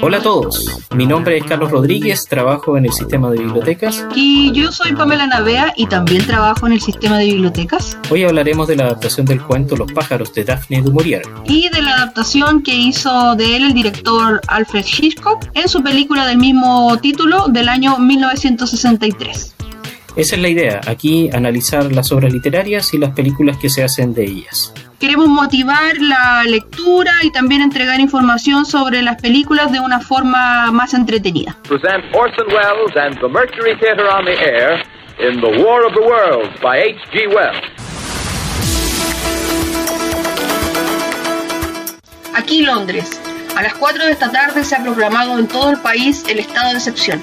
Hola a todos, mi nombre es Carlos Rodríguez, trabajo en el sistema de bibliotecas. Y yo soy Pamela Navea y también trabajo en el sistema de bibliotecas. Hoy hablaremos de la adaptación del cuento Los pájaros de Daphne du Maurier. Y de la adaptación que hizo de él el director Alfred Hitchcock en su película del mismo título del año 1963. Esa es la idea, aquí analizar las obras literarias y las películas que se hacen de ellas. Queremos motivar la lectura y también entregar información sobre las películas de una forma más entretenida. Present Orson Welles and the Mercury Theatre on the Air in The War of the Worlds by H.G. Wells. Aquí Londres. A las 4 de esta tarde se ha proclamado en todo el país el estado de excepción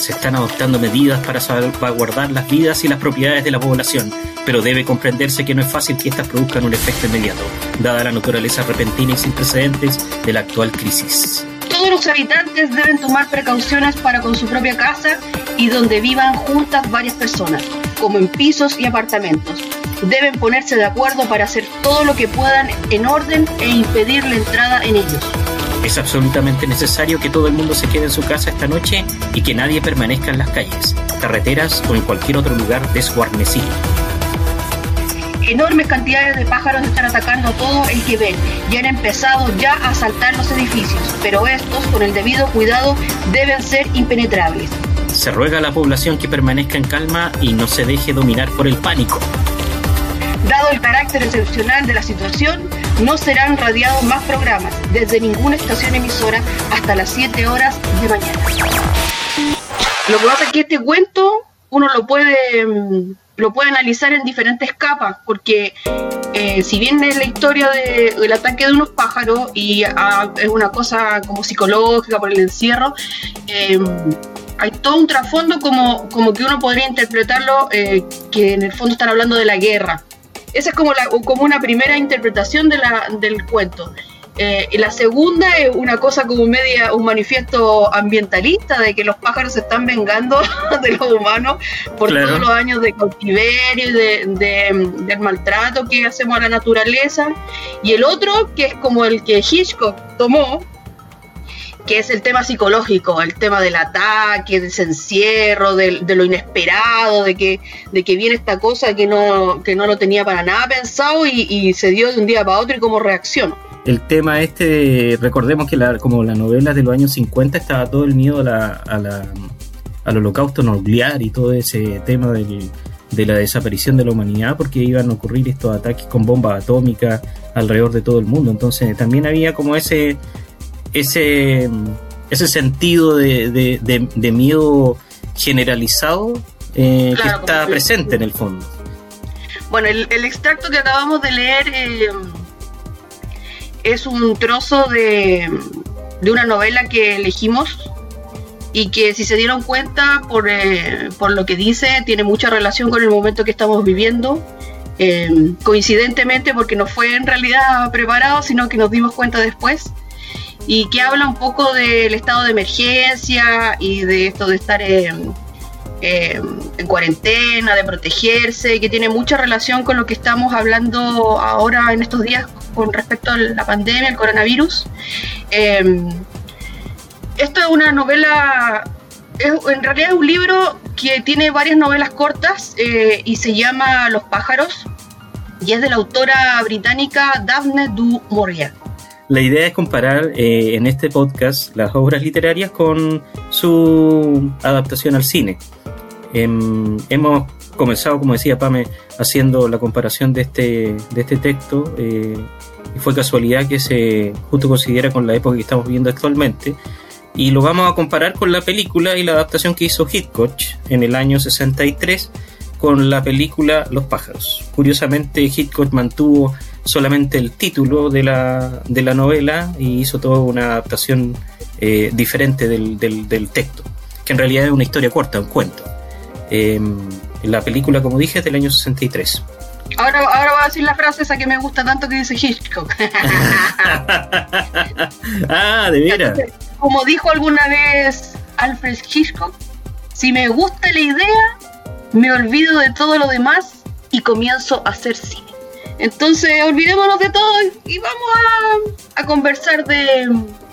se están adoptando medidas para salvaguardar las vidas y las propiedades de la población, pero debe comprenderse que no es fácil que estas produzcan un efecto inmediato, dada la naturaleza repentina y sin precedentes de la actual crisis. Todos los habitantes deben tomar precauciones para con su propia casa y donde vivan juntas varias personas, como en pisos y apartamentos. Deben ponerse de acuerdo para hacer todo lo que puedan en orden e impedir la entrada en ellos. Es absolutamente necesario que todo el mundo se quede en su casa esta noche y que nadie permanezca en las calles, carreteras o en cualquier otro lugar desguarnecido. Enormes cantidades de pájaros están atacando todo el que ven y han empezado ya a asaltar los edificios, pero estos, con el debido cuidado, deben ser impenetrables. Se ruega a la población que permanezca en calma y no se deje dominar por el pánico. Dado el carácter excepcional de la situación, no serán radiados más programas desde ninguna estación emisora hasta las 7 horas de mañana. Lo que pasa es que este cuento uno lo puede, mm, lo puede analizar en diferentes capas, porque eh, si bien es la historia del ataque de unos pájaros y ah, es una cosa como psicológica por el encierro, em, hay todo un trasfondo como, como que uno podría interpretarlo eh, que en el fondo están hablando de la guerra. Esa es como, la, como una primera interpretación de del cuento. Eh, y la segunda es una cosa como media, un manifiesto ambientalista de que los pájaros se están vengando de los humanos por todos los años de cautiverio y de, del maltrato que hacemos a la naturaleza. Y el otro, que es como el que Hitchcock tomó, que es el tema psicológico, el tema del ataque, de ese encierro, de, lo inesperado, de que, de que viene esta cosa que no, que no lo tenía para nada pensado y, se dio de un día para otro y cómo reaccionó. El tema este, recordemos que la, como las novelas de los años 50 estaba todo el miedo a la, a la, al holocausto nuclear y todo ese tema de la desaparición de la humanidad porque iban a ocurrir estos ataques con bombas atómicas alrededor de todo el mundo. Entonces también había como ese ese, ese sentido de, miedo generalizado eh, que está presente en el fondo. Bueno, el, extracto que acabamos de leer eh, es un trozo de, de, una novela que elegimos y que si se dieron cuenta por, eh, por, lo que dice tiene mucha relación con el momento que estamos viviendo. coincidentemente porque no fue en realidad preparado, sino que nos dimos cuenta después y que habla un poco del estado de emergencia y de esto de estar en, cuarentena, de protegerse, que tiene mucha relación con lo que estamos hablando ahora en estos días con respecto a la pandemia, el coronavirus. Em, esto es una novela, en realidad es un libro que tiene varias novelas cortas eh, y se llama Los pájaros y es de la autora británica Daphne du Maurier. La idea es comparar eh, en este podcast las obras literarias con su adaptación al cine. Em, hemos comenzado, como decía Pame, haciendo la comparación de este, de este texto eh, y fue casualidad que se justo considera con la época que estamos viviendo actualmente. Y lo vamos a comparar con la película y la adaptación que hizo Hitchcock en el año 63 con la película Los pájaros. Curiosamente, Hitchcock mantuvo solamente el título de la, de la novela y hizo toda una adaptación eh, diferente del, del, texto, que en realidad es una historia corta, un cuento. Em, la película, como dije, es del año 63. Ahora, ahora voy a decir la frase esa que me gusta tanto que dice Hitchcock. ah, de veras. Como dijo alguna vez Alfred Hitchcock, si me gusta la idea, me olvido de todo lo demás y comienzo a hacer cine. Entonces, olvidémonos de todo y vamos a, conversar de,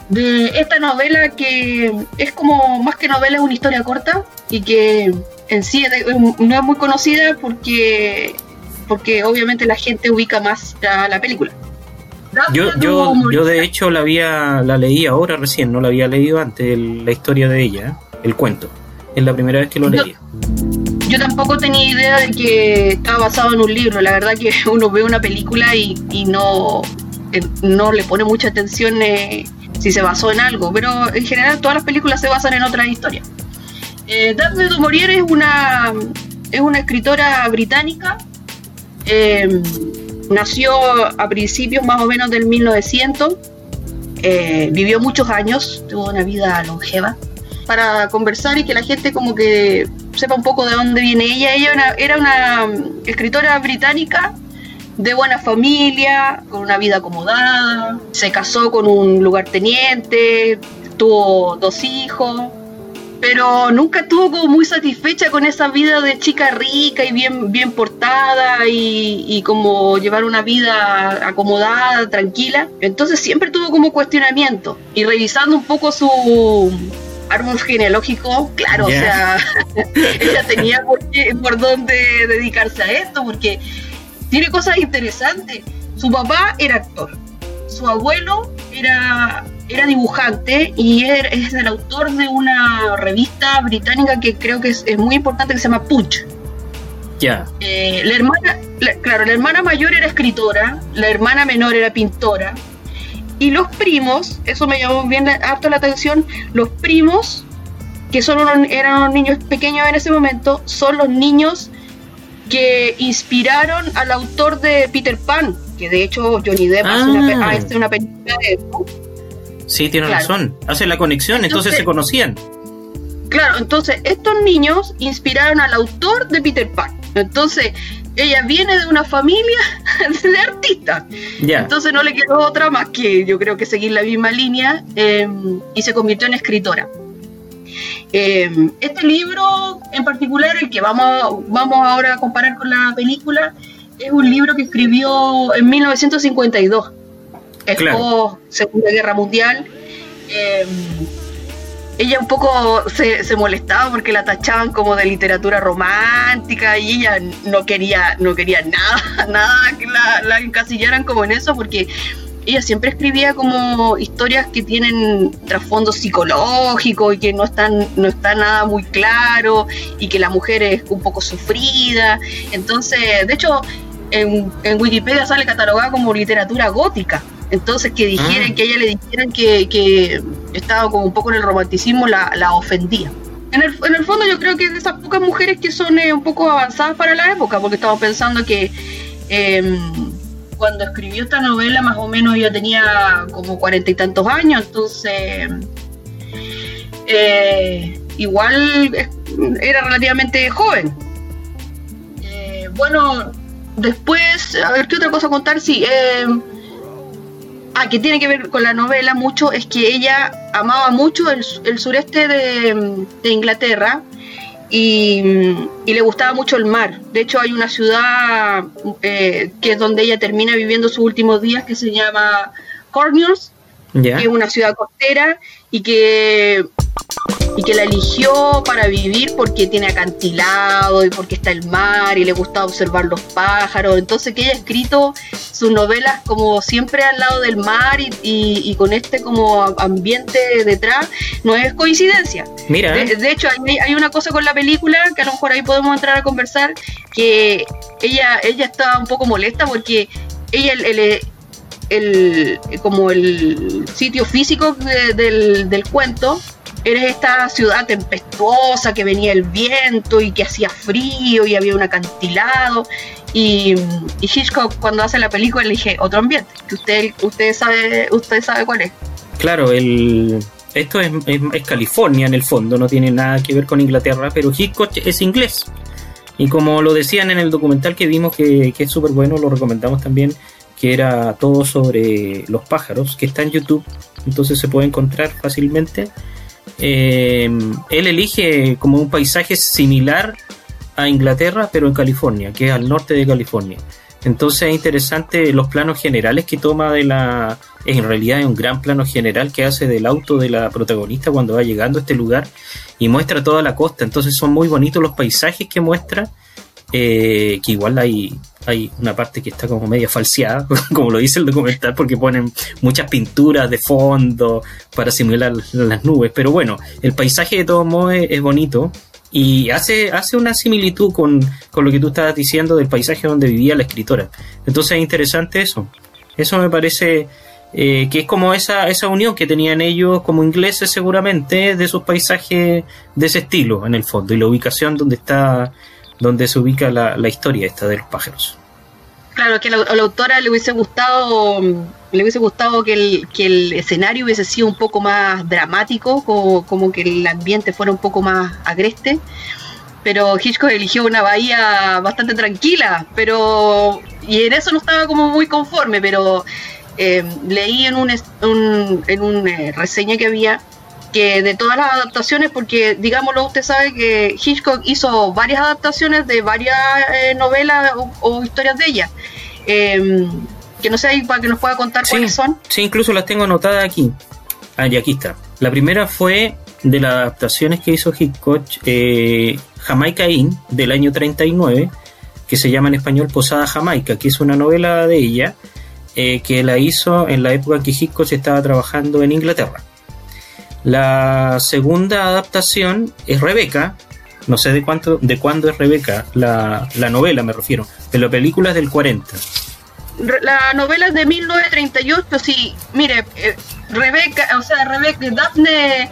esta novela que es como más que novela, es una historia corta y que en sí no es muy conocida porque, porque obviamente la gente ubica más la, la película. Yo, yo, yo de hecho la había la leí ahora recién, no la había leído antes la historia de ella, el cuento. Es la primera vez que lo leí yo tampoco tenía idea de que estaba basado en un libro. La verdad que uno ve una película y, no, eh, no le pone mucha atención eh, si se basó en algo, pero en general todas las películas se basan en otras historias. Eh, Daphne du Maurier es una, es una escritora británica. Em, nació a principios más o menos del 1900. vivió muchos años, tuvo una vida longeva. Para conversar y que la gente como que sepa un poco de dónde viene ella. Ella era una escritora británica de buena familia, con una vida acomodada, se casó con un lugarteniente, tuvo dos hijos, pero nunca estuvo como muy satisfecha con esa vida de chica rica y bien, bien portada y, y como llevar una vida acomodada, tranquila. Entonces siempre tuvo como cuestionamiento y revisando un poco su árbol genealógico, claro, o sea, ella tenía por, qué, por dónde dedicarse a esto, porque tiene cosas interesantes. Su papá era actor, su abuelo era, era dibujante y es el autor de una revista británica que creo que es, muy importante que se llama Punch. Ya. Eh, la hermana, claro, la hermana mayor era escritora, la hermana menor era pintora, y los primos, eso me llamó bien harto la atención, los primos, que solo eran unos niños pequeños en ese momento, son los niños que inspiraron al autor de Peter Pan, que de hecho Johnny Depp hace, una, ah. una, película de Sí, tiene razón. Hace la conexión, entonces, se conocían. Claro, entonces estos niños inspiraron al autor de Peter Pan. Entonces, ella viene de una familia de artistas. Entonces no le quedó otra más que yo creo que seguir la misma línea em, y se convirtió en escritora. Em, este libro en particular, el que vamos, vamos ahora a comparar con la película, es un libro que escribió en 1952, es Segunda Guerra Mundial. Em, ella un poco se, se, molestaba porque la tachaban como de literatura romántica y ella no quería, no quería nada, nada que la, la encasillaran como en eso porque ella siempre escribía como historias que tienen trasfondo psicológico y que no están no está nada muy claro y que la mujer es un poco sufrida entonces de hecho en, en Wikipedia sale catalogada como literatura gótica entonces que dijeran, ah. que ella le dijeran que, estaba como un poco en el romanticismo, la, ofendía. En el, en el, fondo yo creo que es de esas pocas mujeres que son eh, un poco avanzadas para la época, porque estamos pensando que em, cuando escribió esta novela más o menos ella tenía como cuarenta y tantos años, entonces eh, igual era relativamente joven. Eh, bueno, después, a ver qué otra cosa contar, sí. Eh, ah, que tiene que ver con la novela mucho, es que ella amaba mucho el, sureste de, Inglaterra y, le gustaba mucho el mar. De hecho, hay una ciudad eh, que es donde ella termina viviendo sus últimos días que se llama Cornwall, que es una ciudad costera y que y que la eligió para vivir porque tiene acantilado y porque está el mar y le gusta observar los pájaros. Entonces que ella ha escrito sus novelas como siempre al lado del mar y, con este como ambiente detrás, no es coincidencia. Mira. De, hecho, hay, una cosa con la película que a lo mejor ahí podemos entrar a conversar, que ella, ella está un poco molesta porque ella el, el, como el sitio físico del, del cuento Eres esta ciudad tempestuosa que venía el viento y que hacía frío y había un acantilado. Y, Hitchcock cuando hace la película le dije otro ambiente, que usted, usted sabe, usted sabe cuál es. Claro, el, esto es, California en el fondo, no tiene nada que ver con Inglaterra, pero Hitchcock es inglés. Y como lo decían en el documental que vimos, que, es súper bueno, lo recomendamos también, que era todo sobre los pájaros, que está en YouTube, entonces se puede encontrar fácilmente. Eh, él elige como un paisaje similar a Inglaterra, pero en California, que es al norte de California. Entonces es interesante los planos generales que toma de la... En realidad es un gran plano general que hace del auto de la protagonista cuando va llegando a este lugar y muestra toda la costa. Entonces son muy bonitos los paisajes que muestra, eh, que igual hay, hay una parte que está como media falseada, como lo dice el documental, porque ponen muchas pinturas de fondo para simular las nubes. Pero bueno, el paisaje de todos modos es bonito y hace, hace una similitud con, lo que tú estabas diciendo del paisaje donde vivía la escritora. Entonces es interesante eso. Eso me parece eh, que es como esa, esa unión que tenían ellos como ingleses seguramente de sus paisajes de ese estilo en el fondo y la ubicación donde está donde se ubica la, la historia esta de los pájaros. Claro, que a la, autora le hubiese gustado le hubiese gustado que el, que el escenario hubiese sido un poco más dramático, como, como que el ambiente fuera un poco más agreste. Pero Hitchcock eligió una bahía bastante tranquila, pero y en eso no estaba como muy conforme, pero eh, leí en un, en una eh, reseña que había que de todas las adaptaciones, porque digámoslo, usted sabe que Hitchcock hizo varias adaptaciones de varias eh, novelas o, historias de ella. Em, que no sé para que nos pueda contar cuáles son. Sí, incluso las tengo anotadas aquí. Ah, y aquí está. La primera fue de las adaptaciones que hizo Hitchcock, eh, Jamaica Inn, del año 39, que se llama en español Posada Jamaica, que es una novela de ella, eh, que la hizo en la época que Hitchcock estaba trabajando en Inglaterra. La segunda adaptación es Rebeca. No sé de cuánto, de cuándo es Rebeca, la, novela me refiero, de la película es del 40. La novela es de 1938, sí. Mire, eh, Rebeca, o sea, Rebeca, Daphne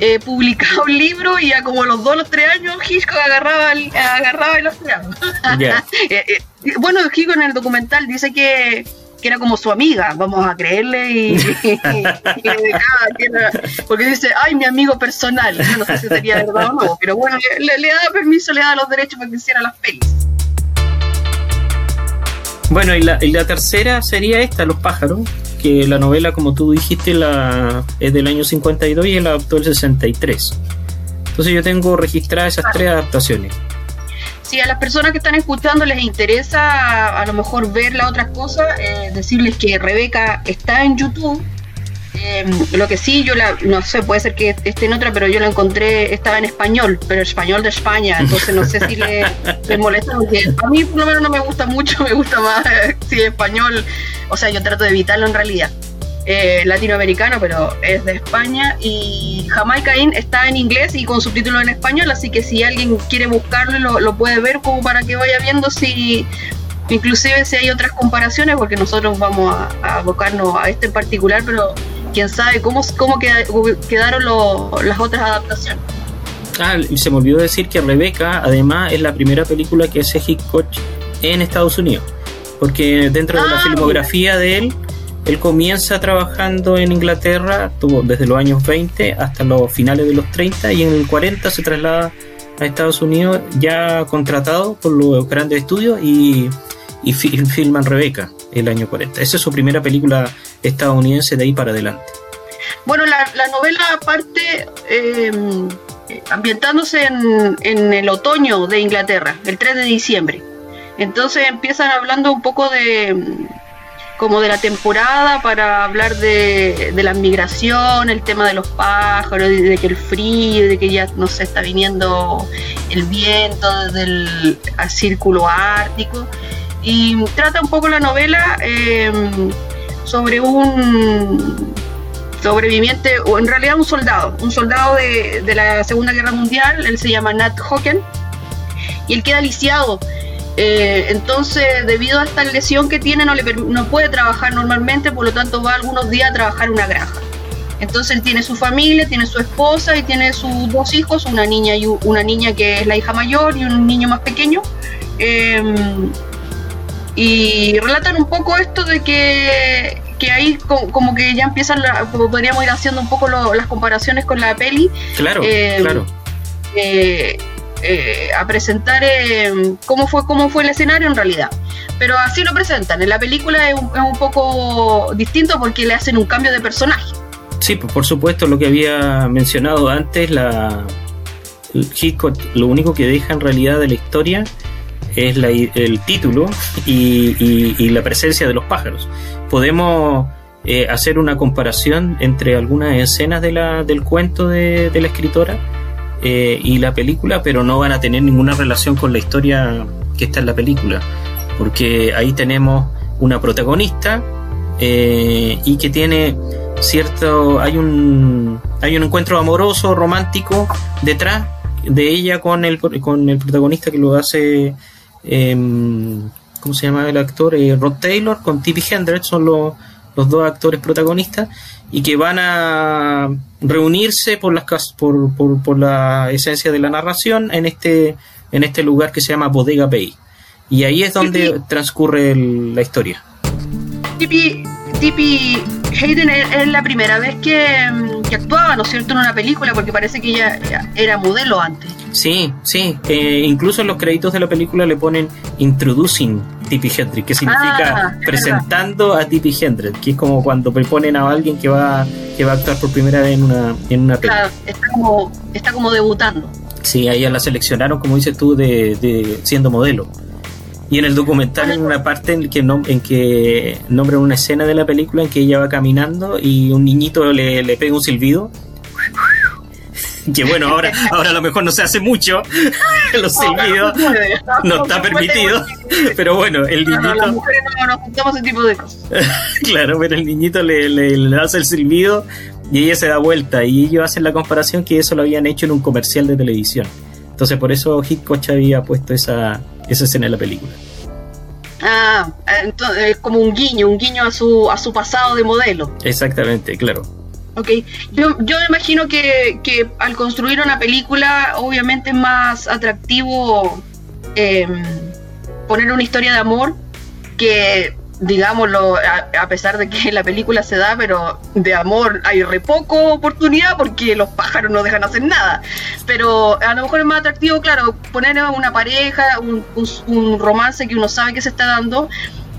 eh, publicaba un libro y a como los dos o los tres años Hitchcock agarraba el, agarraba el eh, eh, bueno, Hitchcock en el documental dice que que era como su amiga, vamos a creerle y, porque dice, ay, mi amigo personal, no sé si sería verdad o no, pero bueno, le, da permiso, le da los derechos para que hiciera las pelis. Bueno, y la, y la tercera sería esta, Los pájaros, que la novela, como tú dijiste, la, es del año 52 y él adaptó el 63. Entonces yo tengo registradas esas tres adaptaciones si a las personas que están escuchando les interesa a, lo mejor ver las otras cosas, eh, decirles que Rebeca está en YouTube. Em, lo que sí, yo la, no sé, puede ser que esté en otra, pero yo la encontré, estaba en español, pero español de España, entonces no sé si le, molesta, porque a mí por lo menos no me gusta mucho, me gusta más si español, o sea, yo trato de evitarlo en realidad. Eh, latinoamericano, pero es de España. Y Jamaica Inn está en inglés y con subtítulos en español, así que si alguien quiere buscarlo, lo, puede ver como para que vaya viendo si, inclusive si hay otras comparaciones, porque nosotros vamos a, abocarnos a este en particular, pero quién sabe cómo, cómo quedaron las otras adaptaciones. Ah, se me olvidó decir que Rebeca, además, es la primera película que hace Hitchcock en Estados Unidos. Porque dentro de la ah, filmografía de él, él comienza trabajando en Inglaterra, tuvo desde los años 20 hasta los finales de los 30 y en el 40 se traslada a Estados Unidos ya contratado por los grandes estudios y, filman Rebeca el año 40. Esa es su primera película estadounidense de ahí para adelante. Bueno, la, novela parte eh, ambientándose en, en el otoño de Inglaterra, el 3 de diciembre. Entonces empiezan hablando un poco de, como de la temporada para hablar de, la migración, el tema de los pájaros, de, que el frío, de que ya no se está viniendo el viento desde el círculo ártico. Y trata un poco la novela em, sobre un sobreviviente, o en realidad un soldado, un soldado de, de la Segunda Guerra Mundial, él se llama Nat Hocken, y él queda lisiado eh, entonces, debido a esta lesión que tiene, no, le, no puede trabajar normalmente, por lo tanto va algunos días a trabajar en una granja. Entonces él tiene su familia, tiene su esposa y tiene sus dos hijos, una niña y una niña que es la hija mayor y un niño más pequeño. Em, y relatan un poco esto de que, que ahí como que ya empiezan, podríamos ir haciendo un poco las comparaciones con la peli. Claro, eh, claro. Eh, eh, a presentar cómo fue cómo fue el escenario en realidad. Pero así lo presentan. En la película es un, es un poco distinto porque le hacen un cambio de personaje. Sí, pues, por supuesto, lo que había mencionado antes, la Hitchcock lo único que deja en realidad de la historia es el título y, la presencia de los pájaros. Podemos eh, hacer una comparación entre algunas escenas de la, del cuento de, la escritora eh, y la película, pero no van a tener ninguna relación con la historia que está en la película, porque ahí tenemos una protagonista eh, y que tiene cierto hay un hay un encuentro amoroso romántico detrás de ella con el con el protagonista que lo hace Em, ¿cómo se llama el actor? Eh, Rod Taylor con Tippi Hendrix son los, dos actores protagonistas y que van a reunirse por las por, por, la esencia de la narración en este en este lugar que se llama Bodega Bay y ahí es donde transcurre la historia. Tippi, Tippi Hayden es, la primera vez que, que, actuaba, ¿no es cierto?, en una película, porque parece que ella era modelo antes. Sí, sí. Eh, incluso en los créditos de la película le ponen Introducing Tippi Hendrix, que significa ah, presentando a Tippi Hendrix, que es como cuando proponen a alguien que va, que va a actuar por primera vez en una, en una película. Claro, está como, está como debutando. Sí, a ella la seleccionaron, como dices tú, de, de siendo modelo. Y en el documental, en una parte en que, en que nombran una escena de la película en que ella va caminando y un niñito le, le pega un silbido que bueno, ahora, ahora a lo mejor no se hace mucho, los silbidos no está permitido, pero bueno, el niñito... Las mujeres no nos juntamos ese tipo de cosas. claro, pero el niñito le, le, hace el silbido y ella se da vuelta y ellos hacen la comparación que eso lo habían hecho en un comercial de televisión. Entonces por eso Hitchcock había puesto esa, esa escena en la película. Ah, entonces, como un guiño, un guiño a su, a su pasado de modelo. Exactamente, claro. Ok, yo, yo imagino que, que, al construir una película, obviamente es más atractivo em, poner una historia de amor que, digámoslo, a, pesar de que la película se da, pero de amor hay re poco oportunidad porque los pájaros no dejan hacer nada. Pero a lo mejor es más atractivo, claro, poner una pareja, un, un romance que uno sabe que se está dando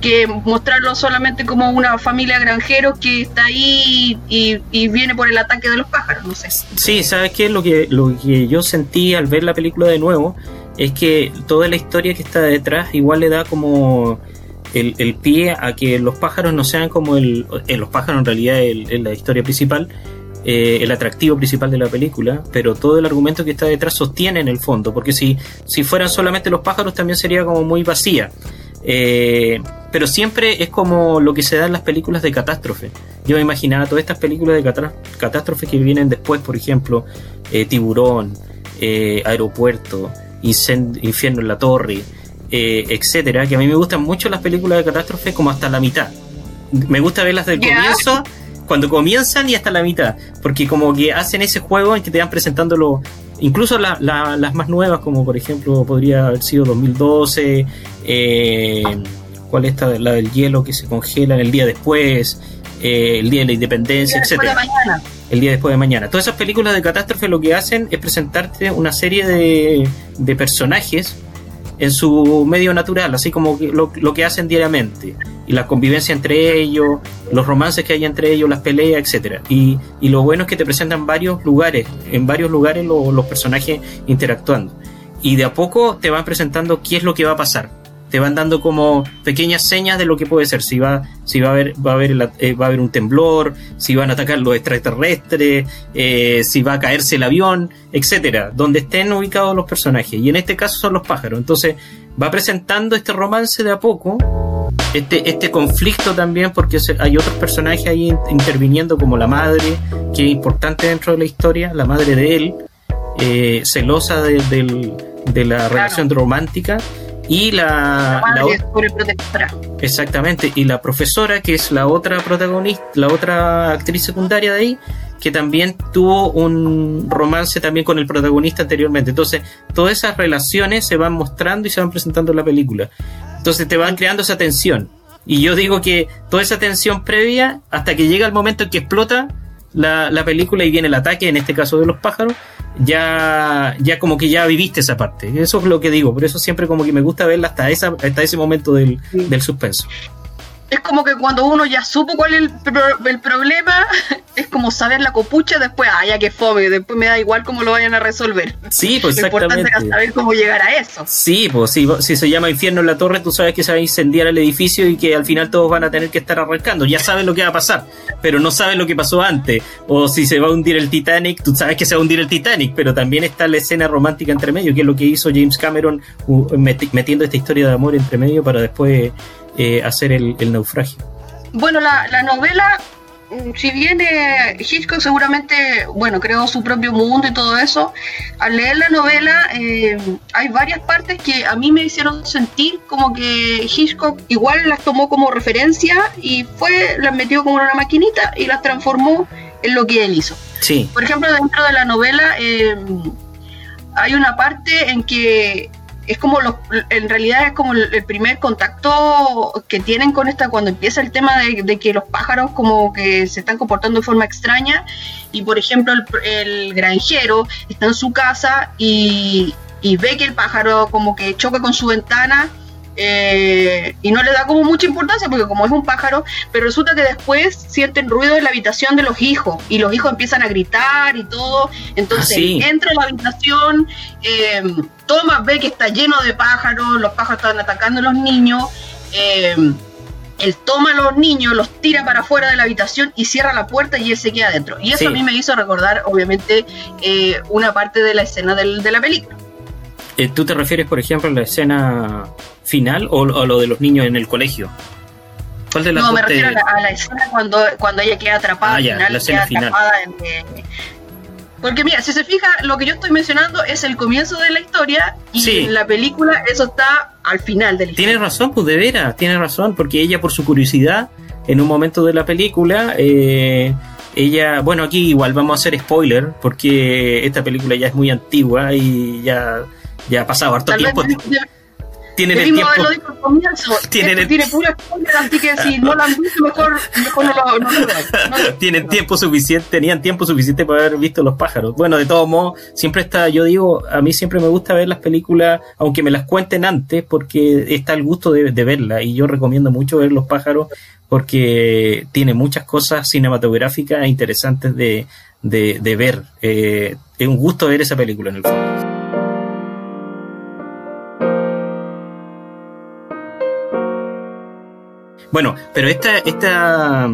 que mostrarlo solamente como una familia granjero que está ahí y, viene por el ataque de los pájaros, no sé. Sí, ¿sabes qué? Lo que, lo que yo sentí al ver la película de nuevo es que toda la historia que está detrás igual le da como el, pie a que los pájaros no sean como el... Eh, los pájaros en realidad es la historia principal, eh, el atractivo principal de la película, pero todo el argumento que está detrás sostiene en el fondo, porque si, si fueran solamente los pájaros también sería como muy vacía. Eh, pero siempre es como lo que se da en las películas de catástrofe. Yo me imaginaba todas estas películas de catástrofe que vienen después, por ejemplo, eh, Tiburón, eh, Aeropuerto, Infierno en la Torre, etcétera, que a mí me gustan mucho las películas de catástrofe como hasta la mitad. Me gusta verlas del comienzo cuando comienzan y hasta la mitad, porque como que hacen ese juego en que te van presentando lo, incluso las más nuevas, como por ejemplo podría haber sido 2012, eh, ¿cuál es esta? La del hielo que se congela en el día después, eh, el día de la independencia, etc. El día después de mañana. Todas esas películas de catástrofe lo que hacen es presentarte una serie de, de personajes en su medio natural, así como lo, lo, que hacen diariamente, y la convivencia entre ellos, los romances que hay entre ellos, las peleas, etcétera. Y, y lo bueno es que te presentan varios lugares, en varios lugares los personajes interactuando. Y de a poco te van presentando qué es lo que va a pasar te van dando como pequeñas señas de lo que puede ser, si va, si va a haber, va a haber, eh, va a haber un temblor, si van a atacar los extraterrestres, eh, si va a caerse el avión, etcétera, donde estén ubicados los personajes. Y en este caso son los pájaros. Entonces va presentando este romance de a poco, este, este conflicto también, porque hay otros personajes ahí interviniendo, como la madre, que es importante dentro de la historia, la madre de él, eh, celosa de, de la relación romántica y la, exactamente. Y la profesora que es la otra protagonista la otra actriz secundaria de ahí que también tuvo un romance también con el protagonista anteriormente. Entonces todas esas relaciones se van mostrando y se van presentando en la película. Entonces te van creando esa tensión. Y yo digo que toda esa tensión previa, hasta que llega el momento en que explota la, la película y viene el ataque, en este caso de los pájaros, ya, ya como que ya viviste esa parte. Eso es lo que digo, por eso siempre como que me gusta verla hasta, esa, hasta ese momento del, del suspenso es como que cuando uno ya supo cuál es el, problema, es como saber la copucha, después, ah, ya que fome, después me da igual cómo lo vayan a resolver. Sí, pues Lo importante es saber cómo llegar a eso. Sí, pues sí, si se llama infierno en la torre, tú sabes que se va a incendiar el edificio y que al final todos van a tener que estar arrancando. Ya sabes lo que va a pasar, pero no sabes lo que pasó antes. O si se va a hundir el Titanic, tú sabes que se va a hundir el Titanic, pero también está la escena romántica entre medio, que es lo que hizo James Cameron metiendo esta historia de amor entre medio para después eh, hacer el, naufragio. Bueno, la, novela, mm, si bien Hitchcock seguramente, bueno, creó su propio mundo y todo eso, al leer la novela eh, hay varias partes que a mí me hicieron sentir como que Hitchcock igual las tomó como referencia y fue, las metió como en una maquinita y las transformó en lo que él hizo. Sí. Por ejemplo, dentro de la novela eh, hay una parte en que es como los, en realidad es como el, primer contacto que tienen con esta cuando empieza el tema de, que los pájaros como que se están comportando de forma extraña y por ejemplo el, granjero está en su casa y, ve que el pájaro como que choca con su ventana eh, y no le da como mucha importancia porque como es un pájaro, pero resulta que después sienten ruido en la habitación de los hijos y los hijos empiezan a gritar y todo, entonces ah, entra a la habitación, eh, Thomas ve que está lleno de pájaros, los pájaros están atacando a los niños, eh, él toma a los niños, los tira para afuera de la habitación y cierra la puerta y él se queda adentro. Y eso a mí me hizo recordar, obviamente, una parte de la escena de la película. ¿Tú te refieres, por ejemplo, a la escena final o, o lo de los niños en el colegio? ¿Cuál de las no, me refiero a, la, escena cuando, cuando ella queda atrapada. Ah, ya, final, la escena final. En, porque mira, si se fija, lo que yo estoy mencionando es el comienzo de la historia y en la película eso está al final de la historia. Tienes razón, pues de veras, tienes razón, porque ella por su curiosidad, en un momento de la película, eh, ella, bueno, aquí igual vamos a hacer spoiler, porque esta película ya es muy antigua y ya, ya ha pasado harto tiempo tienen el tiempo. Tienen tiene pura así que si no la han visto, mejor, mejor no lo, no lo Tienen tiempo suficiente, tenían tiempo suficiente para haber visto los pájaros. Bueno, de todos modos, siempre está, yo digo, a mí siempre me gusta ver las películas, aunque me las cuenten antes, porque está el gusto de, de verla. Y yo recomiendo mucho ver los pájaros porque tiene muchas cosas cinematográficas interesantes de, de, de ver. Eh, es un gusto ver esa película en el fondo. Bueno, pero esta, esta,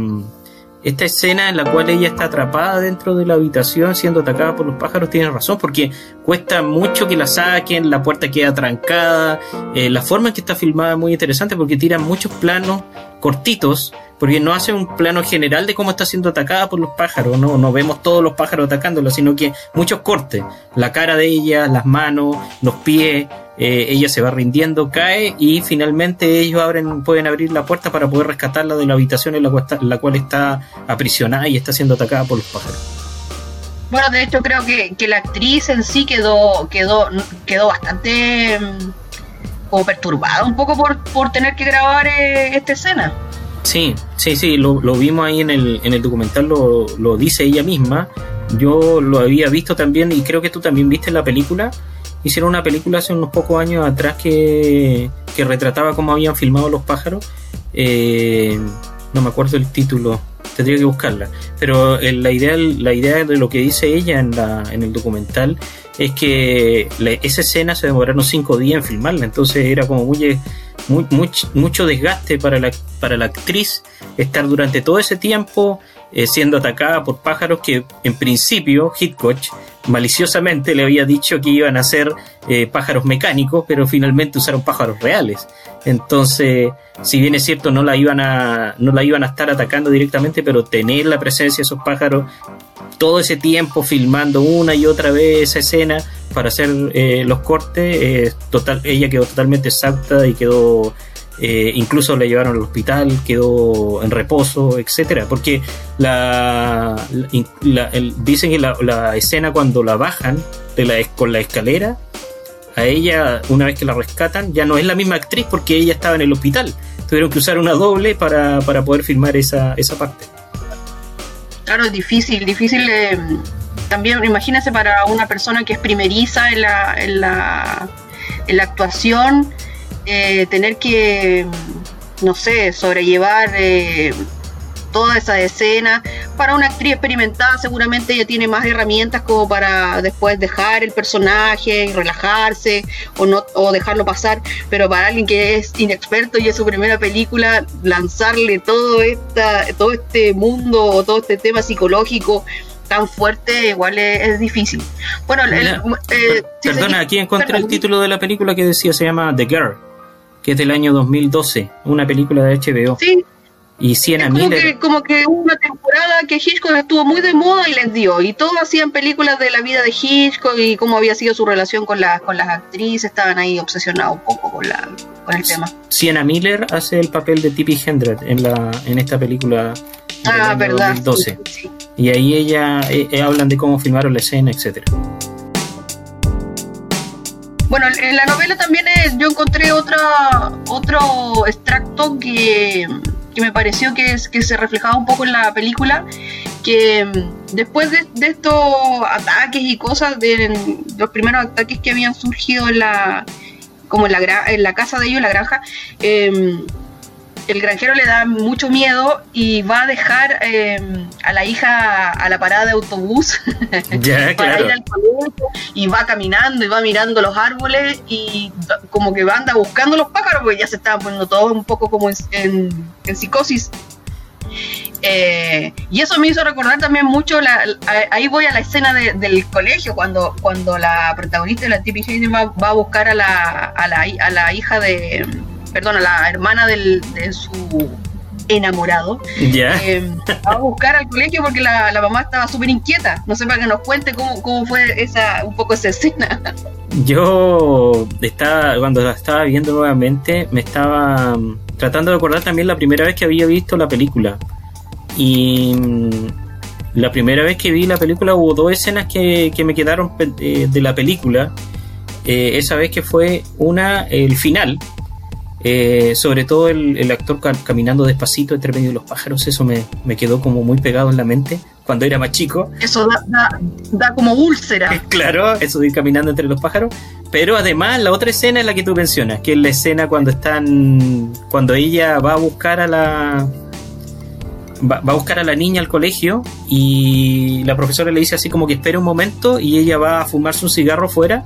esta escena en la cual ella está atrapada dentro de la habitación siendo atacada por los pájaros tiene razón, porque cuesta mucho que la saquen, la puerta queda trancada, eh, la forma en que está filmada es muy interesante porque tiran muchos planos cortitos, porque no hace un plano general de cómo está siendo atacada por los pájaros, no, no vemos todos los pájaros atacándola, sino que muchos cortes, la cara de ella, las manos, los pies, eh, ella se va rindiendo, cae y finalmente ellos abren, pueden abrir la puerta para poder rescatarla de la habitación en la, cual está, la cual está aprisionada y está siendo atacada por los pájaros. Bueno, de hecho creo que, la actriz en sí quedó, quedó, quedó bastante mm, como perturbada un poco por, por tener que grabar eh, esta escena. Sí, sí, sí, lo, lo, vimos ahí en el, en el documental, lo, lo dice ella misma. Yo lo había visto también y creo que tú también viste la película hicieron una película hace unos pocos años atrás que, retrataba cómo habían filmado los pájaros. Eh, no me acuerdo el título, tendría que buscarla. Pero la, idea, la idea de lo que dice ella en, la, en el documental es que esa escena se demoraron cinco días en filmarla, entonces era como muy, muy, mucho desgaste para la, para la actriz estar durante todo ese tiempo eh, siendo atacada por pájaros que en principio Hitchcock maliciosamente le había dicho que iban a ser eh, pájaros mecánicos, pero finalmente usaron pájaros reales. Entonces, si bien es cierto, no la iban a, no la iban a estar atacando directamente, pero tener la presencia de esos pájaros todo ese tiempo filmando una y otra vez esa escena para hacer eh, los cortes, total, ella quedó totalmente exacta y quedó eh, incluso le llevaron al hospital, quedó en reposo, etcétera, porque la, dicen que la, escena cuando la bajan la, con la escalera, a ella, una vez que la rescatan, ya no es la misma actriz porque ella estaba en el hospital. Tuvieron que usar una doble para, para poder filmar esa, esa parte. Claro, difícil, difícil. eh, también, imagínese para una persona que es primeriza la, en la, en la actuación, eh, tener que, no sé, sobrellevar eh, toda esa escena. Para una actriz experimentada, seguramente ella tiene más herramientas como para después dejar el personaje y relajarse o, no, o dejarlo pasar. Pero para alguien que es inexperto y es su primera película, lanzarle todo, esta, todo este mundo o todo este tema psicológico tan fuerte, igual es, es difícil. Bueno, el- eh, Perdona, aquí encontré el título de la película que decía, se llama The Girl, que es del año 2012, una película de HBO. Sí, Y Sienna Es como Miller. que, como que hubo una temporada que Hitchcock estuvo muy de moda y les dio. Y todos hacían películas de la vida de Hitchcock y cómo había sido su relación con, las con las actrices. Estaban ahí obsesionados un poco con, la, con el tema. Sienna Miller hace el papel de Tippi Hendred en, la, en esta película del Ah, año verdad. 2012. Sí, sí. Y ahí ella eh, eh, hablan de cómo filmaron la escena, etcétera. Bueno, en la novela también es- yo encontré otra otro extracto que, que me pareció que, se reflejaba un poco en la película, que mm, después de, estos ataques y cosas, de los primeros ataques que habían surgido en la como en la, en la casa de ellos, la granja, eh, el granjero le da mucho miedo y va a dejar eh, a la hija a la parada de autobús para claro. ir al colegio y va caminando y va mirando los árboles y como que anda buscando los pájaros porque ya se estaban poniendo todos un poco como en, en- en psicosis. Eh, y eso me hizo recordar también mucho, la, a- ahí voy a la escena de- del colegio, cuando, cuando la protagonista de la Tippy Hayden va, va a buscar a la, a, la, a la hija de, perdón, a la hermana del, de su enamorado, Ya. eh, va a buscar al colegio porque la, la mamá estaba súper inquieta. No sé para que nos cuente cómo, cómo fue esa, un poco esa escena. Yo estaba, cuando la estaba viendo nuevamente, me estaba mm, tratando de acordar también la primera vez que había visto la película. Y mm, la primera vez que vi la película hubo dos escenas que, que me quedaron eh, de la película. Eh, esa vez que fue una, el final. Eh, sobre todo el, el actor ca- caminando despacito entre medio de los pájaros, eso me, me quedó como muy pegado en la mente cuando era más chico. Eso da, da, da como úlcera. Claro, eso de ir caminando entre los pájaros. Pero además, la otra escena es la que tú mencionas, que es la escena cuando están. cuando ella va a buscar a la. Va, va a buscar a la niña al colegio y la profesora le dice así como que espera un momento y ella va a fumarse un cigarro fuera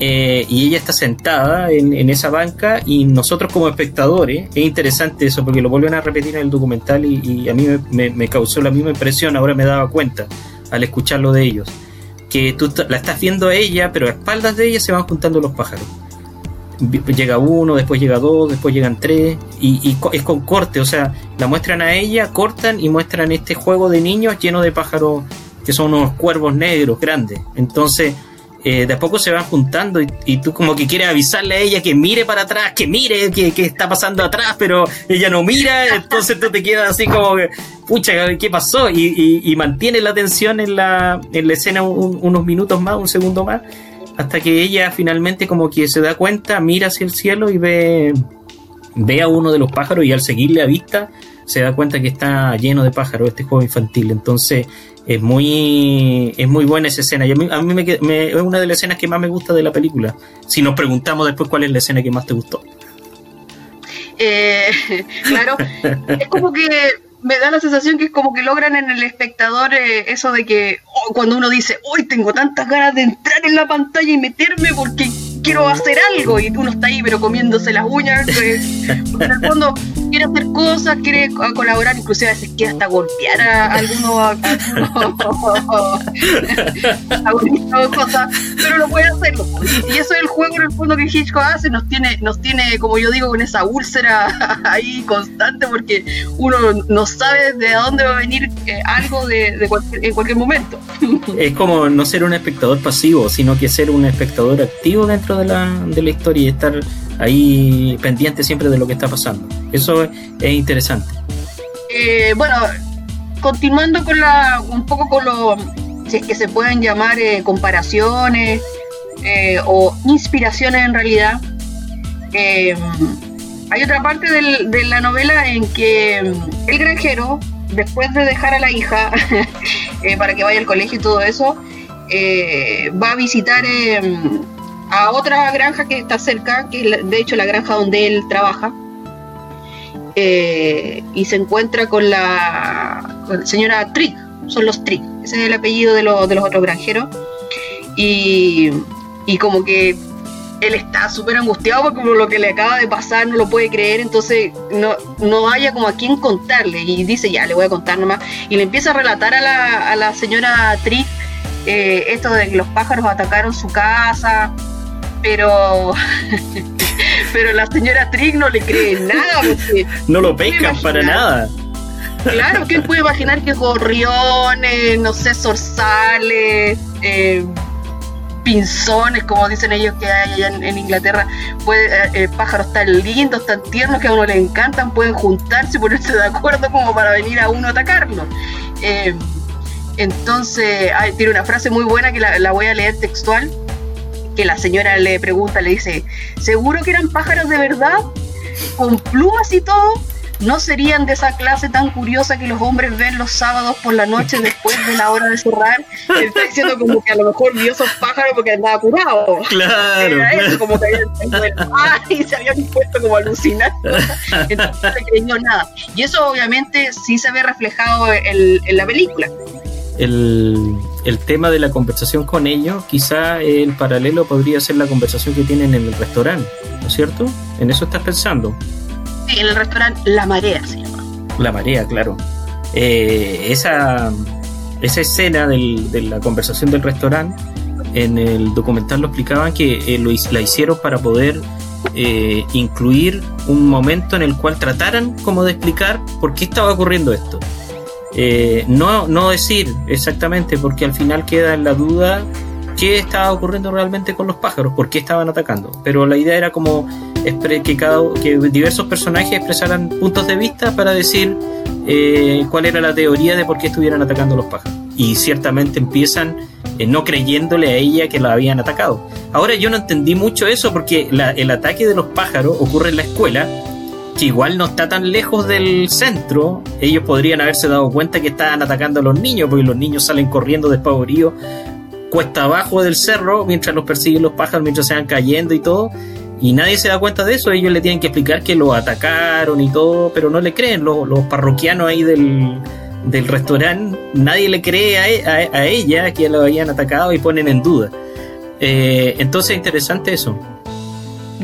eh, y ella está sentada en, esa banca y nosotros como espectadores, es interesante eso porque lo vuelven a repetir en el documental y, a mí me, causó la misma impresión, ahora me daba cuenta al escucharlo de ellos, que tú la estás viendo a ella, pero a espaldas de ella se van juntando los pájaros. Llega uno, después llega dos, después llegan tres, y, y es con corte, o sea, la muestran a ella, cortan y muestran este juego de niños lleno de pájaros que son unos cuervos negros grandes. Entonces, eh, de a poco se van juntando y, tú como que quieres avisarle a ella que mire para atrás, que mire que, está pasando atrás, pero ella no mira, entonces tú te quedas así como que, pucha, ¿qué pasó? Y, y, mantiene la atención en la, en la escena un- unos minutos más, un segundo más, hasta que ella finalmente como que se da cuenta, mira hacia el cielo y ve, ve a uno de los pájaros y al seguirle a vista se da cuenta que está lleno de pájaros este juego infantil. Entonces es muy es muy buena esa escena y a mí, a me, me- es una de las escenas que más me gusta de la película. Si nos preguntamos después cuál es la escena que más te gustó. Eh, claro, es como que me da la sensación que es como que logran en el espectador eh, eso de que oh, cuando uno dice, hoy tengo tantas ganas de entrar en la pantalla y meterme porque quiero hacer algo y uno está ahí pero comiéndose las uñas, eh, porque en el fondo quiere hacer cosas, quiere co- colaborar, inclusive a veces quiere hasta golpear a algunos, a, algunos algunas cosas, pero no puede hacerlo. Y eso es el juego en el fondo que Hitchcock hace, nos tiene, nos tiene, como yo digo, con esa úlcera ahí constante porque uno no sabe de dónde va a venir eh, algo de, de cualquier- en cualquier momento. Es como no ser un espectador pasivo, sino que ser un espectador activo dentro de la, de la historia y estar ahí pendiente siempre de lo que está pasando. Eso es, es interesante. Eh, bueno, continuando con la, un poco con lo, si es que se pueden llamar eh, comparaciones eh, o inspiraciones en realidad. Hay otra parte de la novela en que el granjero, después de dejar a la hija para que vaya al colegio y todo eso, va a visitar a otra granja que está cerca, que es de hecho la granja donde él trabaja, y se encuentra con la, señora Trick, son los Trick, ese es el apellido de, de los otros granjeros, y, y como que él está súper angustiado porque lo que le acaba de pasar no lo puede creer, entonces no, no haya como a quién contarle. Y dice ya, le voy a contar nomás y le empieza a relatar a la, a la señora Trick eh, esto de que los pájaros atacaron su casa, pero pero la señora Trick no le cree nada. no lo pescan para nada. Claro, ¿quién puede imaginar que gorriones, no sé, zorzales, eh, pinzones, como dicen ellos que hay allá en, Inglaterra, puede, eh, eh, pájaros tan lindos, tan tiernos que a uno le encantan, pueden juntarse y ponerse de acuerdo como para venir a uno a atacarlo. Eh, entonces, tiene una frase muy buena que la, voy a leer textual, que la señora le pregunta, le dice, ¿seguro que eran pájaros de verdad? ¿Con plumas y todo? no serían de esa clase tan curiosa que los hombres ven los sábados por la noche después de la hora de cerrar. Está diciendo como que a lo mejor vio esos pájaros porque andaba curado. Claro. Era como que habían se habían puesto como alucinar. Entonces no se creyó nada. Y eso obviamente sí se ve reflejado en, en la película. El, el, tema de la conversación con ellos, quizá el paralelo podría ser la conversación que tienen en el restaurante, ¿no es cierto? En eso estás pensando. Sí, en el restaurante La Marea se llama. La Marea, claro. Eh, esa, esa escena de la conversación del restaurante, en el documental lo explicaban que eh, la hicieron para poder eh, incluir un momento en el cual trataran como de explicar por qué estaba ocurriendo esto. No, no decir exactamente, porque al final queda en la duda qué estaba ocurriendo realmente con los pájaros, por qué estaban atacando. Pero la idea era como que, cada, que diversos personajes expresaran puntos de vista para decir eh, cuál era la teoría de por qué estuvieran atacando los pájaros. Y ciertamente empiezan eh, no creyéndole a ella que la habían atacado. Ahora yo no entendí mucho eso porque el ataque de los pájaros ocurre en la escuela, que igual no está tan lejos del centro. Ellos podrían haberse dado cuenta que estaban atacando a los niños, porque los niños salen corriendo despavoridos cuesta abajo del cerro mientras los persiguen los pájaros, mientras se van cayendo y todo. Y nadie se da cuenta de eso, ellos le tienen que explicar que lo atacaron y todo, pero no le creen los, los parroquianos ahí del, del restaurante, nadie le cree a, e, a, ella que lo habían atacado y ponen en duda. Eh, entonces es interesante eso.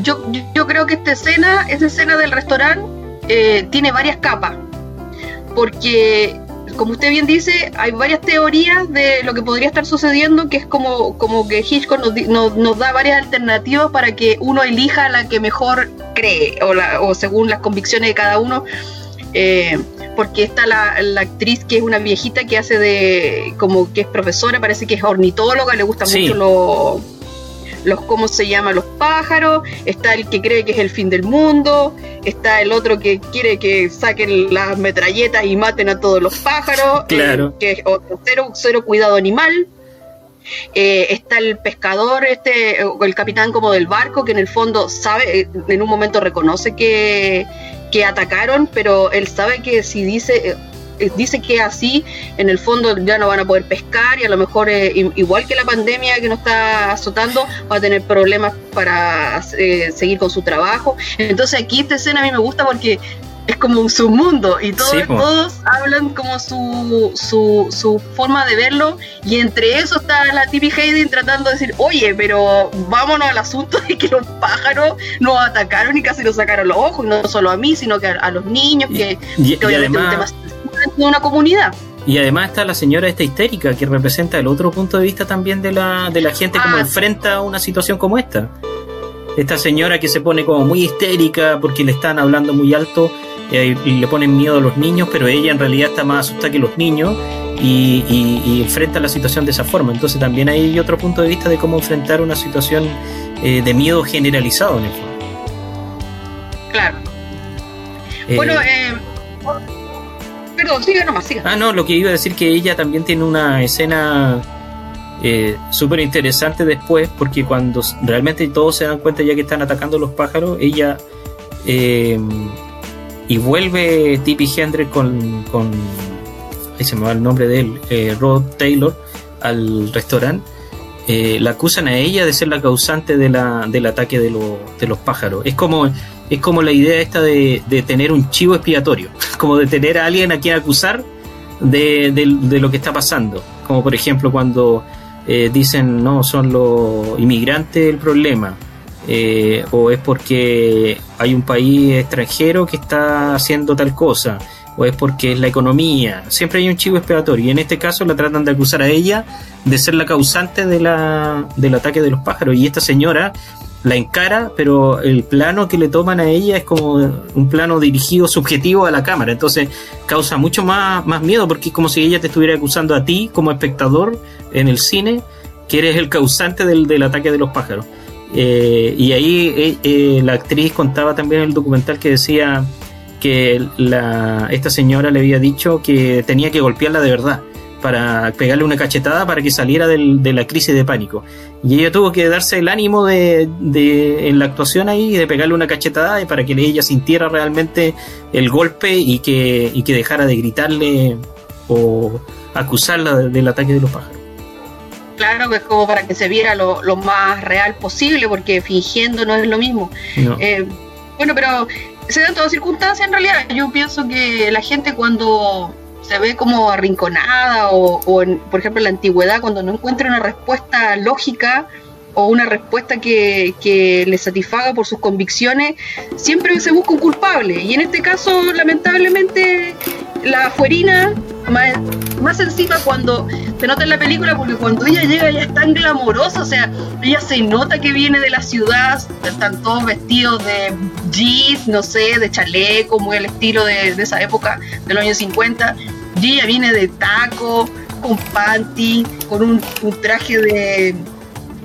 Yo, yo creo que esta escena, esta escena del restaurante, eh, tiene varias capas. Porque como usted bien dice, hay varias teorías de lo que podría estar sucediendo, que es como, como que Hitchcock nos, nos, da varias alternativas para que uno elija la que mejor cree, o, la, o según las convicciones de cada uno. Eh, porque está la, actriz que es una viejita que hace de, como que es profesora, parece que es ornitóloga, le gusta mucho lo los cómo se llaman los pájaros, está el que cree que es el fin del mundo, está el otro que quiere que saquen las metralletas y maten a todos los pájaros, claro. que es otro cero, cero cuidado animal. Eh, está el pescador, este, el capitán como del barco, que en el fondo sabe, en un momento reconoce que, que atacaron, pero él sabe que si dice, eh, dice que así, en el fondo ya no van a poder pescar y a lo mejor, eh, igual que la pandemia que nos está azotando, va a tener problemas para eh, seguir con su trabajo. Entonces aquí esta escena a mí me gusta porque es como un submundo y todos, todos hablan como su, su, su, forma de verlo y entre eso está la Tippy Hayden tratando de decir, oye, pero vámonos al asunto de que los pájaros nos atacaron y casi nos sacaron los ojos, no solo a mí, sino que a, los niños, que, y, además, de una comunidad. Y además está la señora esta histérica que representa el otro punto de vista también de la, de la gente como ah, enfrenta una situación como esta. Esta señora que se pone como muy histérica porque le están hablando muy alto eh, y le ponen miedo a los niños, pero ella en realidad está más asustada que los niños y, enfrenta la situación de esa forma. Entonces también hay otro punto de vista de cómo enfrentar una situación eh, de miedo generalizado en el fondo. Claro. Eh, bueno, eh, Perdón, nomás. Ah, no, lo que iba a decir que ella también tiene una escena Eh, Súper interesante después porque cuando realmente todos se dan cuenta ya que están atacando los pájaros, ella eh, y vuelve Tippi Hendrix con, con ahí se me va el nombre de él, eh, Rod Taylor al restaurante. Eh, la acusan a ella de ser la causante del ataque de, de los pájaros. Es como es como la idea esta de, de, tener un chivo expiatorio, como de tener a alguien a quien acusar de, de lo que está pasando. Como por ejemplo cuando eh, dicen no, son los inmigrantes el problema, eh, o es porque hay un país extranjero que está haciendo tal cosa, o es porque es la economía. Siempre hay un chivo expiatorio, y en este caso la tratan de acusar a ella de ser la causante de la, del ataque de los pájaros, y esta señora la encara, pero el plano que le toman a ella es como un plano dirigido subjetivo a la cámara, entonces causa mucho más, más miedo porque es como si ella te estuviera acusando a ti como espectador en el cine, que eres el causante del, del ataque de los pájaros. Eh, y ahí eh, eh, la actriz contaba también en el documental que decía que la, esta señora le había dicho que tenía que golpearla de verdad para pegarle una cachetada para que saliera del, de la crisis de pánico. Y ella tuvo que darse el ánimo de, de, en la actuación ahí de pegarle una cachetada para que ella sintiera realmente el golpe y que, y que dejara de gritarle o acusarla del ataque de los pájaros. Claro, que es como para que se viera lo, lo, más real posible, porque fingiendo no es lo mismo. No. Eh, bueno, pero se dan todas circunstancias en realidad. Yo pienso que la gente cuando se ve como arrinconada o, o en, por ejemplo en la antigüedad cuando no encuentra una respuesta lógica o una respuesta que, que, le satisfaga por sus convicciones, siempre se busca un culpable. Y en este caso, lamentablemente, la fuerina, más, más encima cuando se nota en la película, porque cuando ella llega ella es tan glamorosa, o sea, ella se nota que viene de la ciudad, están todos vestidos de jeans, no sé, de chaleco, muy al estilo de, esa época, de los años 50, y ella viene de taco, con panty, con un traje de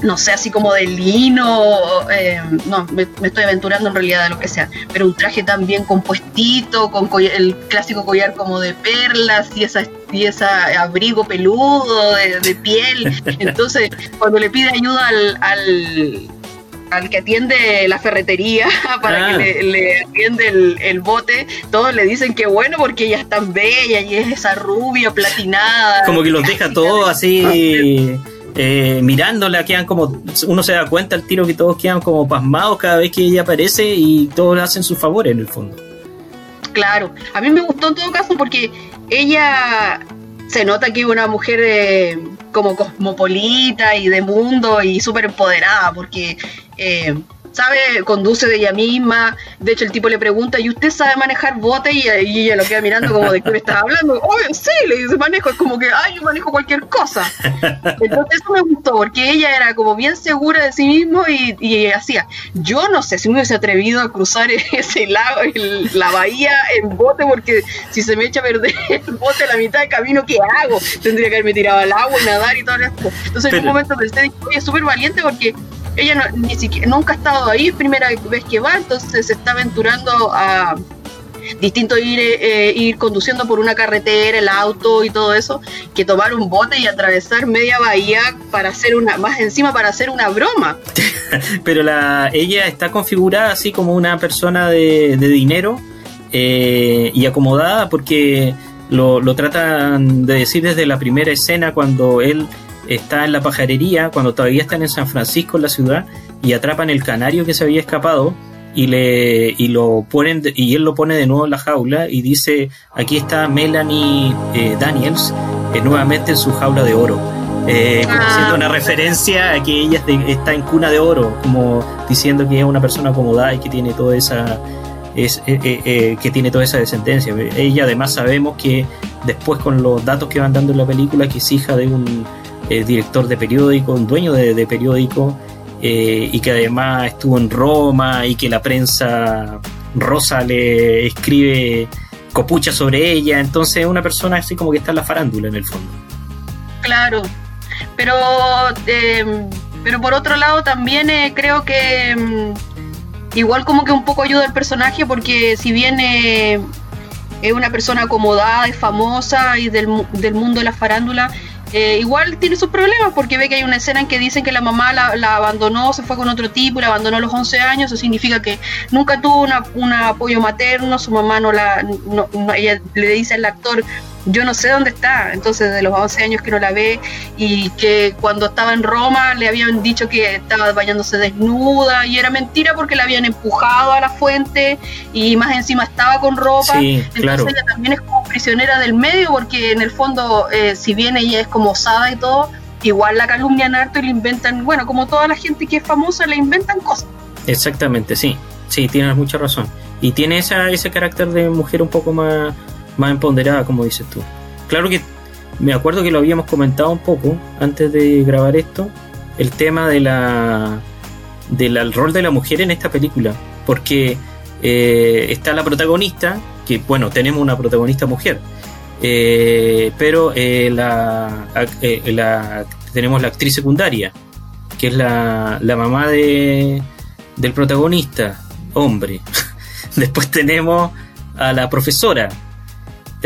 no sé, así como de lino, eh, no, me, me, estoy aventurando en realidad de lo que sea, pero un traje también compuestito, con el clásico collar como de perlas y esa, y esa abrigo peludo de, de piel. Entonces, cuando le pide ayuda al, al, al que atiende la ferretería para ah. que le, le atiende el, el, bote, todos le dicen que bueno porque ella es tan bella y es esa rubia platinada. Como que los deja todos así eh, mirándola quedan como uno se da cuenta al tiro que todos quedan como pasmados cada vez que ella aparece y todos hacen su favor en el fondo. Claro a mí me gustó en todo caso porque ella se nota que es una mujer eh, como cosmopolita y de mundo y súper empoderada porque eh, sabe, conduce de ella misma. De hecho, el tipo le pregunta, ¿y usted sabe manejar bote? Y, y ella lo queda mirando como de qué me está hablando. Oh, sí, le dice, manejo. Es como que, ay, yo manejo cualquier cosa. Entonces, eso me gustó, porque ella era como bien segura de sí mismo y, y hacía. Yo no sé si me hubiese atrevido a cruzar ese lago, el, la bahía en bote, porque si se me echa a perder el bote a la mitad del camino, ¿qué hago? Tendría que haberme tirado al agua y nadar y todo esto. Entonces, en un momento pensé, oye, es súper valiente porque ella no, ni siquiera, nunca ha estado ahí, primera vez que va, entonces se está aventurando a distinto ir, eh, ir conduciendo por una carretera, el auto y todo eso, que tomar un bote y atravesar media bahía para hacer una, más encima para hacer una broma. Pero la, ella está configurada así como una persona de, de dinero eh, y acomodada porque lo, lo tratan de decir desde la primera escena cuando él está en la pajarería cuando todavía están en San Francisco, en la ciudad, y atrapan el canario que se había escapado y le y lo ponen y él lo pone de nuevo en la jaula y dice aquí está Melanie eh, Daniels eh, nuevamente en su jaula de oro eh, como ah, haciendo una referencia a que ella está en cuna de oro como diciendo que es una persona acomodada y que tiene toda esa es, que tiene toda esa descendencia. Ella además sabemos que después con los datos que van dando en la película que es hija de un eh, director de periódico, un dueño de, periódico, eh, y que además estuvo en Roma y que la prensa rosa le escribe copucha sobre ella, entonces es una persona así como que está en la farándula en el fondo. Claro, pero, eh, pero por otro lado también eh, creo que mm, igual como que un poco ayuda al personaje porque si bien es una persona acomodada, es famosa y del, del mundo de la farándula, eh, igual tiene sus problemas porque ve que hay una escena en que dicen que la mamá la, abandonó, se fue con otro tipo, la abandonó a los 11 años, eso significa que nunca tuvo un apoyo materno, su mamá no la, ella le dice al actor, yo no sé dónde está, entonces de los 11 años que no la ve y que cuando estaba en Roma le habían dicho que estaba bañándose desnuda y era mentira porque la habían empujado a la fuente y más encima estaba con ropa, entonces ella también es como prisionera del medio porque en el fondo eh, si bien ella es como osada y todo, igual la calumnian harto y le inventan, bueno, como toda la gente que es famosa le inventan cosas. Exactamente, sí, sí, tienes mucha razón. Y tiene esa, ese carácter de mujer un poco más más empoderada, como dices tú. Claro que me acuerdo que lo habíamos comentado un poco antes de grabar esto, el tema de la del rol de la mujer en esta película, porque eh, está la protagonista, que bueno, tenemos una protagonista mujer, eh, pero eh, la, la, tenemos la actriz secundaria, que es la, la mamá de, del protagonista, hombre. Después tenemos a la profesora,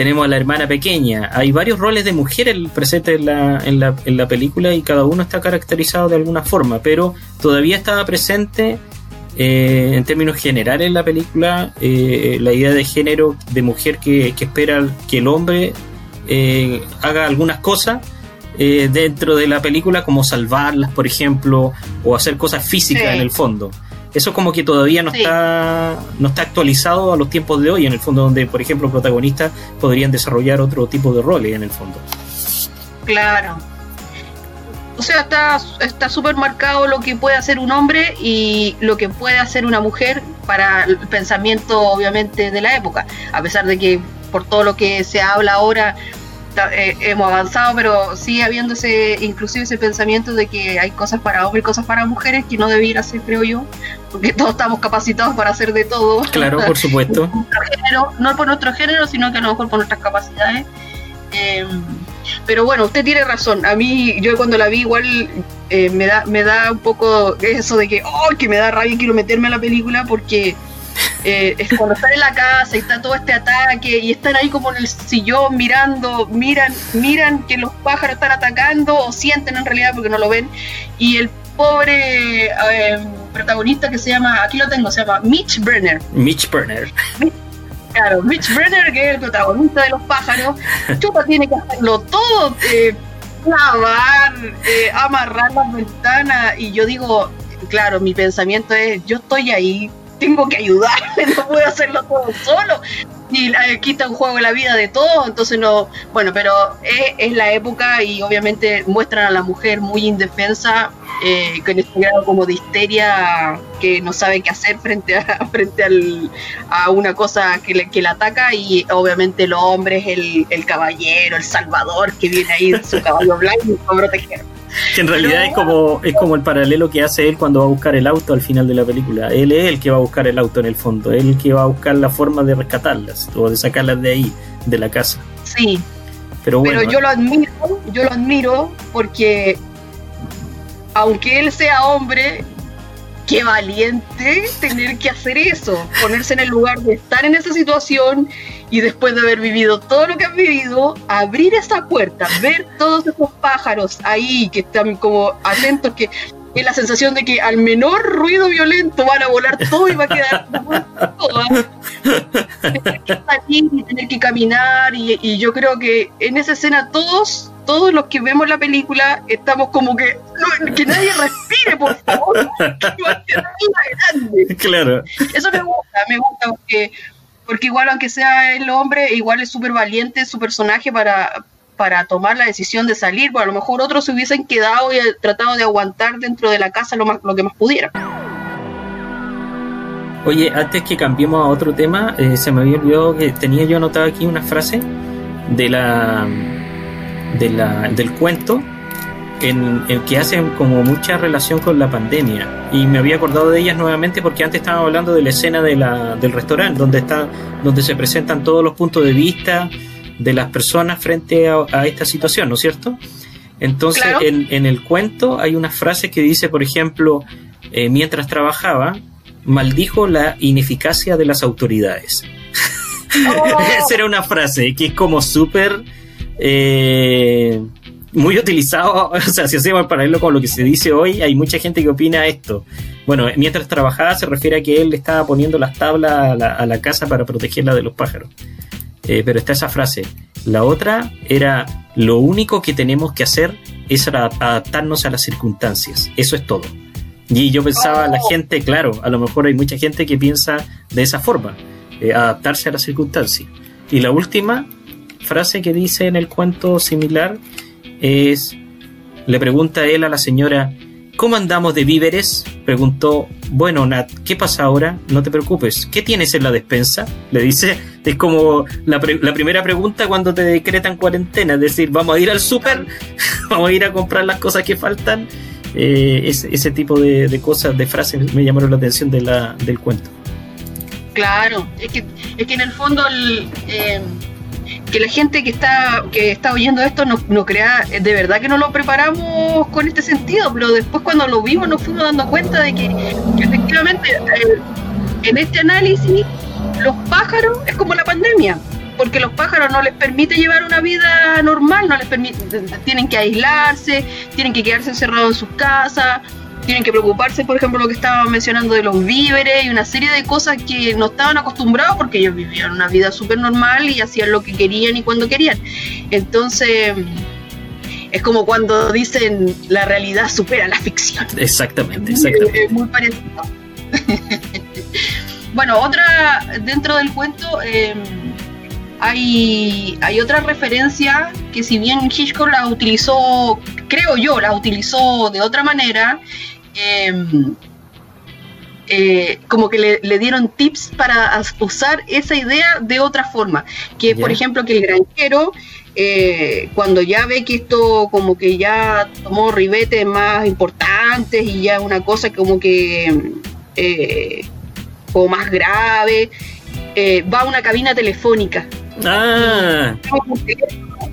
tenemos a la hermana pequeña. Hay varios roles de mujer presentes en la, en, la, en la película y cada uno está caracterizado de alguna forma, pero todavía estaba presente eh, en términos generales en la película eh, la idea de género de mujer que, espera que el hombre eh, haga algunas cosas dentro de la película, como salvarlas, por ejemplo, o hacer cosas físicas en el fondo eso como que todavía no está no está actualizado a los tiempos de hoy en el fondo donde por ejemplo protagonistas podrían desarrollar otro tipo de roles en el fondo. Claro. O sea está está súper marcado lo que puede hacer un hombre y lo que puede hacer una mujer para el pensamiento obviamente de la época. A pesar de que por todo lo que se habla ahora eh, hemos avanzado, pero sigue habiéndose inclusive ese pensamiento de que hay cosas para hombres y cosas para mujeres que no debiera ser, creo yo, porque todos estamos capacitados para hacer de todo. Claro, por supuesto. no por nuestro género, sino que a lo mejor por nuestras capacidades. Eh, pero bueno, usted tiene razón. A mí, yo cuando la vi, igual eh, me, da, me da un poco eso de que, oh, que me da rabia y quiero meterme a la película porque eh, es cuando están en la casa y está todo este ataque y están ahí como en el sillón mirando, miran, miran que los pájaros están atacando o sienten en realidad porque no lo ven y el pobre eh, protagonista que se llama, aquí lo tengo, se llama Mitch Brenner. Mitch Brenner. claro, Mitch Brenner, que es el protagonista de los pájaros, Chupa tiene que hacerlo todo, eh, lavar, eh, amarrar las ventanas, y yo digo, claro, mi pensamiento es, yo estoy ahí tengo que ayudarme, no puedo hacerlo todo solo. Y aquí está un juego la vida de todos, entonces no, bueno, pero es, la época y obviamente muestran a la mujer muy indefensa, eh, con este grado como de histeria que no sabe qué hacer frente a, frente al, a una cosa que, le, que la ataca y obviamente el hombre es el, el caballero, el salvador que viene ahí en su caballo blanco para proteger. Que en realidad es como es como el paralelo que hace él cuando va a buscar el auto al final de la película. Él es el que va a buscar el auto en el fondo, él el que va a buscar la forma de rescatarlas o de sacarlas de ahí, de la casa. Sí. Pero, bueno, Pero yo lo admiro, yo lo admiro porque aunque él sea hombre, qué valiente tener que hacer eso, ponerse en el lugar de estar en esa situación y después de haber vivido todo lo que han vivido, abrir esa puerta, ver todos esos pájaros ahí que están como atentos, que es la sensación de que al menor ruido violento van a volar todo y va a quedar todo. Tener que salir y tener que caminar y yo creo que en esa escena todos todos los que vemos la película estamos como que que nadie respire, por favor, Claro. Eso me gusta, me gusta porque porque igual aunque sea el hombre, igual es súper valiente su personaje para para tomar la decisión de salir, pues a lo mejor otros se hubiesen quedado y tratado de aguantar dentro de la casa lo, más, lo que más pudiera. Oye, antes que cambiemos a otro tema, eh, se me había olvidado que tenía yo anotado aquí una frase de la del cuento en el que hacen como mucha relación con la pandemia. Y me había acordado de ellas nuevamente porque antes estábamos hablando de la escena de la, del restaurante, donde, está, donde se presentan todos los puntos de vista de las personas frente a, esta situación, ¿no es cierto? Entonces, en, en, el cuento hay una frase que dice, por ejemplo, eh, mientras trabajaba, maldijo la ineficacia de las autoridades. Oh. Esa era una frase que es como súper eh, muy utilizado, o sea, si hacemos el paralelo con lo que se dice hoy, hay mucha gente que opina esto. Bueno, mientras trabajaba se refiere a que él estaba poniendo las tablas a la, a la casa para protegerla de los pájaros. Eh, pero está esa frase. La otra era, lo único que tenemos que hacer es adaptarnos a las circunstancias. Eso es todo. Y yo pensaba, la gente, claro, a lo mejor hay mucha gente que piensa de esa forma, eh, adaptarse a las circunstancias. Y la última frase que dice en el cuento similar es, le pregunta él a la señora, ¿cómo andamos de víveres? Preguntó, bueno, Nat, ¿qué pasa ahora? No te preocupes, ¿qué tienes en la despensa? Le dice, es como la, la primera pregunta cuando te decretan cuarentena, es decir, vamos a ir al súper, vamos a ir a comprar las cosas que faltan. Eh, ese, tipo de, de, cosas, de frases me llamaron la atención de la, del cuento. Claro, es que, es que en el fondo el, eh, que la gente que está que está oyendo esto no, no, crea, de verdad que no lo preparamos con este sentido, pero después cuando lo vimos nos fuimos dando cuenta de que, que efectivamente eh, en este análisis los pájaros es como la pandemia porque los pájaros no les permite llevar una vida normal, no les permite, tienen que aislarse, tienen que quedarse encerrados en sus casas, tienen que preocuparse, por ejemplo, lo que estaba mencionando de los víveres y una serie de cosas que no estaban acostumbrados porque ellos vivían una vida súper normal y hacían lo que querían y cuando querían. Entonces, es como cuando dicen la realidad supera la ficción. Exactamente, exactamente. Muy parecido. bueno, otra, dentro del cuento... Eh, hay, hay otra referencia que si bien Hitchcock la utilizó, creo yo, la utilizó de otra manera, eh, eh, como que le, le, dieron tips para usar esa idea de otra forma. Que, yeah. por ejemplo, que el granjero, eh, cuando ya ve que esto como que ya tomó ribetes más importantes y ya una cosa como que eh, como más grave, eh, va a una cabina telefónica. Ah.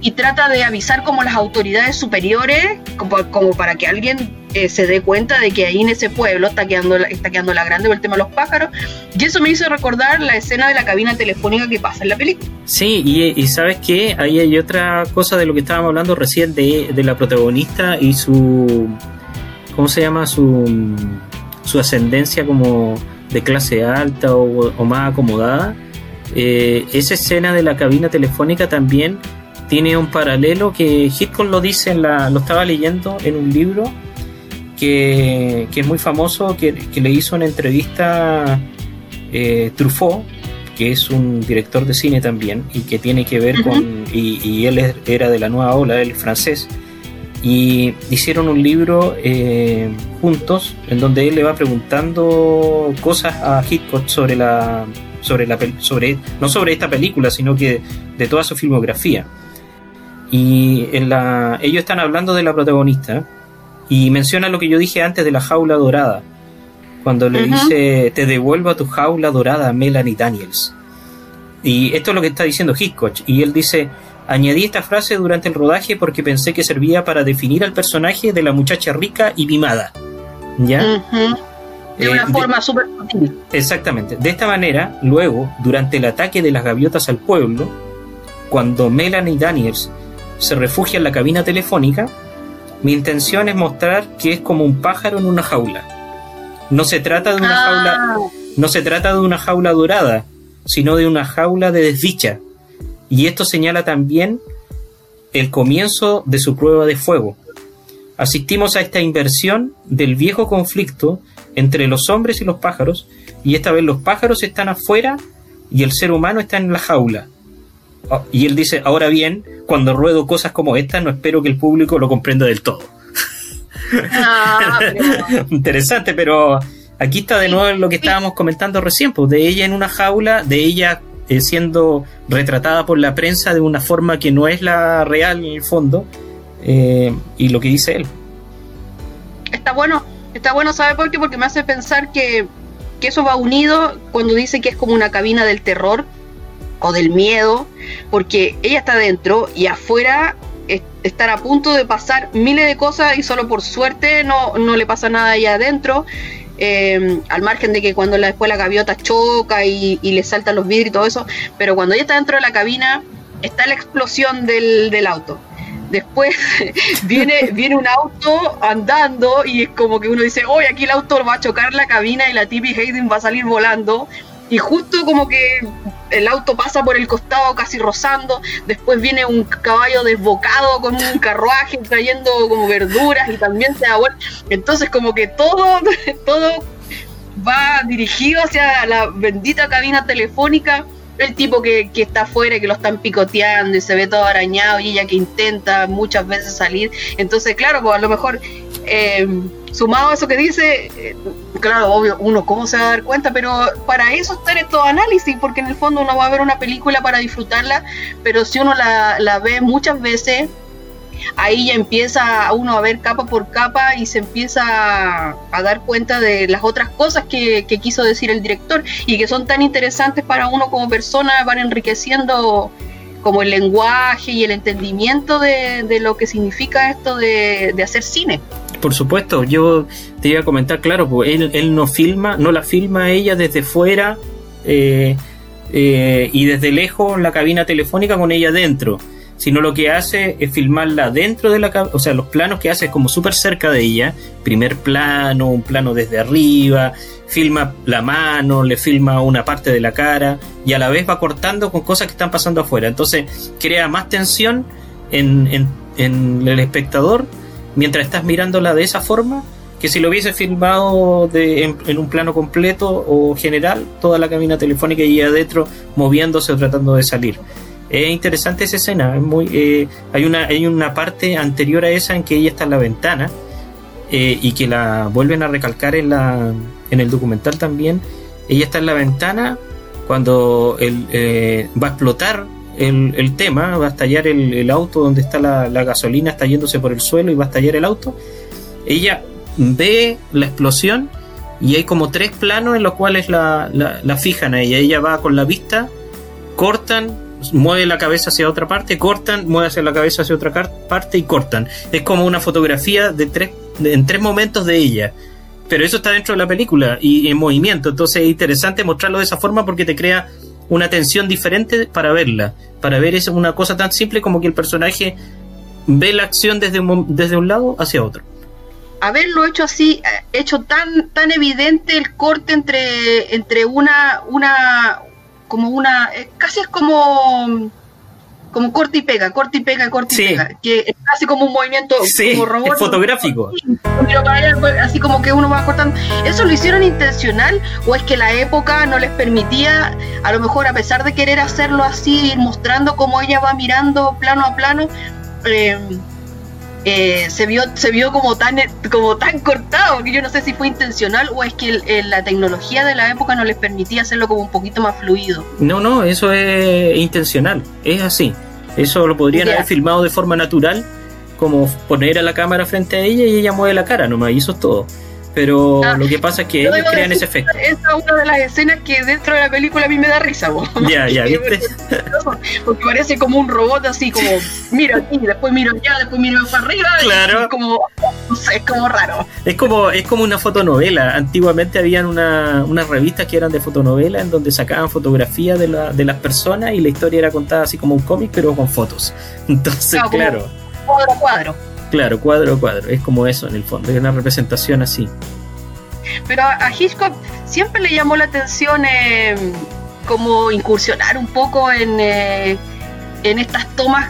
Y trata de avisar como las autoridades superiores, como, como para que alguien eh, se dé cuenta de que ahí en ese pueblo está quedando, está quedando la grande por el tema de los pájaros. Y eso me hizo recordar la escena de la cabina telefónica que pasa en la película. Sí, y, y sabes que ahí hay otra cosa de lo que estábamos hablando recién de, de la protagonista y su. ¿Cómo se llama? Su, su ascendencia como de clase alta o, o más acomodada. Eh, esa escena de la cabina telefónica también tiene un paralelo que Hitchcock lo dice, en la, lo estaba leyendo en un libro que, que es muy famoso, que, que, le hizo una entrevista eh, Truffaut, que es un director de cine también, y que tiene que ver uh -huh. con, y, y, él era de la nueva ola, él francés, y hicieron un libro eh, juntos en donde él le va preguntando cosas a Hitchcock sobre la sobre la sobre no sobre esta película sino que de toda su filmografía y en la ellos están hablando de la protagonista y menciona lo que yo dije antes de la jaula dorada cuando le uh -huh. dice te devuelvo a tu jaula dorada Melanie Daniels y esto es lo que está diciendo Hitchcock y él dice Añadí esta frase durante el rodaje porque pensé que servía para definir al personaje de la muchacha rica y mimada. ¿Ya? Uh -huh. De una eh, forma súper sutil. Exactamente. De esta manera, luego, durante el ataque de las gaviotas al pueblo, cuando Melanie Daniels se refugia en la cabina telefónica, mi intención es mostrar que es como un pájaro en una jaula. No se trata de una ah. jaula, no se trata de una jaula dorada, sino de una jaula de desdicha y esto señala también el comienzo de su prueba de fuego. Asistimos a esta inversión del viejo conflicto entre los hombres y los pájaros, y esta vez los pájaros están afuera y el ser humano está en la jaula. Oh, y él dice, ahora bien, cuando ruedo cosas como esta, no espero que el público lo comprenda del todo. Ah, pero... Interesante, pero aquí está de nuevo lo que estábamos comentando recién, pues de ella en una jaula, de ella eh, siendo retratada por la prensa de una forma que no es la real en el fondo eh, y lo que dice él. Está bueno, está bueno, ¿sabe por qué? Porque me hace pensar que, que eso va unido cuando dice que es como una cabina del terror o del miedo, porque ella está dentro y afuera estar a punto de pasar miles de cosas y solo por suerte no, no le pasa nada allá adentro eh, al margen de que cuando la, después la gaviota choca y, y, le saltan los vidrios y todo eso, pero cuando ella está dentro de la cabina está la explosión del, del auto. Después viene, viene un auto andando y es como que uno dice, oye, aquí el auto va a chocar la cabina y la Tippy Hayden va a salir volando. Y justo como que el auto pasa por el costado casi rozando, después viene un caballo desbocado con un carruaje trayendo como verduras y también se da vuelta. Entonces como que todo, todo va dirigido hacia la bendita cabina telefónica el tipo que, que está afuera, que lo están picoteando y se ve todo arañado y ella que intenta muchas veces salir. Entonces, claro, pues a lo mejor eh, sumado a eso que dice, eh, claro, obvio, uno cómo se va a dar cuenta, pero para eso están estos análisis, porque en el fondo uno va a ver una película para disfrutarla, pero si uno la, la ve muchas veces, ahí ya empieza uno a ver capa por capa y se empieza a, dar cuenta de las otras cosas que, quiso decir el director y que son tan interesantes para uno como persona, van enriqueciendo como el lenguaje y el entendimiento de, lo que significa esto de, hacer cine. Por supuesto, yo te iba a comentar, claro, pues él, no filma, no la filma ella desde fuera eh, eh, y desde lejos la cabina telefónica con ella dentro sino lo que hace es filmarla dentro de la o sea, los planos que hace es como súper cerca de ella, primer plano, un plano desde arriba, filma la mano, le filma una parte de la cara y a la vez va cortando con cosas que están pasando afuera. Entonces crea más tensión en, el espectador mientras estás mirándola de esa forma que si lo hubiese filmado en, en, un plano completo o general, toda la cabina telefónica y adentro moviéndose o tratando de salir. Es interesante esa escena. Eh, hay, una, parte anterior a esa en que ella está en la ventana eh, y que la vuelven a recalcar en, el documental también. Ella está en la ventana cuando eh, va a explotar el, tema, va a estallar el, auto donde está la, gasolina, está por el suelo y va a estallar el auto. Ella ve la explosión y hay como tres planos en los cuales la, fijan a. Ella va con la vista, cortan, mueve la cabeza hacia otra parte, cortan, mueve hacia la cabeza hacia otra parte y cortan. Es como una fotografía de tres, en tres momentos de ella. Pero eso está dentro de la película y en movimiento. Entonces es interesante mostrarlo de esa forma porque te crea una tensión diferente para verla. Para ver es una cosa tan simple como que el personaje ve la acción desde un, desde un lado hacia otro. Haberlo hecho así, eh, hecho tan, tan evidente el corte entre, entre una, una, como una, eh, casi es como como corte y pega, corte y pega, corte y pega, que es casi como un movimiento como robot, fotográfico. Así, como que uno va cortando. ¿Eso lo hicieron intencional o es que la época no les permitía, a lo mejor a pesar de querer hacerlo así, ir mostrando cómo ella va mirando plano a plano? Eh, eh, se vio se vio como tan como tan cortado que yo no sé si fue intencional o es que la tecnología de la época no les permitía hacerlo como un poquito más fluido. No, no, eso es intencional, es así. Eso lo podrían haber filmado de forma natural, como poner a la cámara frente a ella y ella mueve la cara nomás, y eso es todo pero ah, lo que pasa es que ellos crean ese efecto. Esa es una de las escenas que dentro de la película a mí me da risa, Ya, ya, ¿viste? Porque parece como un robot así, como miro aquí, después miro allá, después miro para arriba. Claro. Es como, no sé, es como raro. Es como, es como una fotonovela. Antiguamente habían una, unas revistas que eran de fotonovela en donde sacaban fotografías de, la, de las personas y la historia era contada así como un cómic, pero con fotos. Entonces, claro. Cuadro a cuadro. Claro, cuadro a cuadro, es como eso en el fondo, es una representación así. Pero a, Hitchcock siempre le llamó la atención eh, como incursionar un poco en, eh, en estas tomas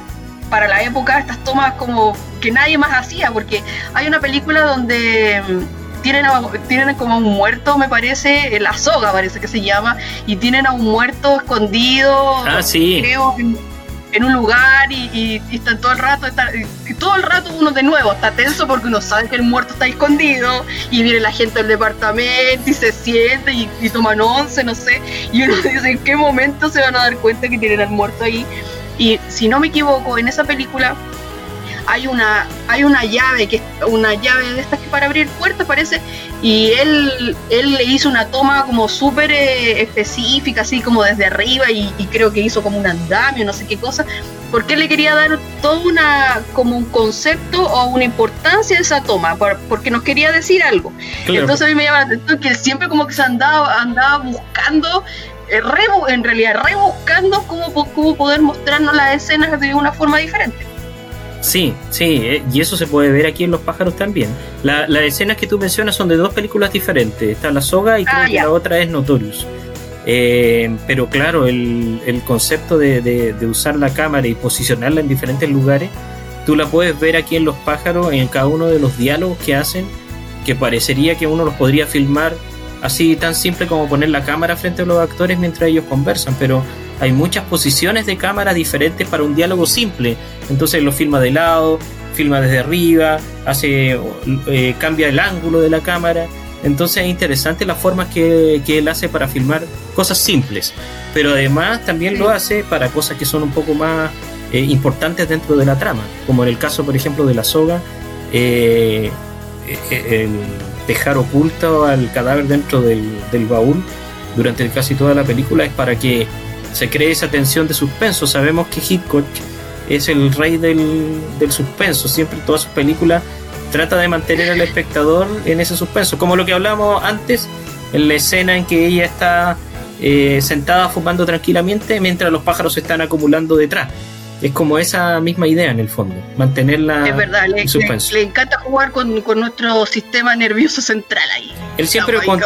para la época, estas tomas como que nadie más hacía, porque hay una película donde mm, tienen, tienen como a un muerto, me parece, la soga parece que se llama, y tienen a un muerto escondido, ah, sí. creo, en un lugar y, están todo el rato, y todo el rato uno de nuevo está tenso porque uno sabe que el muerto está escondido y viene la gente del departamento y se siente y toman once, no sé, y uno dice en qué momento se van a dar cuenta que tienen al muerto ahí. Y si no me equivoco, en esa película hay una, hay una llave, que una llave de estas que para abrir puertas parece, y él, él le hizo una toma como súper eh, específica, así como desde arriba, y, creo que hizo como un andamio, no sé qué cosa, porque él le quería dar todo una, como un concepto o una importancia a esa toma, porque nos quería decir algo. Entonces a mí me llama la atención que siempre como que se andaba, andaba buscando eh, en realidad rebuscando cómo, cómo poder mostrarnos las escenas de una forma diferente. Sí, sí, eh, y eso se puede ver aquí en Los pájaros también. La- las escenas que tú mencionas son de dos películas diferentes. Está La Soga y creo Ah, que ya. la otra es Notorious. Eh, pero claro, el, el concepto de, de- de usar la cámara y posicionarla en diferentes lugares, tú la puedes ver aquí en Los pájaros, en cada uno de los diálogos que hacen, que parecería que uno los podría filmar así tan simple como poner la cámara frente a los actores mientras ellos conversan, pero hay muchas posiciones de cámara diferentes para un diálogo simple. Entonces lo filma de lado, filma desde arriba, hace eh, cambia el ángulo de la cámara. Entonces es interesante las formas que, que él hace para filmar cosas simples. Pero además también lo hace para cosas que son un poco más eh, importantes dentro de la trama. Como en el caso, por ejemplo, de la soga, eh, dejar oculto al cadáver dentro del baúl durante casi toda la película es para que se cree esa tensión de suspenso. Sabemos que Hitchcock es el rey del, del suspenso. Siempre en todas sus películas trata de mantener al espectador en ese suspenso. Como lo que hablamos antes, en la escena en que ella está eh, sentada fumando tranquilamente mientras los pájaros se están acumulando detrás. Es como esa misma idea en el fondo, mantenerla es verdad, le, en suspenso. le- le encanta jugar con, con nuestro sistema nervioso central ahí. Él siempre, con-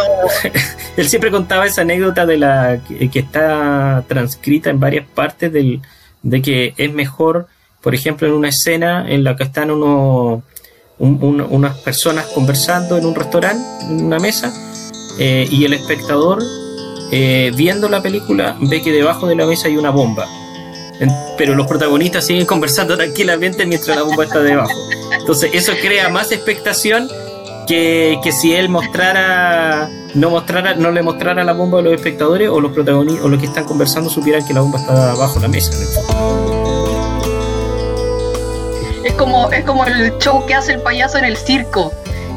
él siempre contaba esa anécdota de la que, que está transcrita en varias partes del, de que es mejor, por ejemplo, en una escena en la que están unos, un- un- unas personas conversando en un restaurante, en una mesa, eh, y el espectador, eh, viendo la película, ve que debajo de la mesa hay una bomba. Pero los protagonistas siguen conversando tranquilamente mientras la bomba está debajo. Entonces eso crea más expectación que, que si él mostrara no mostrara no le mostrara la bomba a los espectadores o los protagonistas o los que están conversando supieran que la bomba está abajo de la mesa. Es como, es como el show que hace el payaso en el circo.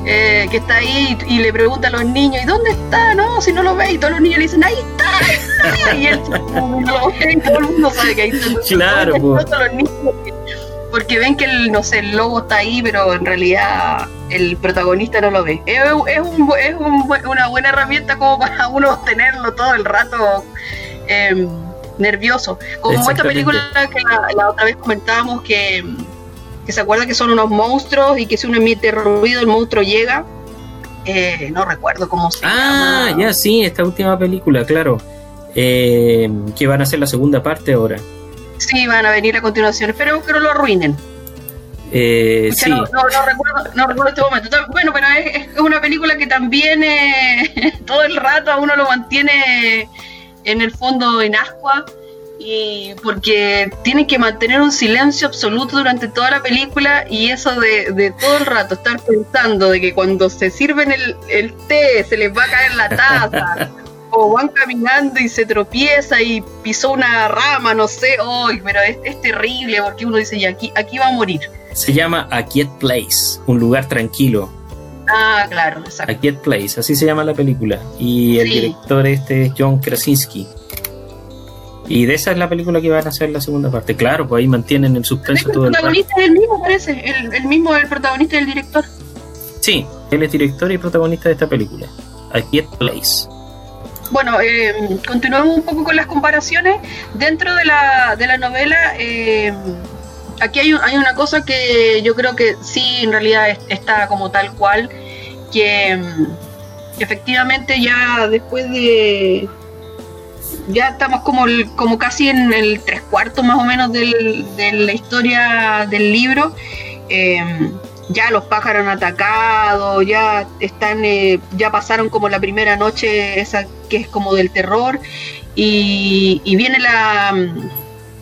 eh, que está ahí y, y le pregunta a los niños, ¿y dónde está? No, si no lo ve, y todos los niños le dicen, ahí está, ahí está, y él no lo ve, y todo el mundo sabe que ahí está. Claro, los niños porque, ven que el, no sé, el lobo está ahí, pero en realidad el protagonista no lo ve. Es, es un es un una buena herramienta como para uno tenerlo todo el rato eh, nervioso. Como esta película que la, la otra vez comentábamos que, que se acuerda que son unos monstruos y que si uno emite ruido el monstruo llega. Eh, no recuerdo cómo se Ah, llama. ya sí, esta última película, claro. Eh, que van a ser la segunda parte ahora. Sí, van a venir a continuación. Espero que no lo arruinen. Eh, sí, no, no, no recuerdo, no recuerdo este momento. Bueno, pero es, es una película que también eh, todo el rato a uno lo mantiene en el fondo en ascua. Y porque tienen que mantener un silencio absoluto durante toda la película y eso de, de todo el rato estar pensando de que cuando se sirven el, el té se les va a caer la taza o van caminando y se tropieza y pisó una rama, no sé, ¡ay! pero es, es terrible porque uno dice, y aquí, aquí va a morir. se llama A Quiet Place, un lugar tranquilo. Ah, claro, exacto. A Quiet Place, así se llama la película. Y el Sí. director este es John Krasinski. Y de esa es la película que van a hacer la segunda parte. Claro, pues ahí mantienen el suspenso el todo el rato. protagonista es el mismo, parece. El, el mismo el protagonista y el director. Sí, él es director y protagonista de esta película. A Quiet Place. Bueno, eh, continuamos un poco con las comparaciones. Dentro de la, de la novela, eh, aquí hay, hay una cosa que yo creo que sí, en realidad es- está como tal cual, que mm, efectivamente ya después de... Ya estamos como, como casi en el tres cuartos más o menos del- de la historia del libro. Eh, ya los pájaros han atacado, ya están, eh, ya pasaron como la primera noche esa que es como del terror y, y viene la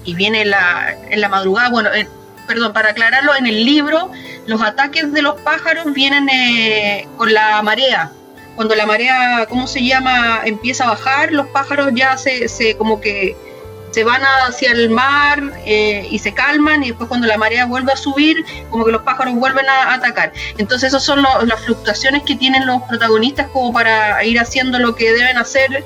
y viene la en la madrugada, bueno, perdón, para aclararlo, en el libro los ataques de los pájaros vienen eh, con la marea. Cuando la marea, ¿cómo se llama? empieza a bajar, los pájaros ya se, se como que se van hacia el mar eh, y se calman y después cuando la marea vuelve a subir, como que los pájaros vuelven a atacar. Entonces esas son lo- las fluctuaciones que tienen los protagonistas como para ir haciendo lo que deben hacer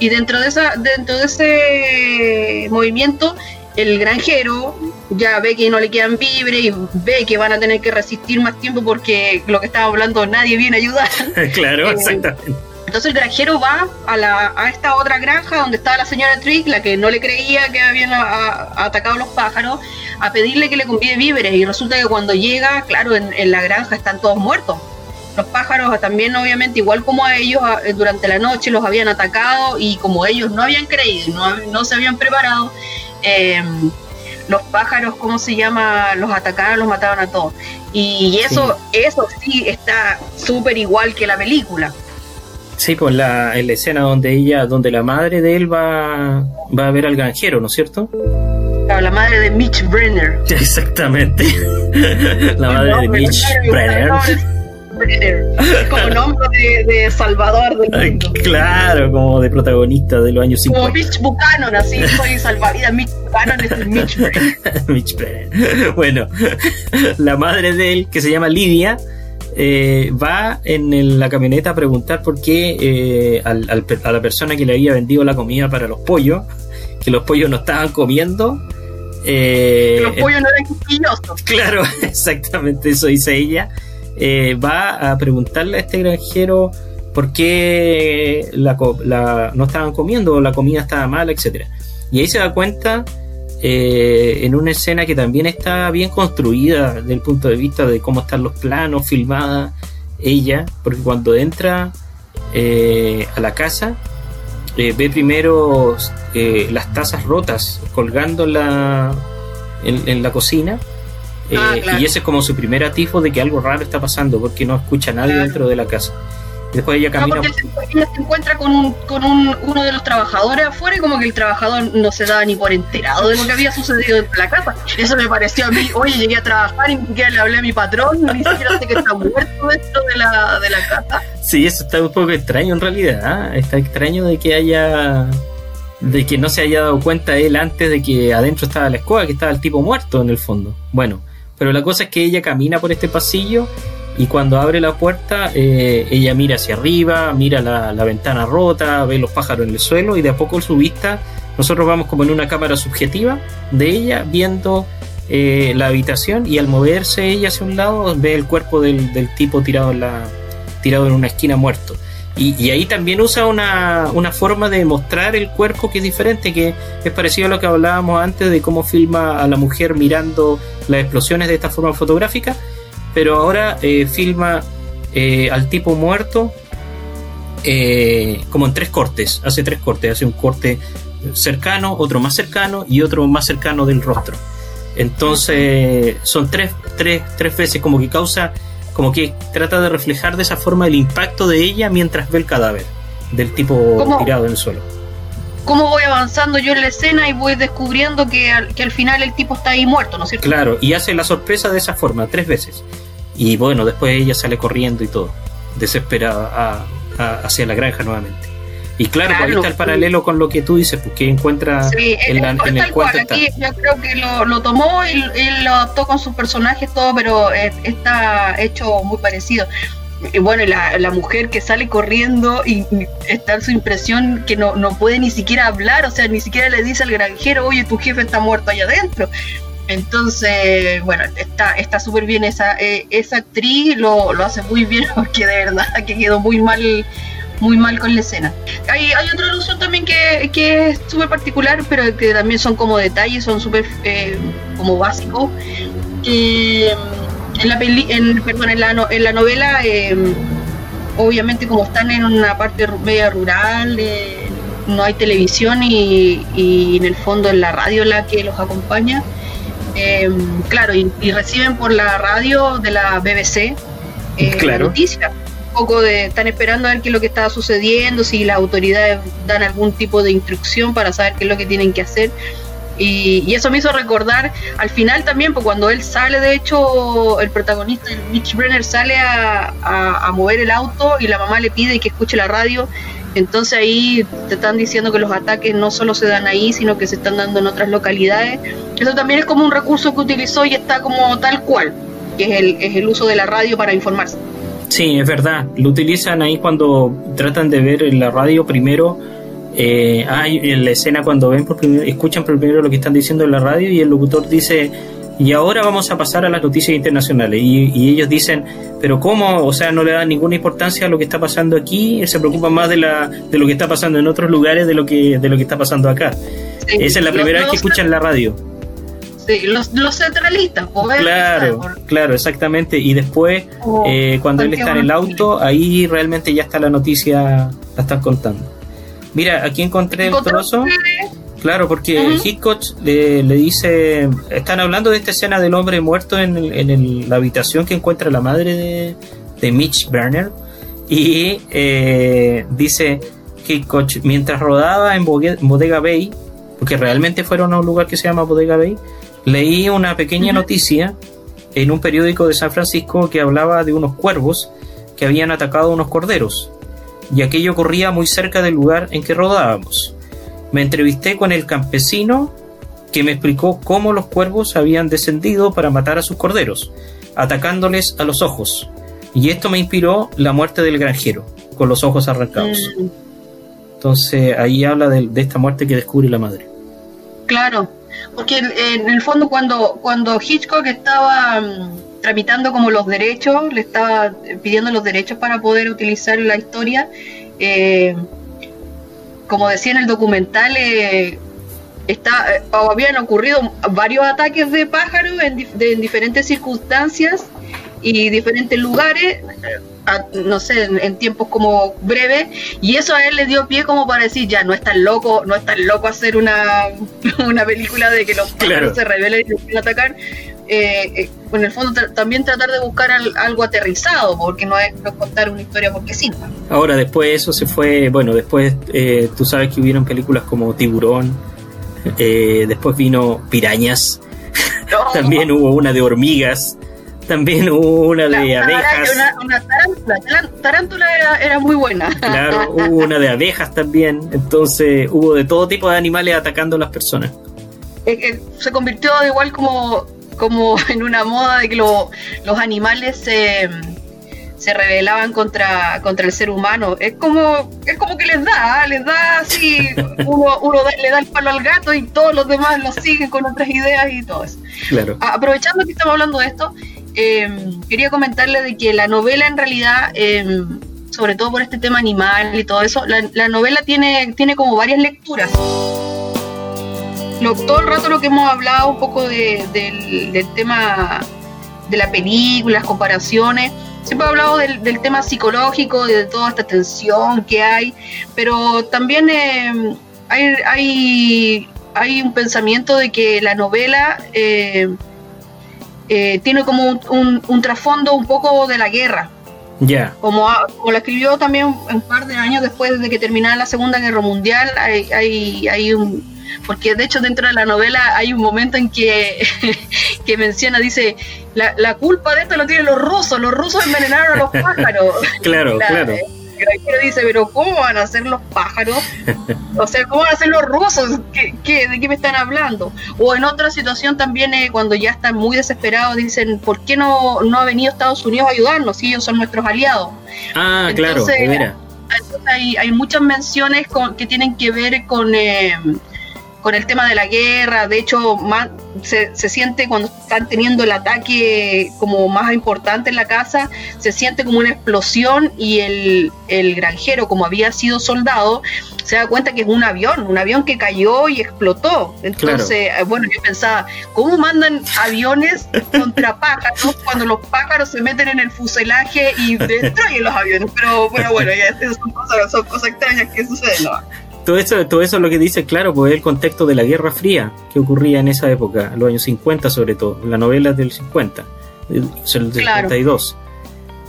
y dentro de esa dentro de ese movimiento el granjero ya ve que no le quedan víveres y ve que van a tener que resistir más tiempo porque lo que estaba hablando nadie viene a ayudar claro, Eh, exactamente. Entonces el granjero va a, la, a esta otra granja donde estaba la señora Trick, la que no le creía que habían atacado los pájaros, a pedirle que le convide víveres. Y resulta que cuando llega, claro, en, en la granja están todos muertos los pájaros también obviamente igual como a ellos durante la noche los habían atacado y como ellos no habían creído, no, no se habían preparado, em, los pájaros, ¿cómo se llama? Los atacaban, los mataban a todos. Y eso, sí. eso sí está súper igual que la película. Sí, pues la, en la escena donde ella, donde la madre de él va, va a ver al granjero, ¿no es cierto? Claro, la madre de Mitch Brenner. Exactamente. la madre de Mitch Brenner. Es como nombre de, de, Salvador del mundo. Claro, como de protagonista de los años 50. Como Mitch Buchanan, así soy salvavidas. Mitch Buchanan es el Mitch Brenner. Mitch Brenner. Bueno, la madre de él, que se llama Lidia, eh, va en el, la camioneta a preguntar por qué eh, al, al, a la persona que le había vendido la comida para los pollos, que los pollos no estaban comiendo. Eh, los pollos no eran quisquillosos. Claro, exactamente eso dice ella eh, va a preguntarle a este granjero por qué la, la, no estaban comiendo, la comida estaba mala, etc. Y ahí se da cuenta eh, en una escena que también está bien construida desde el punto de vista de cómo están los planos, filmada ella, porque cuando entra eh, a la casa, eh, ve primero las tazas rotas colgando la, en, en la cocina ah, claro. Y ese es como su primer atisbo de que algo raro está pasando porque no escucha a nadie claro. dentro de la casa. Después ella camina. No, porque ella se encuentra con, un, con un, uno de los trabajadores afuera y como que el trabajador no se daba ni por enterado de lo que había sucedido en la casa. Eso me pareció a mí. Oye, llegué a trabajar y ni siquiera le hablé a mi patrón, ni siquiera sé que está muerto dentro de la, de la casa. Sí, eso está un poco extraño en realidad. ¿eh? Está extraño de que haya. de que no se haya dado cuenta él antes de que adentro estaba la escoba, que estaba el tipo muerto en el fondo. Bueno. Pero la cosa es que ella camina por este pasillo y cuando abre la puerta, eh, ella mira hacia arriba, mira la, ventana rota, ve los pájaros en el suelo y de a poco su vista, nosotros vamos como en una cámara subjetiva de ella viendo eh, la habitación y al moverse ella hacia un lado ve el cuerpo del, del tipo tirado en, la, tirado en una esquina muerto. Y, y, ahí también usa una, una, forma de mostrar el cuerpo que es diferente, que es parecido a lo que hablábamos antes de cómo filma a la mujer mirando las explosiones de esta forma fotográfica, pero ahora eh, filma eh, al tipo muerto eh, como en tres cortes, hace tres cortes, hace un corte cercano, otro más cercano y otro más cercano del rostro. Entonces son tres, tres, tres veces como que causa como que trata de reflejar de esa forma el impacto de ella mientras ve el cadáver del tipo ¿Cómo? tirado en el suelo. Cómo voy avanzando yo en la escena y voy descubriendo que al, que al final el tipo está ahí muerto, ¿no es cierto? Claro, y hace la sorpresa de esa forma, tres veces. Y bueno, después ella sale corriendo y todo, desesperada a, a, hacia la granja nuevamente. Y claro, claro ahí está el paralelo con lo que tú dices, porque encuentra sí, en, la, en el cuento. Aquí yo creo que lo, lo tomó y, y, lo adaptó con sus personajes, todo, pero eh, está hecho muy parecido. Y bueno, la, la, mujer que sale corriendo y está en su impresión que no, no puede ni siquiera hablar, o sea, ni siquiera le dice al granjero, oye, tu jefe está muerto allá adentro. Entonces, bueno, está súper está bien esa, eh, esa actriz, lo, lo hace muy bien porque de verdad que quedó muy mal muy mal con la escena. Hay, hay otra alusión también que, que es súper particular, pero que también son como detalles, son súper eh, como básicos. Que en la peli, en, perdón, en la, en la novela, eh, obviamente como están en una parte media rural, eh, no hay televisión y, en el fondo es la radio la que los acompaña. Eh, claro, y, y, reciben por la radio de la BBC claro. noticias poco de están esperando a ver qué es lo que está sucediendo, si las autoridades dan algún tipo de instrucción para saber qué es lo que tienen que hacer. Y, y eso me hizo recordar al final también, pues cuando él sale, de hecho, el protagonista, el Mitch Brenner, sale a, a, a mover el auto y la mamá le pide que escuche la radio. Entonces ahí te están diciendo que los ataques no solo se dan ahí, sino que se están dando en otras localidades. Eso también es como un recurso que utilizó y está como tal cual, que es el, es el uso de la radio para informarse. Sí, es verdad. Lo utilizan ahí cuando tratan de ver en la radio primero. Eh, en la escena cuando ven por primero, escuchan primero lo que están diciendo en la radio y el locutor dice Y ahora vamos a pasar a las noticias internacionales. Y, ellos dicen, pero ¿cómo? O sea, no le dan ninguna importancia a lo que está pasando aquí, se preocupan más de, la, de lo que está pasando en otros lugares de lo que, de lo que está pasando acá. Esa es la primera vez que escuchan la radio. Sí, los, los centralistas. Claro, claro, exactamente. Y después, eh, cuando él está en el auto, ahí realmente ya está la noticia, la están contando. Mira, aquí encontré el trozo. Claro, porque Hitchcock le, dice, están hablando de esta escena del hombre muerto en, la habitación que encuentra la madre de, Mitch Berner. Y eh, dice Hitchcock, mientras rodaba en Bodega Bay, porque realmente fueron a un lugar que se llama Bodega Bay, leí una pequeña noticia en un periódico de San Francisco que hablaba de unos cuervos que habían atacado a unos corderos. Y aquello ocurría muy cerca del lugar en que rodábamos me entrevisté con el campesino que me explicó cómo los cuervos habían descendido para matar a sus corderos, atacándoles a los ojos. Y esto me inspiró la muerte del granjero, con los ojos arrancados. Mm. Entonces ahí habla de, esta muerte que descubre la madre. Claro, porque en, el fondo cuando, cuando Hitchcock estaba mm, tramitando como los derechos, le estaba pidiendo los derechos para poder utilizar la historia, eh, como decía en el documental, eh, está, eh, habían ocurrido varios ataques de pájaros en, diferentes circunstancias y diferentes lugares, no sé, en, tiempos como breves, y eso a él le dio pie como para decir, ya, no es tan loco, no es tan loco hacer una, una película de que los pájaros se rebelen y se atacar, eh, eh, en el fondo también tratar de buscar algo aterrizado, porque no es, contar una historia porque sí. Ahora, después eso se fue, bueno, después eh, tú sabes que hubieron películas como Tiburón, eh, después vino Pirañas, también hubo una de hormigas, también hubo una de abejas. Una, tarántula, tarántula era, muy buena. Claro, hubo una de abejas también, entonces hubo de todo tipo de animales atacando a las personas. se convirtió igual como como en una moda de que los animales se, se rebelaban contra, contra el ser humano. Es como, es como que les da, ¿ah? les da así, uno, uno le da el palo al gato y todos los demás lo siguen con otras ideas y todo eso. Claro. Aprovechando que estamos hablando de esto, em, quería comentarle de que la novela en realidad, em, sobre todo por este tema animal y todo eso, la, la novela tiene, tiene como varias lecturas todo el rato lo que hemos hablado un poco del, tema de la película, las comparaciones, siempre he hablado del, tema psicológico, de toda esta tensión que hay, pero también eh, hay, hay, un pensamiento de que la novela eh, eh, tiene como un, trasfondo un poco de la guerra. Ya. Como, como la escribió también un, par de años después de que terminara la Segunda Guerra Mundial, hay, hay, hay un, porque de hecho dentro de la novela hay un momento en que, que menciona, dice, la, la, culpa de esto lo tienen los rusos, los rusos envenenaron a los pájaros. claro, claro. Pero dice, pero ¿cómo van a ser los pájaros? O sea, ¿cómo van a ser los rusos? ¿Qué, de qué me están hablando? O en otra situación también, eh, cuando ya están muy desesperados, dicen, ¿por qué no, no ha venido Estados Unidos a ayudarnos si ellos son nuestros aliados? Ah, claro, mira. hay, hay, muchas menciones con, que tienen que ver con... Eh, con el tema de la guerra, de hecho más, se, siente cuando están teniendo el ataque como más importante en la casa, se siente como una explosión y el, el granjero, como había sido soldado, se da cuenta que es un avión, un avión que cayó y explotó. Entonces, eh, bueno, yo pensaba, ¿cómo mandan aviones contra pájaros cuando los pájaros se meten en el fuselaje y destruyen los aviones? Pero bueno, bueno, ya, son, cosas, son cosas extrañas que suceden. ¿no? Todo eso, todo eso es lo que dice, claro, pues es el contexto de la Guerra Fría que ocurría en esa época, en los años 50 sobre todo, la novela del 50, el, 52.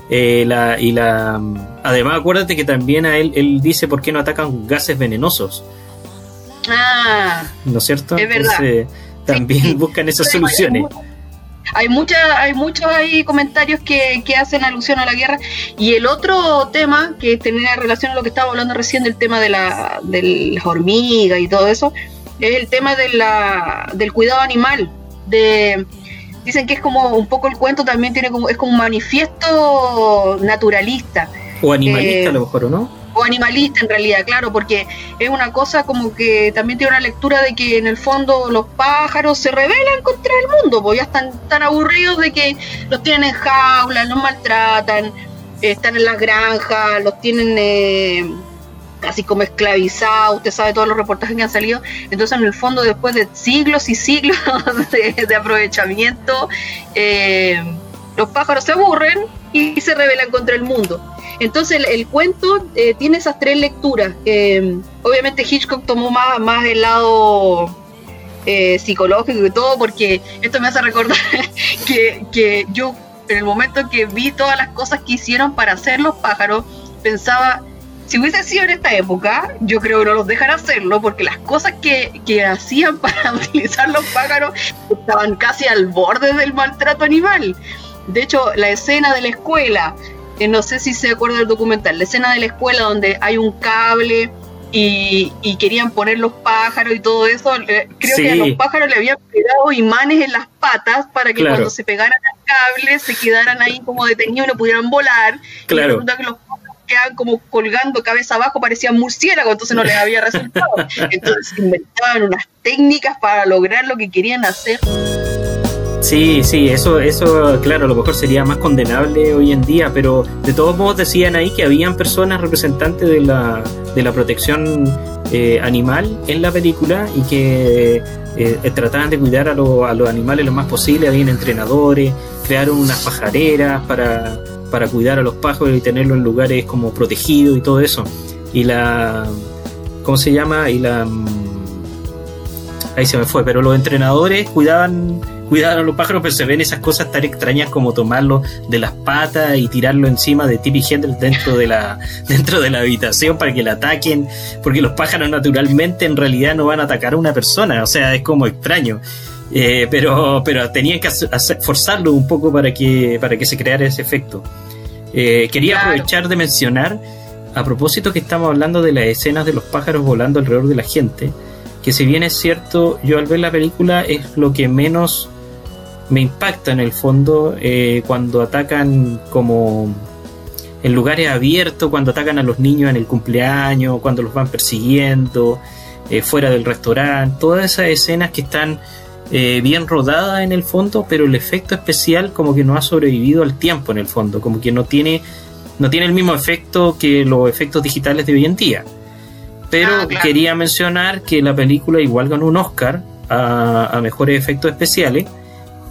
Eh, la, y la, además, acuérdate que también a él, él dice por qué no atacan gases venenosos. Ah, ¿no es cierto? Es verdad. también buscan esas soluciones hay mucha, hay muchos ahí comentarios que, hacen alusión a la guerra. Y el otro tema que tenía relación a lo que estaba hablando recién del tema de, la, de las hormigas y todo eso, es el tema de la, del cuidado animal. De, dicen que es como un poco el cuento también tiene como, es como un manifiesto naturalista. O animalista a lo mejor, ¿o no? O animalista en realidad, claro, porque es una cosa como que también tiene una lectura de que en el fondo los pájaros se rebelan contra el mundo, porque ya están tan aburridos de que los tienen en jaulas, los maltratan, están en las granjas, los tienen eh, así como esclavizados, usted sabe todos los reportajes que han salido, entonces en el fondo después de siglos y siglos de, aprovechamiento, eh, los pájaros se aburren y se rebelan contra el mundo. Entonces el, cuento eh, tiene esas tres lecturas. obviamente Hitchcock tomó más, más el lado eh, psicológico y todo, porque esto me hace recordar que, que yo en el momento que vi todas las cosas que hicieron para hacer los pájaros, pensaba, si hubiese sido en esta época, yo creo que no los dejan hacerlo, porque las cosas que, que hacían para utilizar los pájaros estaban casi al borde del maltrato animal. De hecho, la escena de la escuela, eh, no sé si se acuerda del documental, la escena de la escuela donde hay un cable y, querían poner los pájaros y todo eso, eh, creo que a los pájaros le habían pegado imanes en las patas para que cuando se pegaran al cable se quedaran ahí como detenidos y no pudieran volar. Claro. Y que los pájaros quedaban como colgando cabeza abajo, parecían murciélagos, entonces no les había resultado. Entonces inventaban unas técnicas para lograr lo que querían hacer. Sí, sí, eso, eso, claro, a lo mejor sería más condenable hoy en día, pero de todos modos decían ahí que habían personas representantes de la, de la protección eh, animal en la película y que eh, trataban de cuidar a, a, los animales lo más posible, habían entrenadores, crearon unas pajareras para, para cuidar a los pájaros y tenerlos en lugares como protegidos y todo eso. Y la, ¿cómo se llama? Y la, mm, ahí se me fue, pero los entrenadores cuidaban cuidar a los pájaros, pero se ven esas cosas tan extrañas como tomarlo de las patas y tirarlo encima de Tippi Hendrix dentro de la dentro de la habitación para que la ataquen, porque los pájaros naturalmente en realidad no van a atacar a una persona, o sea, es como extraño. Eh, pero, pero tenían que forzarlo un poco para que, para que se creara ese efecto. Eh, quería aprovechar de mencionar, a propósito que estamos hablando de las escenas de los pájaros volando alrededor de la gente, que si bien es cierto, yo al ver la película es lo que menos me impacta en el fondo eh, cuando atacan como en lugares abiertos, cuando atacan a los niños en el cumpleaños, cuando los van persiguiendo, eh, fuera del restaurante, todas esas escenas que están eh, bien rodadas en el fondo, pero el efecto especial como que no ha sobrevivido al tiempo en el fondo, como que no tiene, no tiene el mismo efecto que los efectos digitales de hoy en día. Pero ah, quería mencionar que la película igual ganó un Oscar a, a mejores efectos especiales.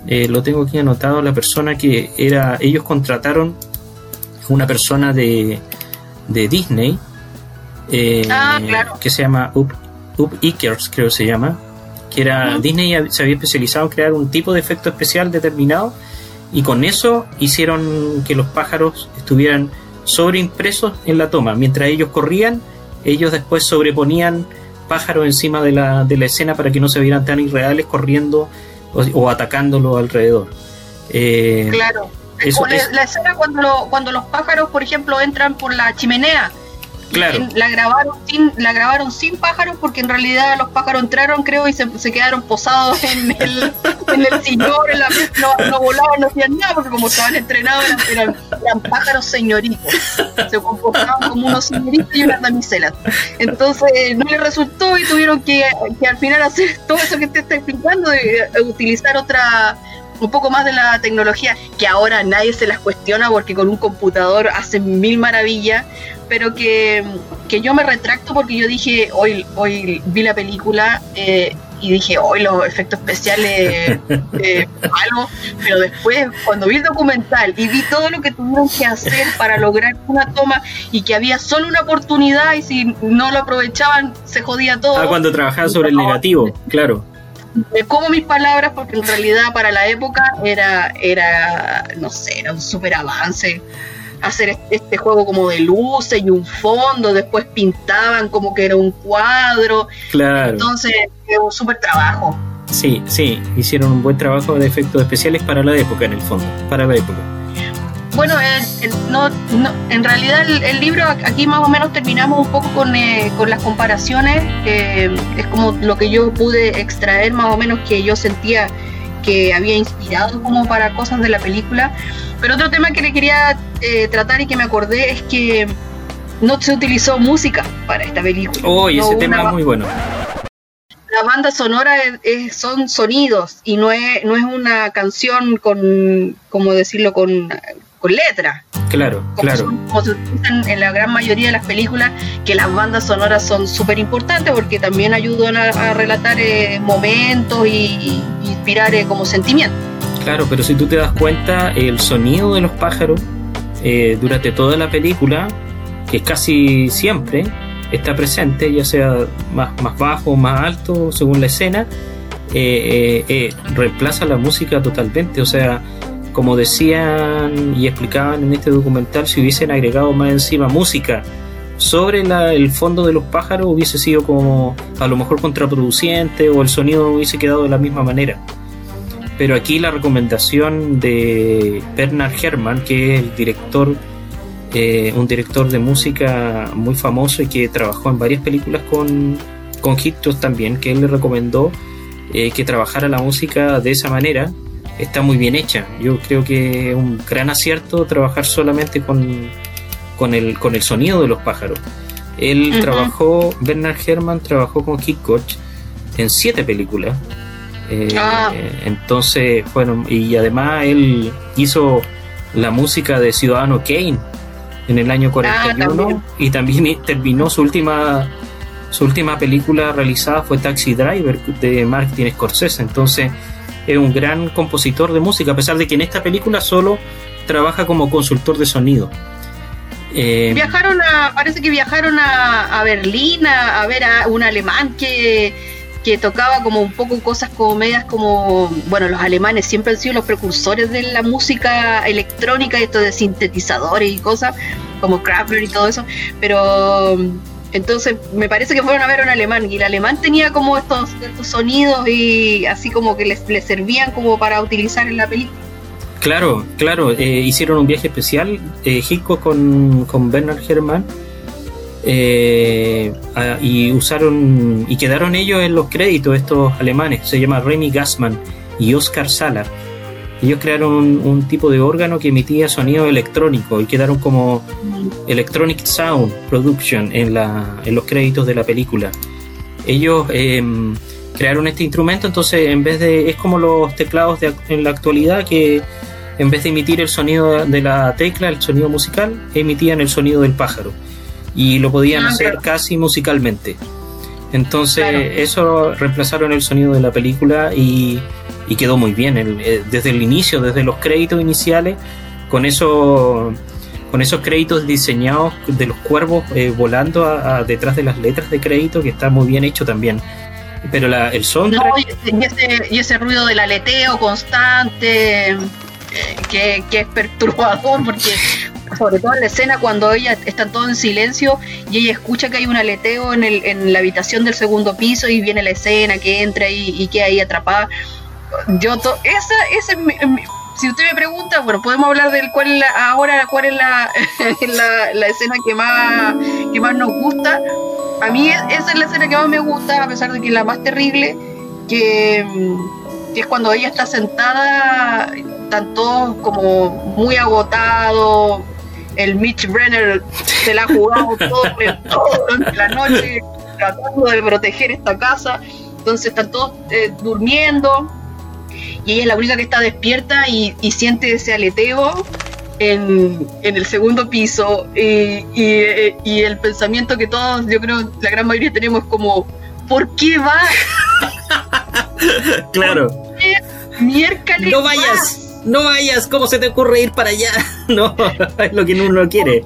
Eh, lo tengo aquí anotado, la persona que era, ellos contrataron una persona de, de Disney, eh, ah, que se llama Up, Up Ickers, creo que se llama, que era Disney se había especializado en crear un tipo de efecto especial determinado y con eso hicieron que los pájaros estuvieran sobreimpresos en la toma. Mientras ellos corrían, ellos después sobreponían pájaros encima de la, de la escena para que no se vieran tan irreales corriendo o, atacándolo alrededor. Eh, claro. la escena cuando, cuando los pájaros, por ejemplo, entran por la chimenea la grabaron sin la grabaron sin pájaros porque en realidad los pájaros entraron creo y se, quedaron posados en el, en el sillón, no, volaban, no hacían nada porque como estaban entrenados eran, pájaros señoritos. Se comportaban como unos señoritos y unas damiselas. Entonces no les resultó y tuvieron que, que al final hacer todo eso que te está explicando, de, utilizar otra un poco más de la tecnología que ahora nadie se las cuestiona porque con un computador hacen mil maravillas, pero que, yo me retracto porque yo dije, hoy, hoy vi la película eh, y dije, hoy los efectos especiales eh, algo, pero después cuando vi el documental y vi todo lo que tuvieron que hacer para lograr una toma y que había solo una oportunidad y si no lo aprovechaban se jodía todo. Ah, cuando trabajaban sobre el negativo, claro me como mis palabras porque en realidad para la época era, era no sé, era un súper avance hacer este juego como de luces y un fondo, después pintaban como que era un cuadro. Claro. Entonces, un súper trabajo. Sí, sí, hicieron un buen trabajo de efectos especiales para la época, en el fondo, para la época. Bueno, no, en realidad el, libro aquí más o menos terminamos un poco con, eh, con las comparaciones, es como lo que yo pude extraer más o menos que yo sentía que había inspirado como para cosas de la película. Pero otro tema que le quería eh, tratar y que me acordé es que no se utilizó música para esta película. Oh, y No ese tema es muy bueno. La banda sonora es- es- son sonidos y no es, no es una canción con, como decirlo, con, con letra. Claro, Como, claro. son- como se utilizan en la gran mayoría de las películas, que las bandas sonoras son súper importantes porque también ayudan a, a relatar eh, momentos y, y inspirar eh, como sentimientos. Claro, pero si tú te das cuenta, el sonido de los pájaros eh, durante toda la película, que casi siempre está presente, ya sea más, más bajo o más alto según la escena, eh, eh, eh, reemplaza la música totalmente. O sea, como decían y explicaban en este documental, si hubiesen agregado más encima música sobre el fondo de los pájaros, hubiese sido como a lo mejor contraproducente o el sonido hubiese quedado de la misma manera. Pero aquí la recomendación de Bernard Herrmann, que es director, eh, un director de música muy famoso y que trabajó en varias películas con, con Hitchcock también, que él le recomendó eh, que trabajara la música de esa manera, está muy bien hecha. Yo creo que es un gran acierto trabajar solamente con, con, el, con el sonido de los pájaros. Él trabajó, Bernard Herrmann trabajó con Hitchcock en siete películas. Eh, Ah. entonces, bueno, y además él hizo la música de Ciudadano Kane en el año 41 también. y también terminó su última su última película realizada fue Taxi Driver de Martin Scorsese. Entonces, es un gran compositor de música, a pesar de que en esta película solo trabaja como consultor de sonido. Eh, Viajaron a, parece que viajaron a, a Berlín a, ver a un alemán que, que tocaba como un poco cosas como medias como, bueno, los alemanes siempre han sido los precursores de la música electrónica, esto de sintetizadores y cosas, como Kraftwerk y todo eso, pero entonces me parece que fueron a ver a un alemán y el alemán tenía como estos, sonidos y así como que les, servían como para utilizar en la película. Claro, claro, eh, hicieron un viaje especial, eh, con, con Bernard Herrmann, eh, y usaron, y quedaron ellos en los créditos, estos alemanes, se llama Remy Gassman y Oscar Sala. Ellos crearon un, un tipo de órgano que emitía sonido electrónico y quedaron como Electronic Sound Production en, la, en los créditos de la película. Ellos em, crearon este instrumento, entonces en vez de. Es como los teclados de, en la actualidad que en vez de emitir el sonido de la tecla, el sonido musical, emitían el sonido del pájaro. Y lo podían Ah, hacer claro. casi musicalmente. Entonces, Claro. eso reemplazaron el sonido de la película y, y quedó muy bien. Eh, desde el inicio, desde los créditos iniciales, con eso con esos créditos diseñados de los cuervos eh, volando detrás de las letras de crédito, que está muy bien hecho también. Pero la, el soundtrack, No, y ese ruido del aleteo constante, eh, que, que es perturbador, porque sobre todo en la escena cuando ella está todo en silencio y ella escucha que hay un aleteo en, el, en la habitación del segundo piso y viene la escena que entra y, y queda ahí atrapada. Yo to- esa, esa es mi- mi- si usted me pregunta, bueno, podemos hablar del cuál es la- ahora cuál es la, la, la escena que más, que más nos gusta. A mí es- esa es la escena que más me gusta, a pesar de que es la más terrible, que, que es cuando ella está sentada, están todos como muy agotados, el Mitch Brenner se la ha jugado todo, todo durante la noche tratando de proteger esta casa, entonces están todos eh, durmiendo y ella es la única que está despierta y, y siente ese aleteo en, en el segundo piso y, y- y el pensamiento que todos, yo creo, la gran mayoría tenemos como, ¿por qué va? claro. Miércoles. No vayas, no vayas, ¿cómo se te ocurre ir para allá? No, es lo que uno no quiere.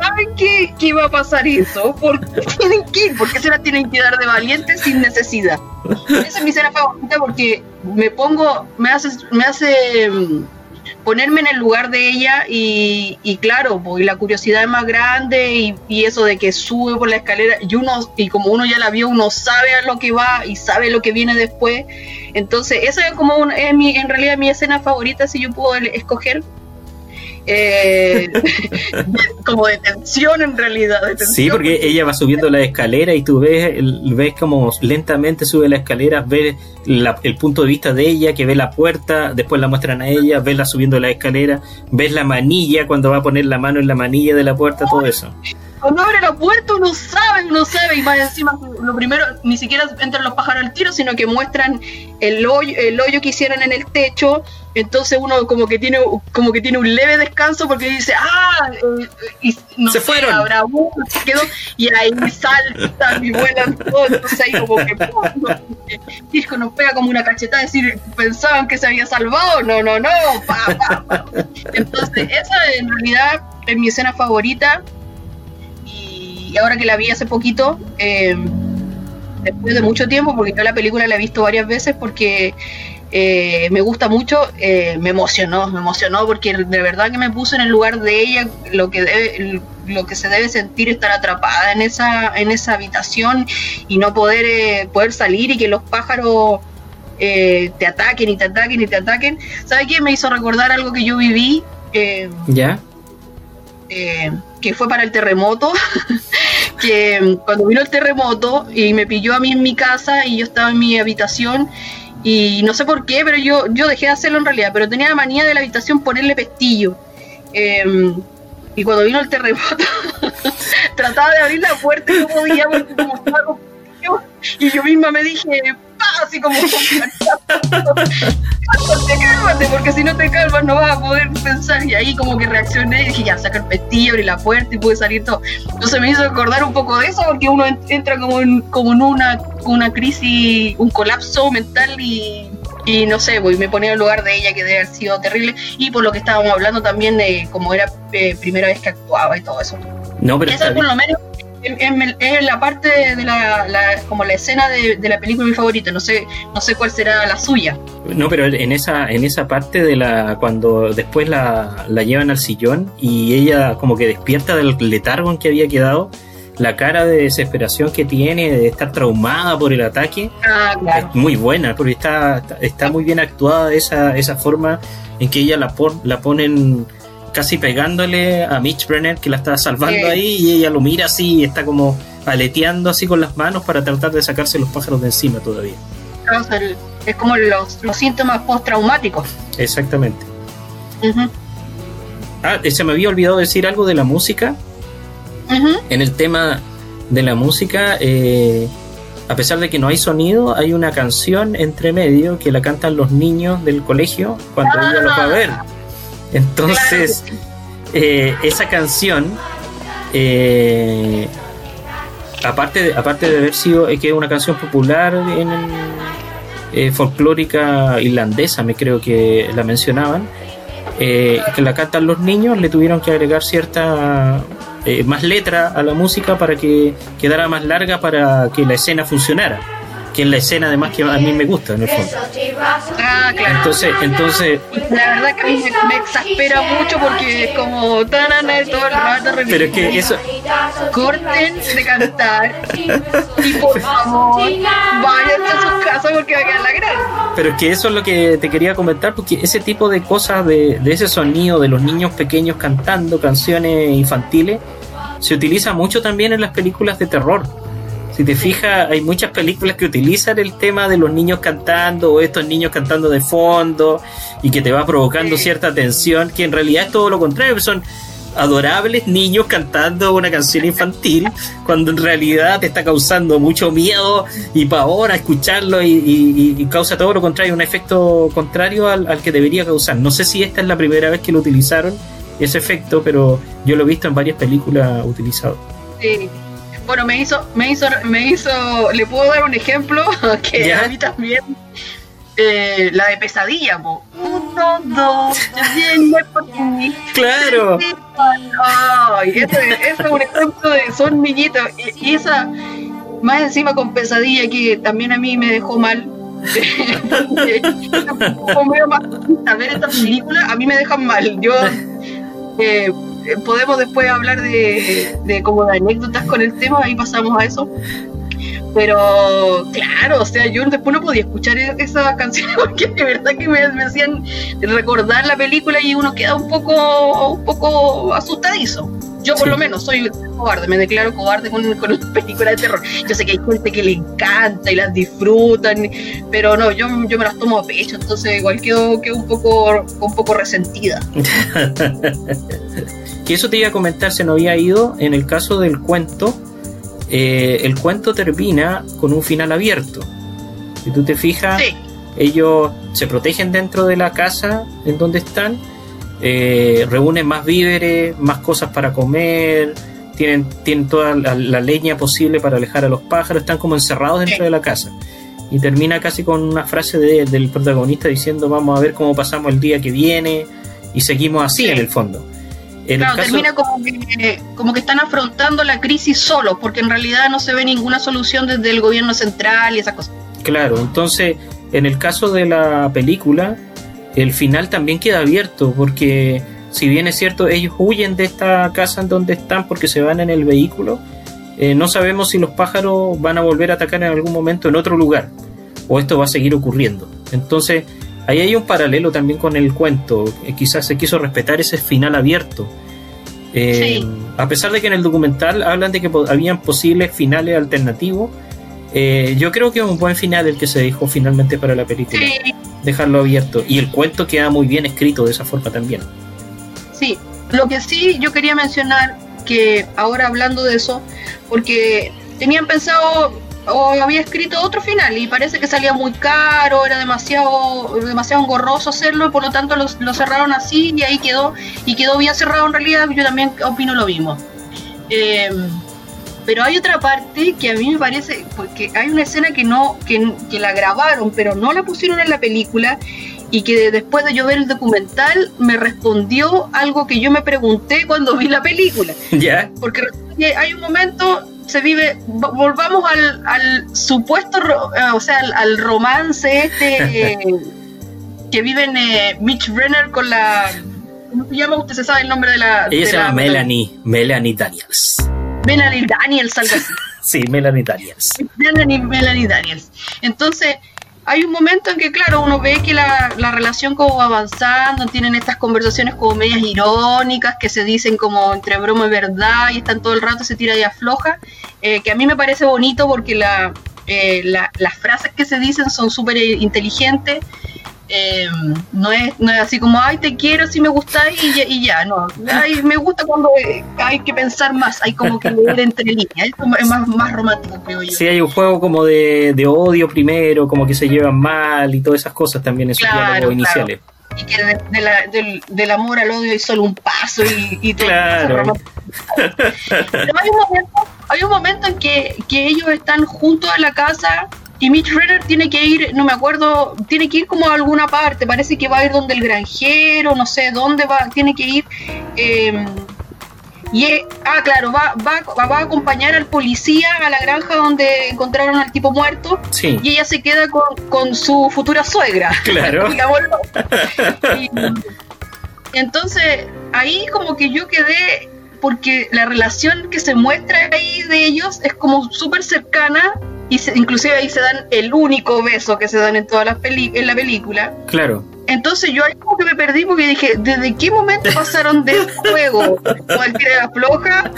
¿Saben qué, qué va a pasar eso? ¿Por qué tienen que ir? ¿Por qué se la tienen que dar de valientes sin necesidad? Esa es mi escena favorita porque me pongo, me hace, me hace mm, ponerme en el lugar de ella y, y claro, pues, y la curiosidad es más grande y, y eso de que sube por la escalera y uno, y como uno ya la vio, uno sabe a lo que va y sabe lo que viene después. Entonces, esa es como un- es mi, en realidad mi escena favorita si yo puedo escoger. Eh, como de tensión en realidad. Sí, porque ella va subiendo la escalera y tú ves, ves como lentamente sube la escalera, ves la- el punto de vista de ella, que ve la puerta, después la muestran a ella, ves la subiendo la escalera, ves la manilla cuando va a poner la mano en la manilla de la puerta, todo eso. Cuando abre la puerta uno sabe, uno sabe, y más encima, lo primero, ni siquiera entran los pájaros al tiro, sino que muestran el hoyo, el hoyo que hicieron en el techo, entonces uno como que tiene como que tiene un leve descanso porque dice, ah, eh, y, no se fueron. quedó, y ahí saltan y vuelan todo, entonces ahí como que Disco nos pega como una cachetada, decir, pensaban que se había salvado, no, no, no, entonces esa en realidad es mi escena favorita y ahora que la vi hace poquito, eh, después de mucho tiempo, porque yo la película la he visto varias veces porque eh, me gusta mucho, eh, me emocionó, me emocionó porque de verdad que me puso en el lugar de ella, lo que debe, lo que se debe sentir estar atrapada en esa, en esa habitación y no poder, poder salir y que los pájaros te ataquen y te ataquen y te ataquen. ¿Sabes qué? Me hizo recordar algo que yo viví. ¿Ya? Que fue para el terremoto, que cuando vino el terremoto y me pilló a mí en mi casa y yo estaba en mi habitación y no sé por qué, pero yo, yo dejé de hacerlo en realidad, pero tenía la manía de la habitación ponerle pestillo. Em, y cuando vino el terremoto, trataba de abrir la puerta y no podía porque como estaba y yo misma me dije, así como cálmate, porque si no te calmas no vas a poder pensar. Y ahí como que reaccioné y dije, ya, saca el pestillo, abrí la puerta y pude salir todo. Entonces me hizo acordar un poco de eso, porque uno entra como en, como en una, una crisis, un colapso mental y, y no sé, voy, me ponía en el lugar de ella que debe haber sido terrible. Y por lo que estábamos hablando también de cómo era eh, primera vez que actuaba y todo eso. No, pero eso por lo menos es la parte de la, como la escena de, la película mi favorita no sé no sé cuál será la suya. No pero en esa en esa parte de la cuando después la, la llevan al sillón y ella como que despierta del letargo en que había quedado la cara de desesperación que tiene de estar traumada por el ataque ah, es muy buena porque está está muy bien actuada esa esa forma en que ella la la ponen casi pegándole a Mitch Brenner que la está salvando ahí y ella lo mira así y está como aleteando así con las manos para tratar de sacarse los pájaros de encima todavía. es como los, síntomas postraumáticos. Exactamente. Ah, eh, se me había olvidado decir algo de la música. En el tema de la música, eh, a pesar de que no hay sonido, hay una canción entre medio que la cantan los niños del colegio cuando ella los va a ver. Entonces, eh, esa canción, eh, aparte, de, aparte de haber sido eh, que es una canción popular en folclórica irlandesa, me creo que la mencionaban, que la cantan los niños, le tuvieron que agregar cierta más letra a la música para que quedara más larga para que la escena funcionara que es la escena además que a mí me gusta en el fondo. Ah, claro. Entonces, entonces. La verdad que a mí me, exaspera mucho porque es como tan todo el rato Pero es que eso. Corten de cantar y por favor vayan a sus casas porque va a quedar la gran. Pero es que eso es lo que te quería comentar porque ese tipo de cosas de, de ese sonido de los niños pequeños cantando canciones infantiles se utiliza mucho también en las películas de terror si te fijas, hay muchas películas que utilizan el tema de los niños cantando o estos niños cantando de fondo y que te va provocando cierta tensión, que en realidad es todo lo contrario, son adorables niños cantando una canción infantil cuando en realidad te está causando mucho miedo y pavor a escucharlo y, causa todo lo contrario, un efecto contrario al, al, que debería causar. No sé si esta es la primera vez que lo utilizaron, ese efecto, pero yo lo he visto en varias películas utilizado. Sí, bueno, me hizo, me hizo, me hizo, le puedo dar un ejemplo que a mí también. Eh, la de pesadilla, po. Uno, dos, viene por. Claro. Ay, eso, es un ejemplo de son niñitos. Y, esa, más encima con pesadilla, que también a mí me dejó mal. como más a ver esta película, a mí me dejan mal. Yo eh, podemos después hablar de, como de anécdotas con el tema, ahí pasamos a eso. Pero claro, o sea, yo después no podía escuchar e-, esas canciones porque de verdad que me, hacían recordar la película y uno queda un poco, un poco asustadizo. Yo por lo menos soy cobarde, me declaro cobarde con, con las películas de terror. Yo sé que hay gente que le encanta y las disfrutan, pero no, yo, yo me las tomo a pecho, entonces igual quedo, quedo un, poco, un poco resentida. que eso te iba a comentar, se nos había ido en el caso del cuento. eh, el cuento termina con un final abierto. Si tú te fijas, Sí, ellos se protegen dentro de la casa en donde están, eh, reúnen más víveres, más cosas para comer, tienen, tienen toda la, la leña posible para alejar a los pájaros, están como encerrados dentro de la casa. Y termina casi con una frase de- del protagonista diciendo vamos a ver cómo pasamos el día que viene y seguimos así Sí. en el fondo. En el claro, caso- termina como que, como que están afrontando la crisis solos, porque en realidad no se ve ninguna solución desde el gobierno central y esas cosas. Claro, entonces en el caso de la película, el final también queda abierto, porque si bien es cierto, ellos huyen de esta casa en donde están porque se van en el vehículo, eh, no sabemos si los pájaros van a volver a atacar en algún momento en otro lugar, o esto va a seguir ocurriendo. Entonces, ahí hay un paralelo también con el cuento, eh, quizás se quiso respetar ese final abierto. Eh, Sí. A pesar de que en el documental hablan de que po- habían posibles finales alternativos, eh, yo creo que es un buen final el que se dejó finalmente para la película. Sí, Dejarlo abierto. Y el cuento queda muy bien escrito de esa forma también. Sí, lo que sí yo quería mencionar, que ahora hablando de eso, porque tenían pensado o había escrito otro final y parece que salía muy caro, era demasiado, demasiado engorroso hacerlo y por lo tanto lo, lo cerraron así y ahí quedó, y quedó bien cerrado en realidad, yo también opino lo mismo. Eh, pero hay otra parte que a mí me parece, porque hay una escena que no, que, que la grabaron, pero no la pusieron en la película, y que después de yo ver el documental me respondió algo que yo me pregunté cuando vi la película. ¿Ya? Porque hay un momento, se vive, vo- volvamos al, al supuesto, eh, o sea, al, al romance este eh, que viven eh, Mitch Brenner con la... ¿Cómo se llama? Usted se sabe el nombre de la... Ella de se la- llama Melanie. Melanie Daniels. Melanie Daniels, algo así. Sí, Melanie Daniels. Melanie, Melanie Daniels. Entonces, hay un momento en que, claro, uno ve que la, la relación como va avanzando, tienen estas conversaciones como medias irónicas, que se dicen como entre broma y verdad, y están todo el rato, se tira y afloja, eh, que a mí me parece bonito porque la, eh, la- las frases que se dicen son súper inteligentes. Eh, no, es, no es así como, ay, te quiero, si me gustáis y, ya- y ya, no. Ay, me gusta cuando hay que pensar más, hay como que leer entre líneas, es, más, más romántico, creo yo. Sí, hay un juego como de, de odio primero, como que se llevan mal y todas esas cosas también en sus Claro, diálogos claro. iniciales. y que de- de la- del, del amor al odio hay solo un paso y, y todo Claro. Pero hay un momento, hay un momento en que, que ellos están juntos en la casa y Mitch Renner tiene que ir, no me acuerdo, tiene que ir como a alguna parte, parece que va a ir donde el granjero, no sé dónde va, tiene que ir. eh, y es- ah, claro, va, va, va a acompañar al policía a la granja donde encontraron al tipo muerto Sí, y ella se queda con, con su futura suegra. claro. Y, entonces, ahí como que yo quedé, porque la relación que se muestra ahí de ellos es como súper cercana, y se- inclusive ahí se dan el único beso que se dan en todas las peli en la película. Claro. Entonces yo ahí como que me perdí porque dije, ¿desde qué momento pasaron del juego cualquiera floja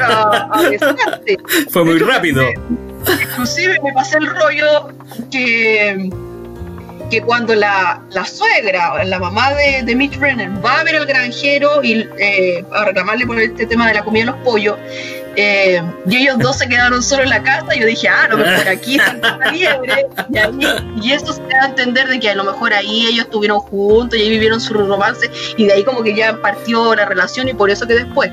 a, a besarse? Fue muy De hecho, rápido. inclusive me pasé el rollo que, que cuando la, la suegra, la mamá de, de Mitch Brenner, va a ver al granjero y eh, a reclamarle por este tema de la comida de los pollos, eh, y ellos dos se quedaron solos en la casa, yo dije, ah, a lo mejor aquí está la liebre, y, ahí- y eso se da a entender de que a lo mejor ahí ellos estuvieron juntos y ahí vivieron su romance, y de ahí como que ya partió la relación y por eso que después.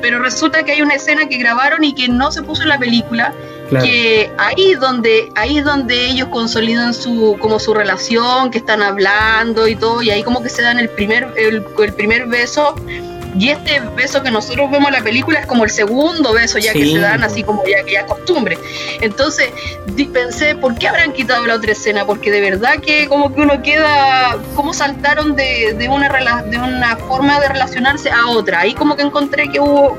Pero resulta que hay una escena que grabaron y que no se puso en la película, Claro. que ahí es donde ahí donde ellos consolidan su como su relación que están hablando y todo y ahí como que se dan el primer el, el primer beso y este beso que nosotros vemos en la película es como el segundo beso ya que Sí. se dan así como ya que ya costumbre entonces pensé por qué habrán quitado la otra escena porque de verdad que como que uno queda cómo saltaron de, de una de una forma de relacionarse a otra ahí como que encontré que hubo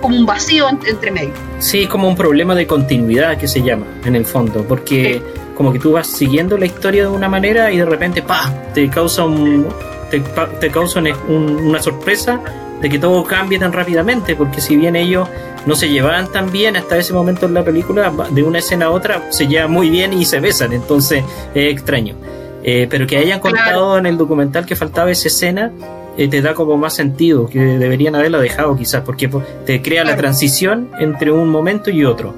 como un vacío en- entre medio Sí, es como un problema de continuidad que se llama, en el fondo, porque como que tú vas siguiendo la historia de una manera y de repente, ¡pa! te causa un te, te causa un- una sorpresa de que todo cambie tan rápidamente, porque si bien ellos no se llevaban tan bien hasta ese momento en la película, de una escena a otra se llevan muy bien y se besan, entonces es extraño. Eh, pero que hayan contado en el documental que faltaba esa escena, eh, te da como más sentido, que deberían haberla dejado quizás, porque te crea la transición entre un momento y otro.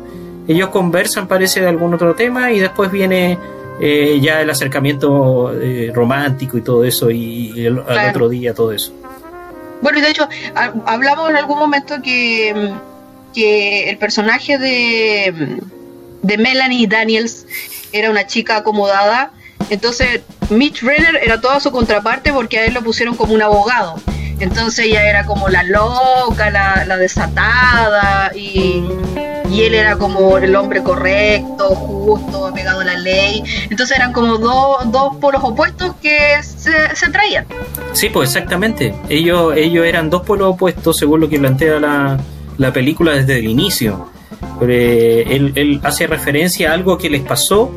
Ellos conversan, parece, de algún otro tema y después viene eh, ya el acercamiento romántico y todo eso, y, al otro día todo eso. Bueno, de hecho, hablamos en algún momento que, que el personaje de, de Melanie Daniels era una chica acomodada entonces, Mitch Renner era toda su contraparte porque a él lo pusieron como un abogado. Entonces ella era como la loca, la, desatada, y, él era como el hombre correcto, justo, apegado a la ley. Entonces eran como dos, dos polos opuestos que se, se traían. Sí, pues exactamente. Ellos, ellos eran dos polos opuestos según lo que plantea la, la película desde el inicio. él, él hace referencia a algo que les pasó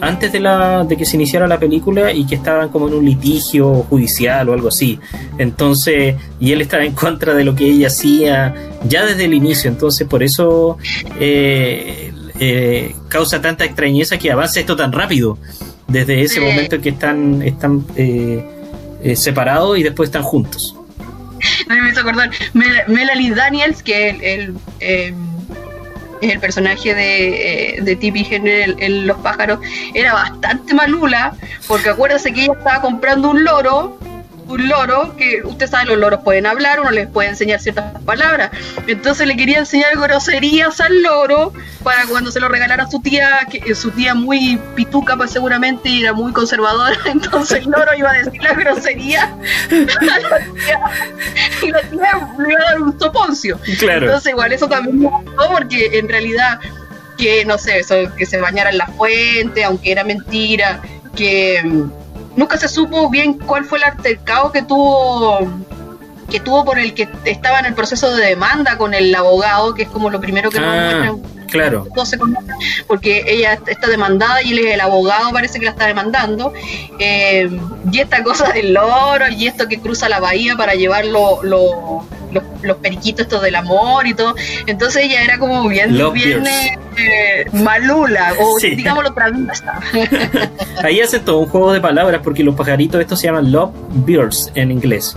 antes de, la, de que se iniciara la película y que estaban como en un litigio judicial o algo así. Entonces, y él estaba en contra de lo que ella hacía ya desde el inicio. Entonces, por eso eh, eh, causa tanta extrañeza que avance esto tan rápido. Desde ese momento en que están, están eh, separados y después están juntos. me hizo acordar Melanie Daniels, que el, el el personaje de, eh, de Tippy en, Los Pájaros, era bastante malula, porque acuérdese que ella estaba comprando un loro un loro, que usted sabe, los loros pueden hablar, uno les puede enseñar ciertas palabras. Entonces le quería enseñar groserías al loro para cuando se lo regalara a su tía, que su tía muy pituca, pues seguramente era muy conservadora, entonces el loro iba a decir la grosería a la tía, y la tía le iba a dar un soponcio. Entonces igual eso también me gustó porque en realidad que no sé, eso, que se bañara en la fuente, aunque era mentira, que nunca se supo bien cuál fue el altercado que tuvo que tuvo por el que estaba en el proceso de demanda con el abogado, que es como lo primero que nos ah, muestran. Claro. porque ella está demandada y él es el abogado, parece que la está demandando. Eh, y esta cosa del loro y esto que cruza la bahía para llevar los, los, periquitos estos del amor y todo. Entonces ella era como bien, bien eh, malula, o digámoslo travista. Ahí hace todo un juego de palabras porque los pajaritos estos se llaman love birds en inglés.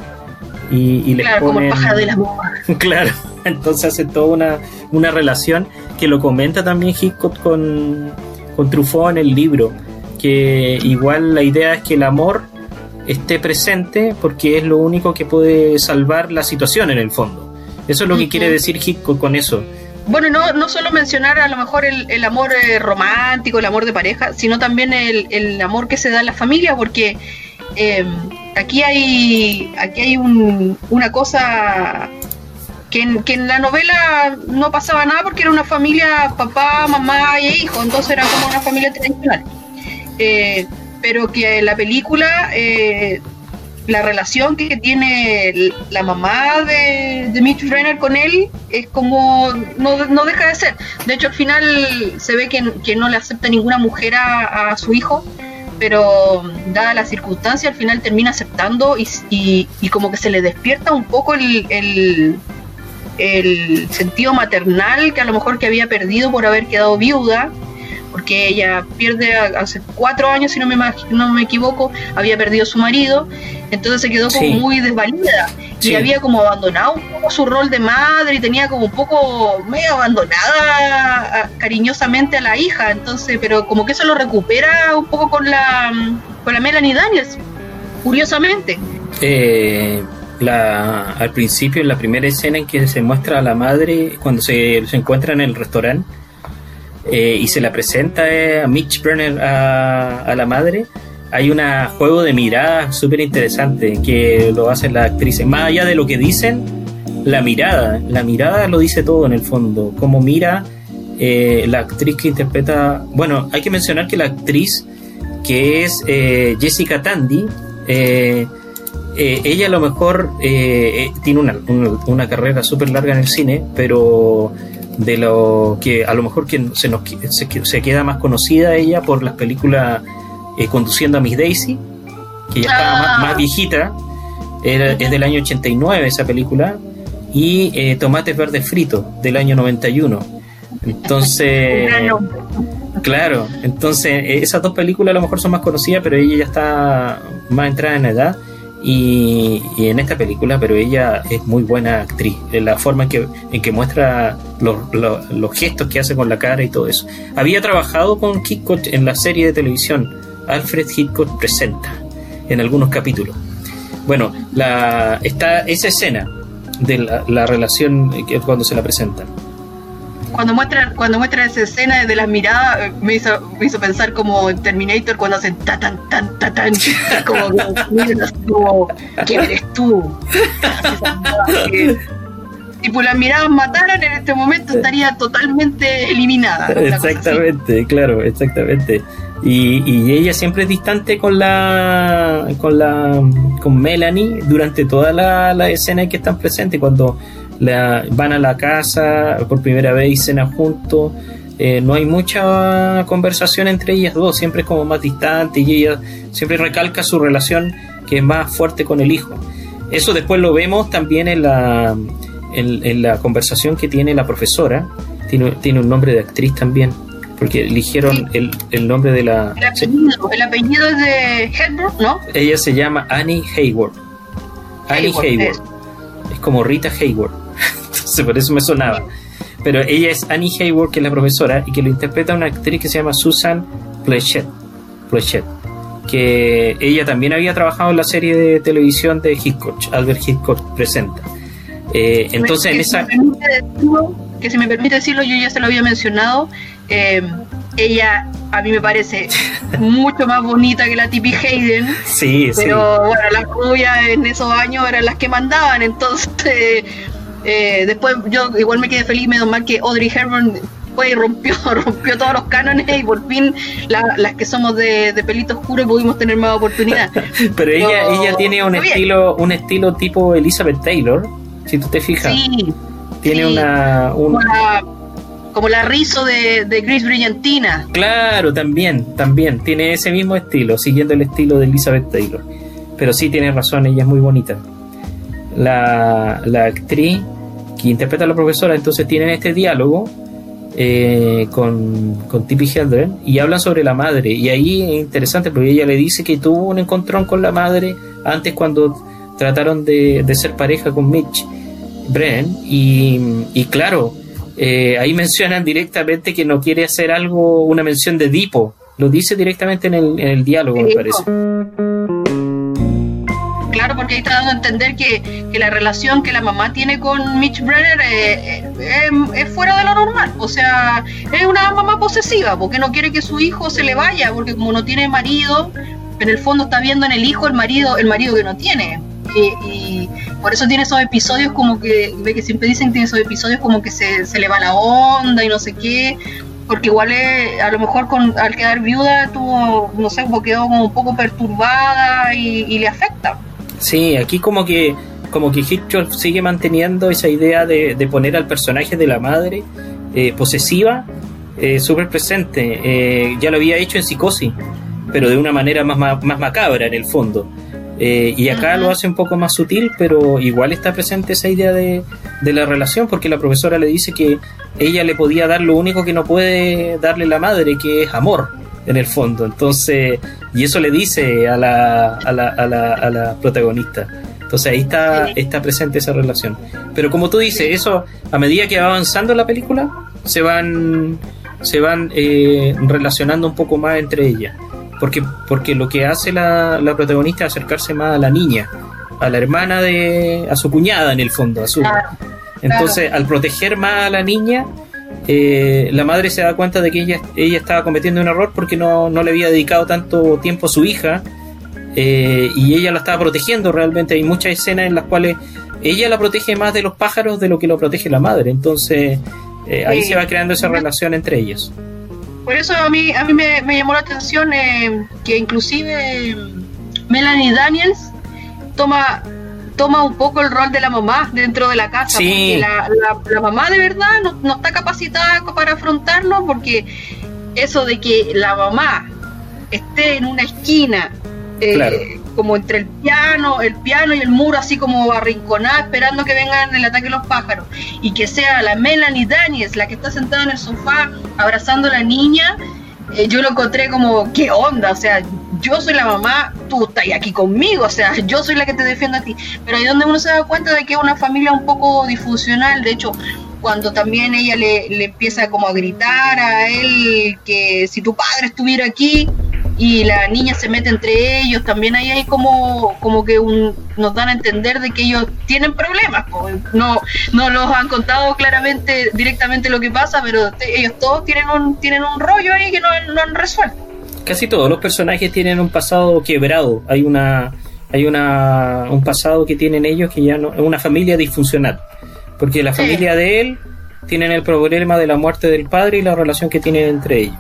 Y, claro, como el pájaro del amor. claro, entonces hace toda una, una relación que lo comenta también Hitchcock con, con Truffaut en el libro, que igual la idea es que el amor esté presente porque es lo único que puede salvar la situación en el fondo. Eso es lo que quiere decir Hitchcock con eso. Bueno, no, no solo mencionar a lo mejor el, amor eh, romántico, el amor de pareja, sino también el, amor que se da en la familia, porque eh, aquí hay, aquí hay una cosa que en, que en, la novela no pasaba nada porque era una familia papá, mamá y hijo, entonces era como una familia tradicional. Eh, pero que en la película eh, la relación que tiene la mamá de, de Mitch Renner con él es como no, deja de ser. De hecho, al final se ve que, no le acepta ninguna mujer a, su hijo, pero dada la circunstancia, al final termina aceptando y, y, como que se le despierta un poco el, el sentido maternal que a lo mejor que había perdido por haber quedado viuda porque ella pierde hace cuatro años, si no me, no me equivoco, había perdido a su marido, entonces se quedó como muy desvalida. Y había como abandonado un poco su rol de madre y tenía como un poco medio abandonada cariñosamente a la hija, entonces, pero como que eso lo recupera un poco con la, con la Melanie Daniels, curiosamente. Eh, la, al principio, en la primera escena en que se muestra a la madre cuando se, se encuentra en el restaurante, eh, y se la presenta eh, a Mitch Brenner a, la madre, hay un juego de miradas súper interesante que lo hacen las actrices. Más allá de lo que dicen, la mirada, la mirada lo dice todo en el fondo. Como mira eh, la actriz que interpreta. Bueno, hay que mencionar que la actriz que es Jessica Tandy, ella a lo mejor tiene una, una carrera súper larga en el cine, pero de lo que a lo mejor que se, nos, se, queda más conocida ella por las películas eh, Conduciendo a Miss Daisy, que ya estaba más, viejita, Era- es del año 89 esa película. Y eh, Tomates Verdes Fritos, del año 91. Entonces, claro, entonces eh, esas dos películas a lo mejor son más conocidas, pero ella ya está más entrada en edad. Y, en esta película, pero ella es muy buena actriz, en la forma en que, en que muestra los, gestos que hace con la cara y todo eso. Había trabajado con Hitchcock en la serie de televisión Alfred Hitchcock Presenta, en algunos capítulos. Bueno, la, está esa escena de la, la relación cuando se la presentan. Cuando muestra, cuando muestra esa escena de las miradas, eh, me hizo, me hizo pensar como en Terminator cuando hacen ta tan tan ta tan como como ¿quién eres tú? Que- Si por las miradas mataran en este momento estaría totalmente eliminada. Exactamente, claro, exactamente. Y, y ella siempre es distante con la con la con Melanie durante toda la, la escena en que están presentes cuando la, van a la casa por primera vez y cenan juntos eh, no hay mucha conversación entre ellas dos siempre es como más distante y ella siempre recalca su relación que es más fuerte con el hijo eso después lo vemos también en la en, en la conversación que tiene la profesora tiene, tiene un nombre de actriz también porque eligieron el, el nombre de la El apellido, el apellido es de Hedberg, ¿no? ella se llama Annie Hayward. Annie Hayward, Hayward. Es como Rita Hayward. Entonces por eso me sonaba. Pero ella es Annie Hayward, que es la profesora, y que lo interpreta una actriz que se llama Susan. Plechette. Que ella también había trabajado en la serie de televisión de Hitchcock, Albert Hitchcock presenta. Eh, entonces en esa... si decirlo, que si me permite decirlo, yo ya se lo había mencionado. eh, ella a mí me parece mucho más bonita que la Tipi Hayden, Sí, sí. pero bueno, las rubias en esos años eran las que mandaban, entonces eh, después yo igual me quedé feliz, menos mal que Audrey Hepburn fue y rompió, rompió todos los cánones y por fin la- las que somos de, de pelito oscuro pudimos tener más oportunidad. Pero ella, No, ella tiene un bien. estilo, un estilo tipo Elizabeth Taylor, si tú te fijas. Sí, tiene sí. una, un- como la, como la rizo de, de Gris Brillantina. Claro, también, también. Tiene ese mismo estilo, siguiendo el estilo de Elizabeth Taylor. Pero sí tiene razón, ella es muy bonita. La, la actriz que interpreta a la profesora, entonces tienen este diálogo eh, con, con Tippi Hedren y hablan sobre la madre. Y ahí es interesante porque ella le dice que tuvo un encontrón con la madre antes cuando trataron de, de ser pareja con Mitch Brennan. Y, y claro, eh, ahí mencionan directamente que no quiere hacer algo, una mención de Edipo. Lo dice directamente en el, en el diálogo, me parece. Claro, porque ahí está dando a entender que, que la relación que la mamá tiene con Mitch Brenner eh, eh, es, es fuera de lo normal. O sea, es una mamá posesiva, porque no quiere que su hijo se le vaya, porque como no tiene marido, en el fondo está viendo en el hijo el marido, el marido que no tiene. Y, por eso tiene esos episodios como que, ve que siempre dicen que tiene esos episodios como que se, se le va la onda y no sé qué. Porque igual eh, a lo mejor con, al quedar viuda tuvo, no sé, quedó como un poco perturbada y, y le afecta. Sí, aquí como que como que Hitchcock sigue manteniendo esa idea de, de poner al personaje de la madre eh, posesiva eh, súper presente. Eh, ya lo había hecho en Psicosis, pero de una manera más, ma- más macabra en el fondo. Eh, y acá lo hace un poco más sutil, pero igual está presente esa idea de, de la relación, porque la profesora le dice que ella le podía dar lo único que no puede darle la madre, que es amor, en el fondo. Entonces, y eso le dice a la, a la, a la, a la protagonista. Entonces ahí está, está presente esa relación. Pero como tú dices, eso a medida que va avanzando la película, se van, se van eh, relacionando un poco más entre ellas. Porque, porque lo que hace la, la protagonista es acercarse más a la niña, a la hermana de. a su cuñada en el fondo, a su. Claro. Entonces, al proteger más a la niña, eh, la madre se da cuenta de que ella, ella estaba cometiendo un error porque no, no le había dedicado tanto tiempo a su hija eh, y ella la estaba protegiendo realmente. Hay muchas escenas en las cuales ella la protege más de los pájaros de lo que lo protege la madre. Entonces, eh, ahí se va creando esa relación entre ellos. Por eso a mí, a mí me, me llamó la atención que inclusive Melanie Daniels toma toma un poco el rol de la mamá dentro de la casa, Sí. porque la, la- la mamá de verdad no, no está capacitada para afrontarlo, porque eso de que la mamá esté en una esquina eh, Claro. como entre el piano, el piano y el muro, así como arrinconada, esperando que vengan el ataque de los pájaros. Y que sea la Melanie Daniels la que está sentada en el sofá abrazando a la niña, eh, yo lo encontré como, ¿qué onda? O sea, yo soy la mamá, tú estás aquí conmigo, o sea, yo soy la que te defiende a ti. Pero ahí donde uno se da cuenta de que es una familia un poco disfuncional, de hecho, cuando también ella le, le empieza como a gritar a él que si tu padre estuviera aquí, y la niña se mete entre ellos, también ahí hay como, como que un, nos dan a entender de que ellos tienen problemas, no, no los han contado claramente, directamente lo que pasa, pero ellos todos tienen un, tienen un rollo ahí que no, no, han resuelto. Casi todos los personajes tienen un pasado quebrado, hay una hay una, un pasado que tienen ellos que ya no es una familia disfuncional, porque la familia de él tienen el problema de la muerte del padre y la relación que tienen entre ellos.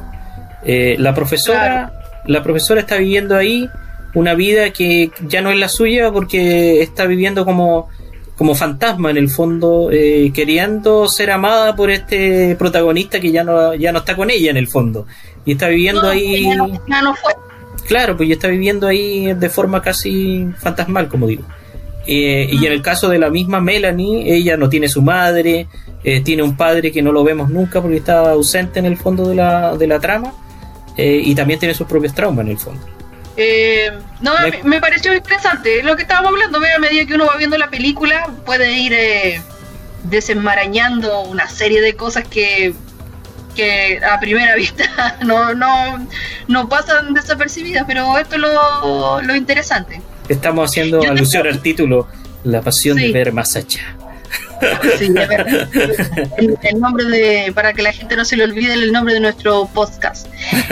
Eh, la profesora la profesora está viviendo ahí una vida que ya no es la suya porque está viviendo como, como fantasma en el fondo, eh, queriendo ser amada por este protagonista que ya no, ya no está con ella en el fondo. Y está viviendo ahí... Claro, pues ya está viviendo ahí de forma casi fantasmal, como digo. Eh, y en el caso de la misma Melanie, ella no tiene su madre, eh, tiene un padre que no lo vemos nunca porque está ausente en el fondo de la, de la trama eh, y también tiene sus propios traumas en el fondo. Eh, no, me... pareció interesante lo que estábamos hablando. A medida que uno va viendo la película, puede ir eh, desenmarañando una serie de cosas que, que a primera vista no, no, no pasan desapercibidas, pero esto es lo, lo interesante. Estamos haciendo alusión al título La pasión de ver más allá. El, nombre de, para que la gente no se le olvide el nombre de nuestro podcast.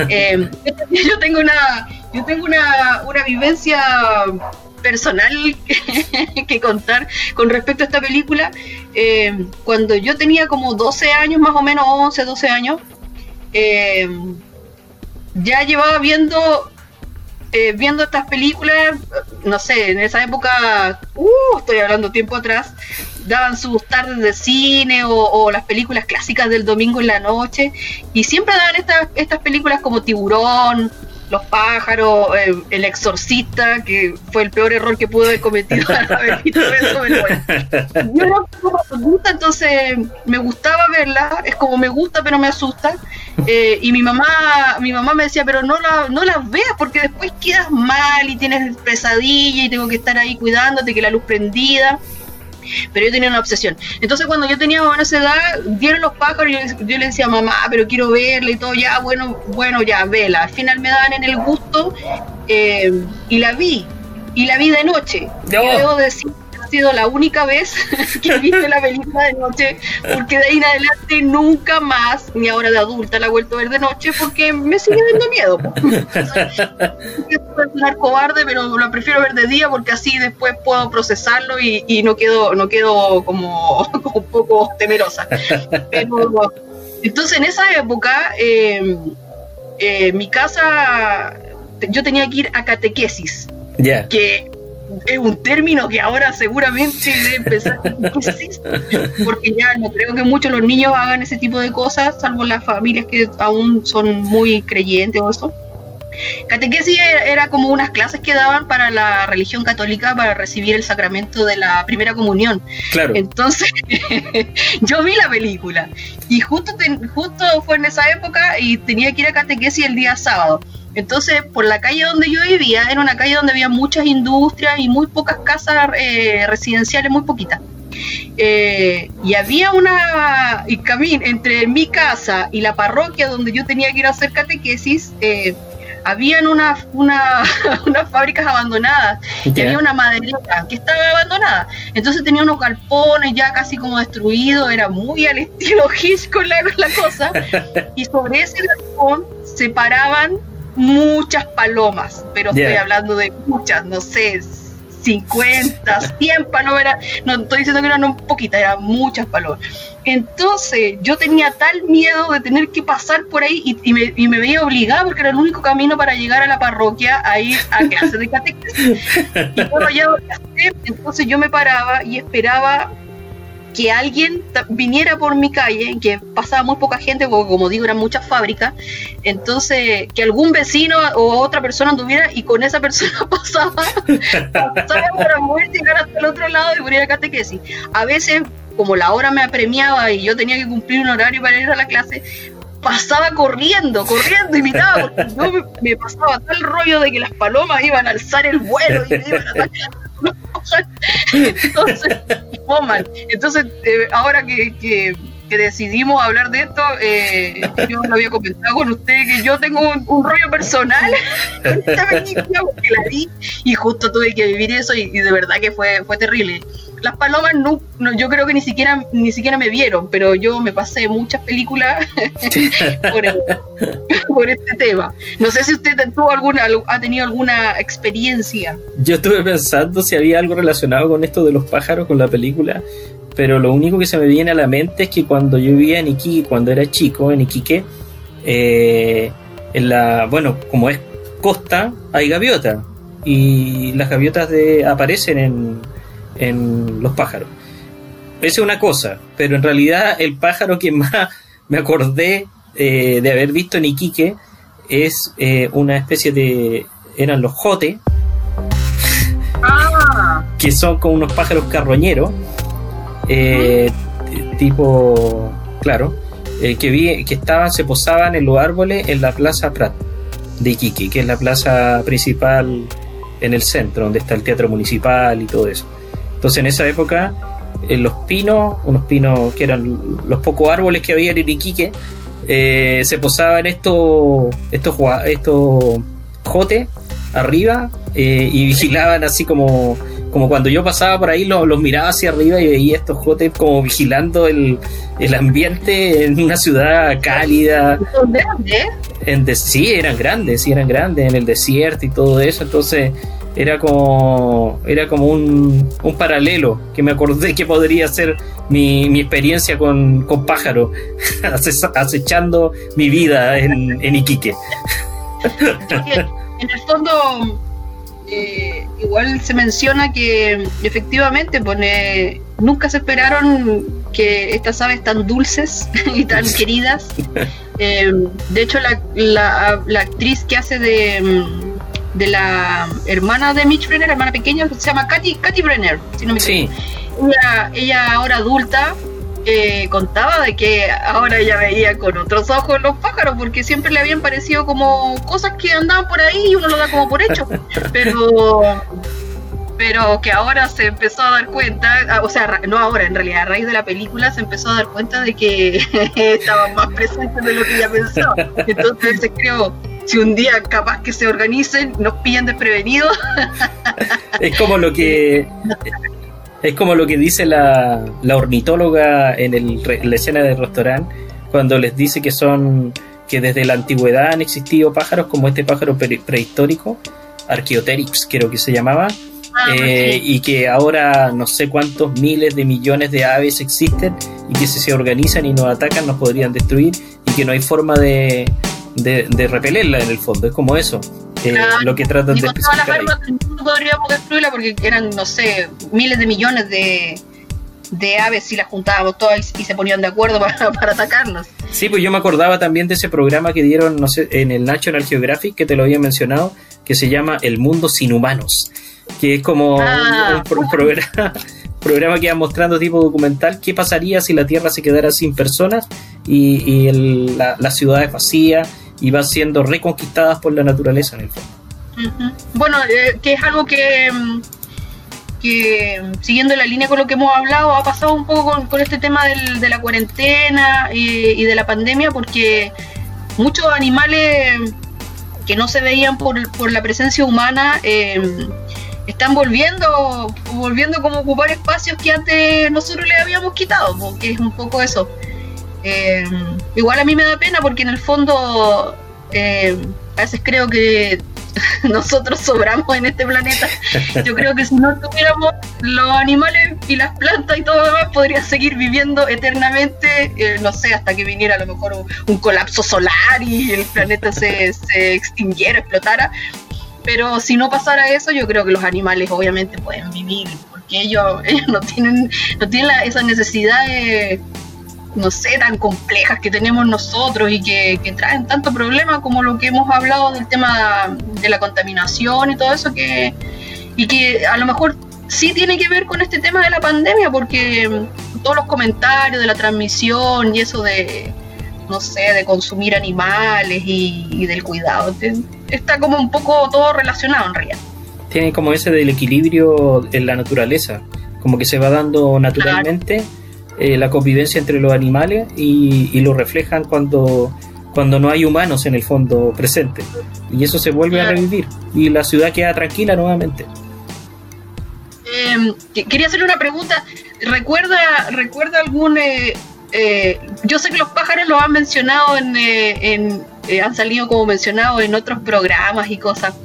Eh, yo tengo una, yo tengo una, una vivencia personal que, contar con respecto a esta película. Eh, cuando yo tenía como 12 años, más o menos 11, 12 años, eh, ya llevaba viendo viendo estas películas, no sé, en esa época, uh, estoy hablando tiempo atrás, daban sus tardes de cine o, las películas clásicas del domingo en la noche y siempre daban estas, estas películas como Tiburón, Los pájaros, El exorcista, que fue el peor error que pudo haber cometido Yo no entonces me gustaba verla, es como me gusta pero me asusta. Eh, y mi mamá, mi mamá me decía, pero no, la, no las veas porque después quedas mal y tienes pesadilla y tengo que estar ahí cuidándote, que la luz prendida pero yo tenía una obsesión. Entonces cuando yo tenía más esa edad, dieron los pájaros y yo, le decía, mamá, pero quiero verla y todo, ya, bueno, bueno, ya, vela. Al final me daban en el gusto eh, y la vi, y la vi de noche. Yo debo decir sido la única vez que he visto la película de noche, porque de ahí en adelante nunca más, ni ahora de adulta, la he vuelto a ver de noche porque me sigue dando miedo. Es cobarde, pero la prefiero ver de día porque así después puedo procesarlo y, no quedo, no quedo como, un poco temerosa. Pero, entonces en esa época, eh, eh, mi casa, yo tenía que ir a catequesis. Que es un término que ahora seguramente debe empezar porque ya no creo que muchos los niños hagan ese tipo de cosas, salvo las familias que aún son muy creyentes o eso. Catequesis era como unas clases que daban para la religión católica para recibir el sacramento de la primera comunión. Claro. Entonces, yo vi la película y justo, justo fue en esa época y tenía que ir a catequesis el día sábado. Entonces, por la calle donde yo vivía, era una calle donde había muchas industrias y muy pocas casas eh, residenciales, muy poquitas. Eh, y había una y camino entre mi casa y la parroquia donde yo tenía que ir a hacer catequesis. Eh, habían unas una, fábricas abandonadas y había una maderera que estaba abandonada. Entonces tenía unos galpones ya casi como destruidos, era muy al estilo Hitchcock la, la cosa. Y sobre ese galpón se paraban muchas palomas, pero estoy hablando de muchas, no sé, 50, 100 palomas, no estoy diciendo que eran poquitas, eran muchas palomas. Entonces yo tenía tal miedo de tener que pasar por ahí y, me, y, me, veía obligada porque era el único camino para llegar a la parroquia a ir a clase de catequesis. y bueno, ya entonces yo me paraba y esperaba que alguien viniera por mi calle, que pasaba muy poca gente, porque como digo, eran muchas fábricas, entonces que algún vecino o otra persona anduviera y con esa persona pasaba, pasaba para mover, llegar hasta el otro lado y poner catequesis. A veces, como la hora me apremiaba y yo tenía que cumplir un horario para ir a la clase, pasaba corriendo, corriendo, imitaba, porque yo me, pasaba tal rollo de que las palomas iban a alzar el vuelo y me iban a atacar. Entonces, Entonces, eh, ahora que, que, decidimos hablar de esto, eh, yo lo había comentado con usted que yo tengo un, rollo personal con esta película porque la vi y justo tuve que vivir eso y, y de verdad que fue, fue terrible las palomas no, yo creo que ni siquiera ni siquiera me vieron, pero yo me pasé muchas películas por, este tema. No sé si usted tuvo alguna ha tenido alguna experiencia. Yo estuve pensando si había algo relacionado con esto de los pájaros con la película, pero lo único que se me viene a la mente es que cuando yo vivía en Iquique, cuando era chico en Iquique, eh, en la bueno, como es costa, hay gaviota y las gaviotas de aparecen en en los pájaros. Esa es una cosa, pero en realidad el pájaro que más me acordé eh, de haber visto en Iquique es eh, una especie de. eran los jotes, ah. que son como unos pájaros carroñeros, eh, tipo. claro, que, vi, que estaban, se posaban en los árboles en la Plaza Prat de Iquique, que es la plaza principal en el centro, donde está el teatro municipal y todo eso. Entonces en esa época, en los pinos, unos pinos que eran los pocos árboles que había en Iquique, eh, se posaban estos, estos, estos jotes arriba eh, y vigilaban así como, como cuando yo pasaba por ahí, los, miraba hacia arriba y veía estos jotes como vigilando el, el ambiente en una ciudad cálida. ¿Son grandes? En sí, eran grandes, sí, eran grandes, en el desierto y todo eso. Entonces era como era como un, un, paralelo que me acordé que podría ser mi, mi experiencia con, con pájaro acechando mi vida en, en Iquique en el fondo eh, igual se menciona que efectivamente pone nunca se esperaron que estas aves tan dulces y tan queridas eh, de hecho la, la, la actriz que hace de de la hermana de Mitch Brenner, hermana pequeña, que se llama Katy, Katy Brenner, si no me equivoco. Ella, ella, ahora adulta eh, contaba de que ahora ella veía con otros ojos los pájaros, porque siempre le habían parecido como cosas que andaban por ahí y uno lo da como por hecho. Pero pero que ahora se empezó a dar cuenta, ah, o sea, no ahora, en realidad, a raíz de la película se empezó a dar cuenta de que estaban más presentes de lo que ella pensaba. Entonces creo, si un día capaz que se organicen, nos pillan desprevenidos. es como lo que es como lo que dice la, la ornitóloga en, el, la escena del restaurante cuando les dice que son que desde la antigüedad han existido pájaros como este pájaro prehistórico, Archaeopteryx creo que se llamaba, ah, eh, y que ahora no sé cuántos miles de millones de aves existen y que si se organizan y nos atacan nos podrían destruir y que no hay forma de, de, repelerla en el fondo, es como eso. Eh, lo que tratan de especificar. Todas las armas podríamos destruirla porque eran, no sé, miles de millones de, de aves si las juntábamos todas y, se ponían de acuerdo para, para atacarnos. Sí, pues yo me acordaba también de ese programa que dieron, no sé, en el National Geographic, que te lo había mencionado, que se llama El Mundo Sin Humanos, que es como ah. un, programa, programa que iba mostrando tipo documental qué pasaría si la Tierra se quedara sin personas y, y la, la, ciudad es vacía y va siendo reconquistadas por la naturaleza en el fondo. Bueno, eh, que es algo que, mm, que siguiendo la línea con lo que hemos hablado, ha pasado un poco con, este tema del, de la cuarentena y, de la pandemia, porque muchos animales que no se veían por, por la presencia humana eh, están volviendo, volviendo como ocupar espacios que antes nosotros le habíamos quitado, porque es un poco eso. Eh, igual a mí me da pena porque en el fondo eh, a veces creo que nosotros sobramos en este planeta. Yo creo que si no tuviéramos los animales y las plantas y todo lo demás, podría seguir viviendo eternamente, eh, no sé, hasta que viniera a lo mejor un, colapso solar y el planeta se, se extinguiera, explotara. Pero si no pasara eso, yo creo que los animales obviamente pueden vivir porque ellos, ellos no tienen, no tienen la, esas necesidades, no sé, tan complejas que tenemos nosotros y que, que traen tanto problema como lo que hemos hablado del tema de la contaminación y todo eso, que, y que a lo mejor sí tiene que ver con este tema de la pandemia, porque todos los comentarios de la transmisión y eso de, no sé, de consumir animales y, del cuidado, está como un poco todo relacionado en realidad. Tiene como ese del equilibrio en la naturaleza, como que se va dando naturalmente eh, la convivencia entre los animales y, lo reflejan cuando, cuando no hay humanos en el fondo presente. Y eso se vuelve a revivir y la ciudad queda tranquila nuevamente. Em, quería hacerle una pregunta. ¿Recuerda, recuerda algún... Eh, eh, yo sé que los pájaros lo han mencionado en... en han salido como mencionado en otros programas y cosas.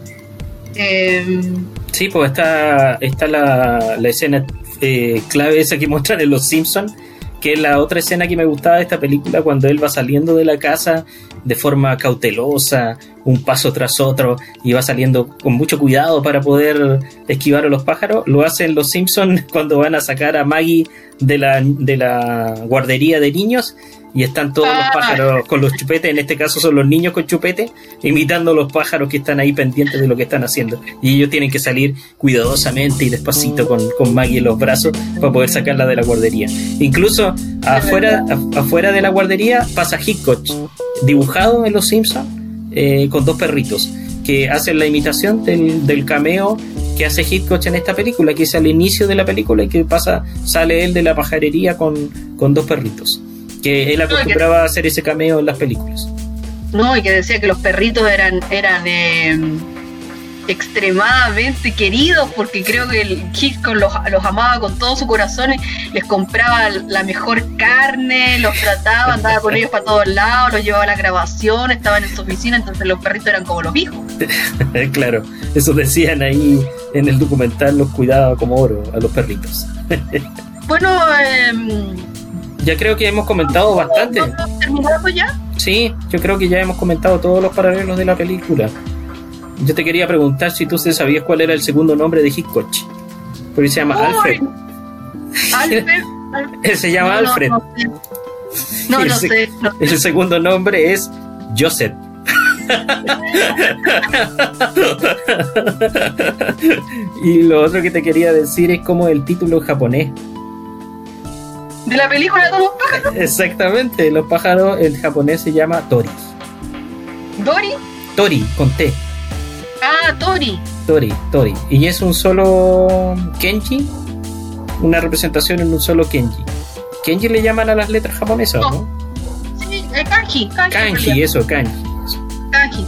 Em, sí, pues está, está la, la escena eh, clave esa que muestran en Los Simpsons, que la otra escena que me gustaba de esta película, cuando él va saliendo de la casa de forma cautelosa, un paso tras otro, y va saliendo con mucho cuidado para poder esquivar a los pájaros. Lo hacen los Simpsons cuando van a sacar a Maggie de la, de la guardería de niños y están todos los ah. pájaros con los chupetes, en este caso son los niños con chupete, imitando a los pájaros que están ahí pendientes de lo que están haciendo. Y ellos tienen que salir cuidadosamente y despacito con, con Maggie en los brazos para poder sacarla de la guardería. Incluso afuera, afuera de la guardería pasa Hitchcock, dibujado en Los Simpsons, eh, con dos perritos, que hacen la imitación del, del cameo que hace Hitchcock en esta película, que es al inicio de la película y que pasa, sale él de la pajarería con, con dos perritos que él acostumbraba a hacer ese cameo en las películas. No, y que decía que los perritos eran, eran em, extremadamente queridos, porque creo que el Hitchcock los, los, amaba con todo su corazón, les compraba la mejor carne, los trataba, andaba con ellos para todos lados, los llevaba a la grabación, estaban en su oficina, entonces los perritos eran como los hijos. claro, eso decían ahí en el documental, los cuidaba como oro a los perritos. bueno, eh, ya creo que hemos comentado bastante. ¿Terminado ya? Sí, yo creo que ya hemos comentado todos los paralelos de la película. Yo te quería preguntar si tú sabías cuál era el segundo nombre de Hitchcock. Porque se llama Alfred. Alfred. Él se llama Alfred. No, no sé. El segundo nombre es Joseph. y lo otro que te quería decir es como el título en japonés de la película de los pájaros. Exactamente, los pájaros en japonés se llama Tori. ¿Dori? Tori, con T. Ah, Tori. Tori, Tori. Y es un solo Kenji, una representación en un solo Kenji. Kenji le llaman a las letras japonesas, ¿no? Sí, eh, kanji, kanji. Kanji, eso, kanji. Kanji.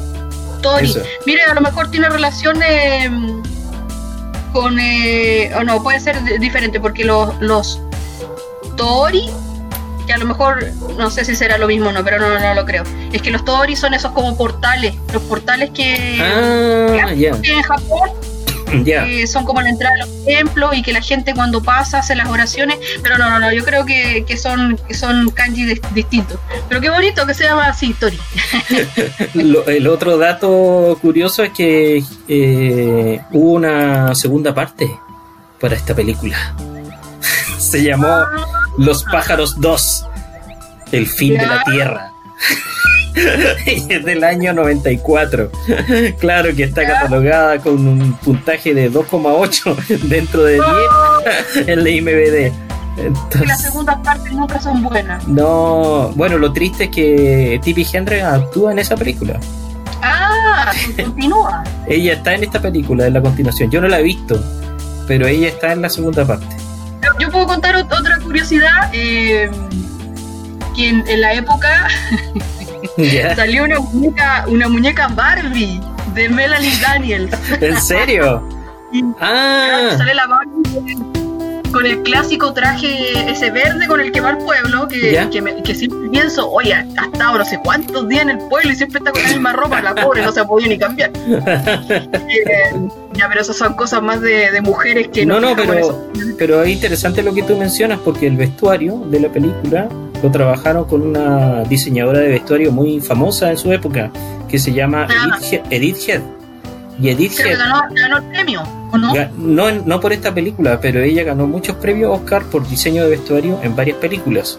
Tori. Mire, a lo mejor tiene relación con. Eh, o no, puede ser diferente, porque los, los Tori, que a lo mejor no sé si será lo mismo o no, pero no, no, lo creo. Es que los Tori son esos como portales, los portales que, ah, en Japón. Que son como la entrada de los templos y que la gente cuando pasa hace las oraciones, pero no, no, no, yo creo que, que son, que son kanji distintos. Pero qué bonito que se llama así, Tori. el otro dato curioso es que eh, hubo una segunda parte para esta película. se llamó ah. Los pájaros 2, el fin de la Tierra. es del año 94. Claro que está catalogada con un puntaje de 2,8 dentro de 10 en la IMBD. Entonces, las segundas partes nunca son buenas. No, bueno, lo triste es que Tippi Hendrix actúa en esa película. Ah, continúa. ella está en esta película, en la continuación. Yo no la he visto, pero ella está en la segunda parte yo puedo contar otra curiosidad. Eh, que en, la época salió una muñeca, una muñeca Barbie de Melanie Daniels. ¿En serio? ah. Sale la Barbie con el clásico traje ese verde con el que va al pueblo, que, que, siempre pienso, oye, ha estado no sé cuántos días en el pueblo y siempre está con la misma ropa, la pobre no se ha podido ni cambiar. Eh, ya, pero esas son cosas más de, mujeres que no. No, no, pero, pero es interesante lo que tú mencionas porque el vestuario de la película lo trabajaron con una diseñadora de vestuario muy famosa en su época que se llama ah. Edith, Head. Y Edith Creo que Head, ganó, ganó el premio, ¿o no? no, no por esta película, pero ella ganó muchos premios Oscar por diseño de vestuario en varias películas.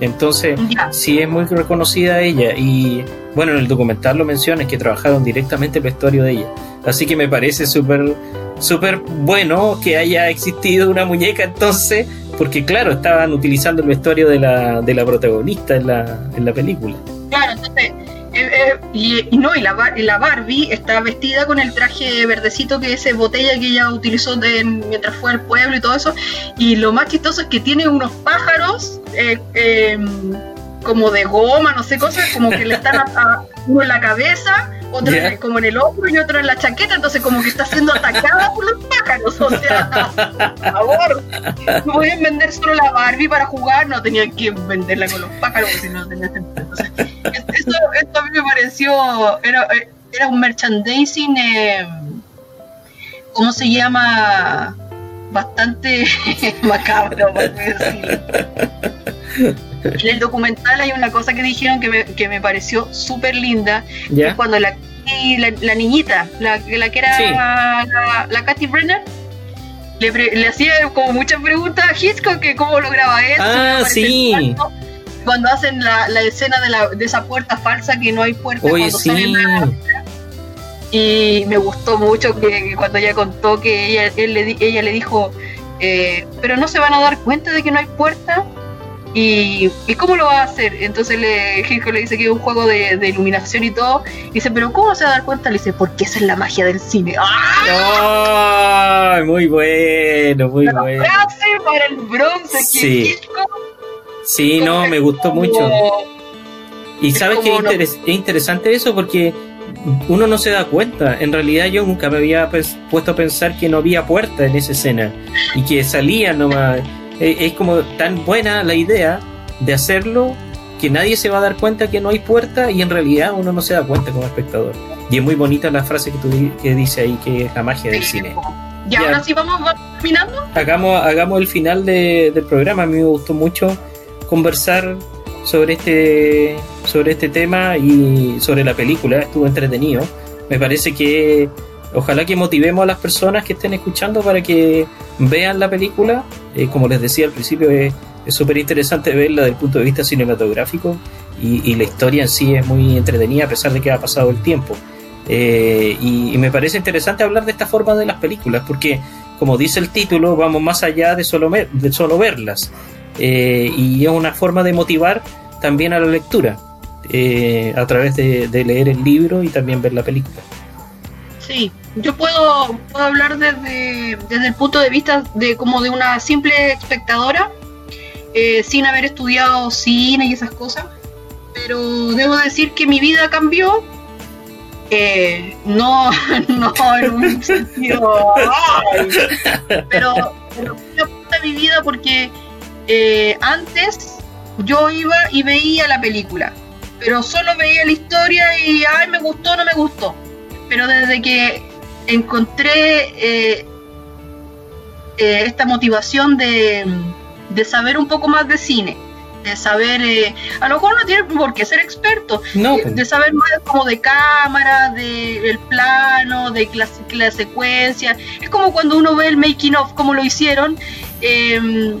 Entonces, Ya. sí es muy reconocida ella. Y bueno, en el documental lo menciona, es que trabajaron directamente el vestuario de ella. Así que me parece súper súper bueno que haya existido una muñeca entonces, porque claro, estaban utilizando el vestuario de la, de la protagonista en la, en la película. Claro, entonces, eh, eh, y, no, y la, y la Barbie está vestida con el traje verdecito que esa botella que ella utilizó mientras fue al pueblo y todo eso. Y lo más chistoso es que tiene unos pájaros eh, eh, como de goma, no sé, cosas como que le están a, en la cabeza, otro como en el hombro y otro en la chaqueta, entonces como que está siendo atacada por los pájaros. O sea, por favor, no vender solo la Barbie para jugar, no tenían que venderla con los pájaros, si no tenía sentido. Entonces, esto, esto a mí me pareció, era, era un merchandising, eh, ¿cómo se llama? Bastante macabro, por decirlo. En el documental hay una cosa que dijeron que me, que me pareció súper linda, ¿Ya? cuando la, la, la niñita, la, la que era Sí. la, la Katy Brenner, le, pre- le hacía como muchas preguntas a Hitchcock que cómo lograba eso. Ah, sí. Cuando hacen la, la escena de, la, de esa puerta falsa que no hay puerta. Oye, cuando sí. salen la- y me gustó mucho que, que cuando ella contó que ella, él le, ella le dijo, eh, pero no se van a dar cuenta de que no hay puerta. ¿Y, ¿y cómo lo va a hacer? Entonces le, Hitchcock le dice que es un juego de, de iluminación y todo. Y dice, ¿pero cómo se va a dar cuenta? Le dice, porque esa es la magia del cine. ¡Ah! ¡Ay, muy bueno, muy bueno. Frase para el bronce que Sí. Hitchcock Sí, no, me gustó como- mucho. Y es sabes que no- es interesante eso porque uno no se da cuenta. En realidad yo nunca me había puesto a pensar que no había puerta en esa escena y que salían nomás. Eh, Es como tan buena la idea de hacerlo que nadie se va a dar cuenta que no hay puerta y en realidad uno no se da cuenta como espectador. Y es muy bonita la frase que, tú, di- que dice ahí que es la magia del cine. Y Ya. ahora sí vamos, vamos terminando. hagamos, hagamos el final de- del programa. A mí me gustó mucho conversar sobre este, sobre este tema y sobre la película. Estuvo entretenido. Me parece que ojalá que motivemos a las personas que estén escuchando para que vean la película. Eh, como les decía al principio, es súper interesante verla desde el punto de vista cinematográfico y, la historia en sí es muy entretenida a pesar de que ha pasado el tiempo. Eh, y, me parece interesante hablar de esta forma de las películas porque como dice el título, vamos más allá de solo, verlas. Eh, y es una forma de motivar también a la lectura, a través de leer el libro y también ver la película. Sí, yo puedo, puedo hablar desde, desde el punto de vista de como de una simple espectadora, eh, sin haber estudiado cine y esas cosas, pero debo decir que mi vida cambió, eh, no, no en un sentido, ay, pero, pero mi vida porque eh, antes yo iba y veía la película, pero solo veía la historia y, ay, me gustó, no me gustó pero desde que encontré eh, eh, esta motivación de, de saber un poco más de cine, de saber, eh, a lo mejor no tiene por qué ser experto, No, de, de saber más como de cámara, de el plano, de la, la secuencia. Es como cuando uno ve el making of, como lo hicieron. eh,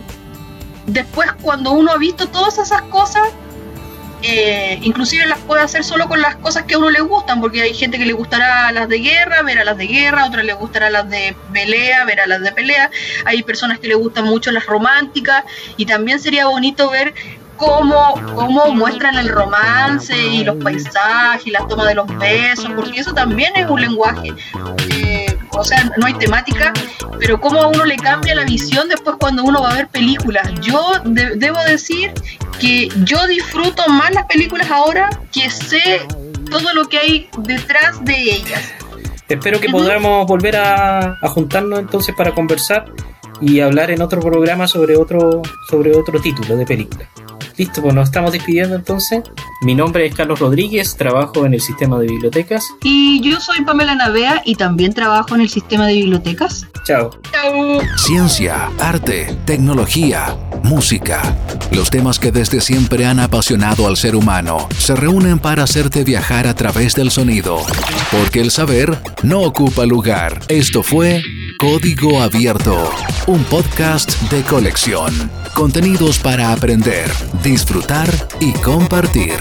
después, cuando uno ha visto todas esas cosas, eh, inclusive las puede hacer solo con las cosas que a uno le gustan, porque hay gente que le gustará las de guerra, ver a las de guerra, otras le gustará las de pelea, ver a las de pelea, hay personas que le gustan mucho las románticas, y también sería bonito ver cómo, cómo muestran el romance y los paisajes y la toma de los besos, porque eso también es un lenguaje. Eh, o sea, no hay temática, pero cómo a uno le cambia la visión después cuando uno va a ver películas. Yo de- debo decir que yo disfruto más las películas ahora que sé todo lo que hay detrás de ellas. espero que Ujú. podamos volver a, a juntarnos entonces para conversar y hablar en otro programa sobre otro, sobre otro título de película. Listo, pues nos estamos despidiendo entonces. Mi nombre es Carlos Rodríguez, trabajo en el sistema de bibliotecas. Y yo soy Pamela Navea y también trabajo en el sistema de bibliotecas. Chao. Chao. Ciencia, arte, tecnología, música. Los temas que desde siempre han apasionado al ser humano se reúnen para hacerte viajar a través del sonido. Porque el saber no ocupa lugar. Esto fue Código Abierto, un podcast de colección. Contenidos para aprender, disfrutar y compartir.